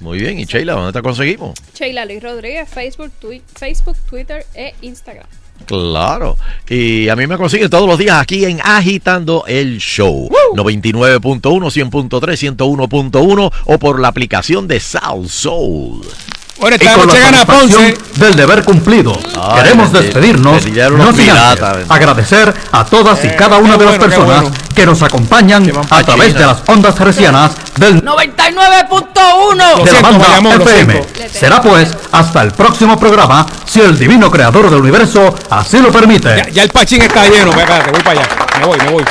Muy bien, y Sheila, ¿dónde te conseguimos? Sheila Luis Rodríguez, Facebook, twi- Facebook, Twitter e Instagram. Claro. Y a mí me consigue todos los días aquí en Agitando el Show. 99.1, 100.3, 101.1 o por la aplicación de South Soul. Bueno, Y con la satisfacción del deber cumplido, Ay, queremos despedirnos, no sin agradecer a todas y cada una de las bueno, qué personas bueno. que nos acompañan a través de las ondas hercianas del 99.1. de la banda lo FM. Será pues hasta el próximo programa, si el divino creador del universo así lo permite. Ya el pachín está lleno, espérate, voy para allá. Me voy, me voy.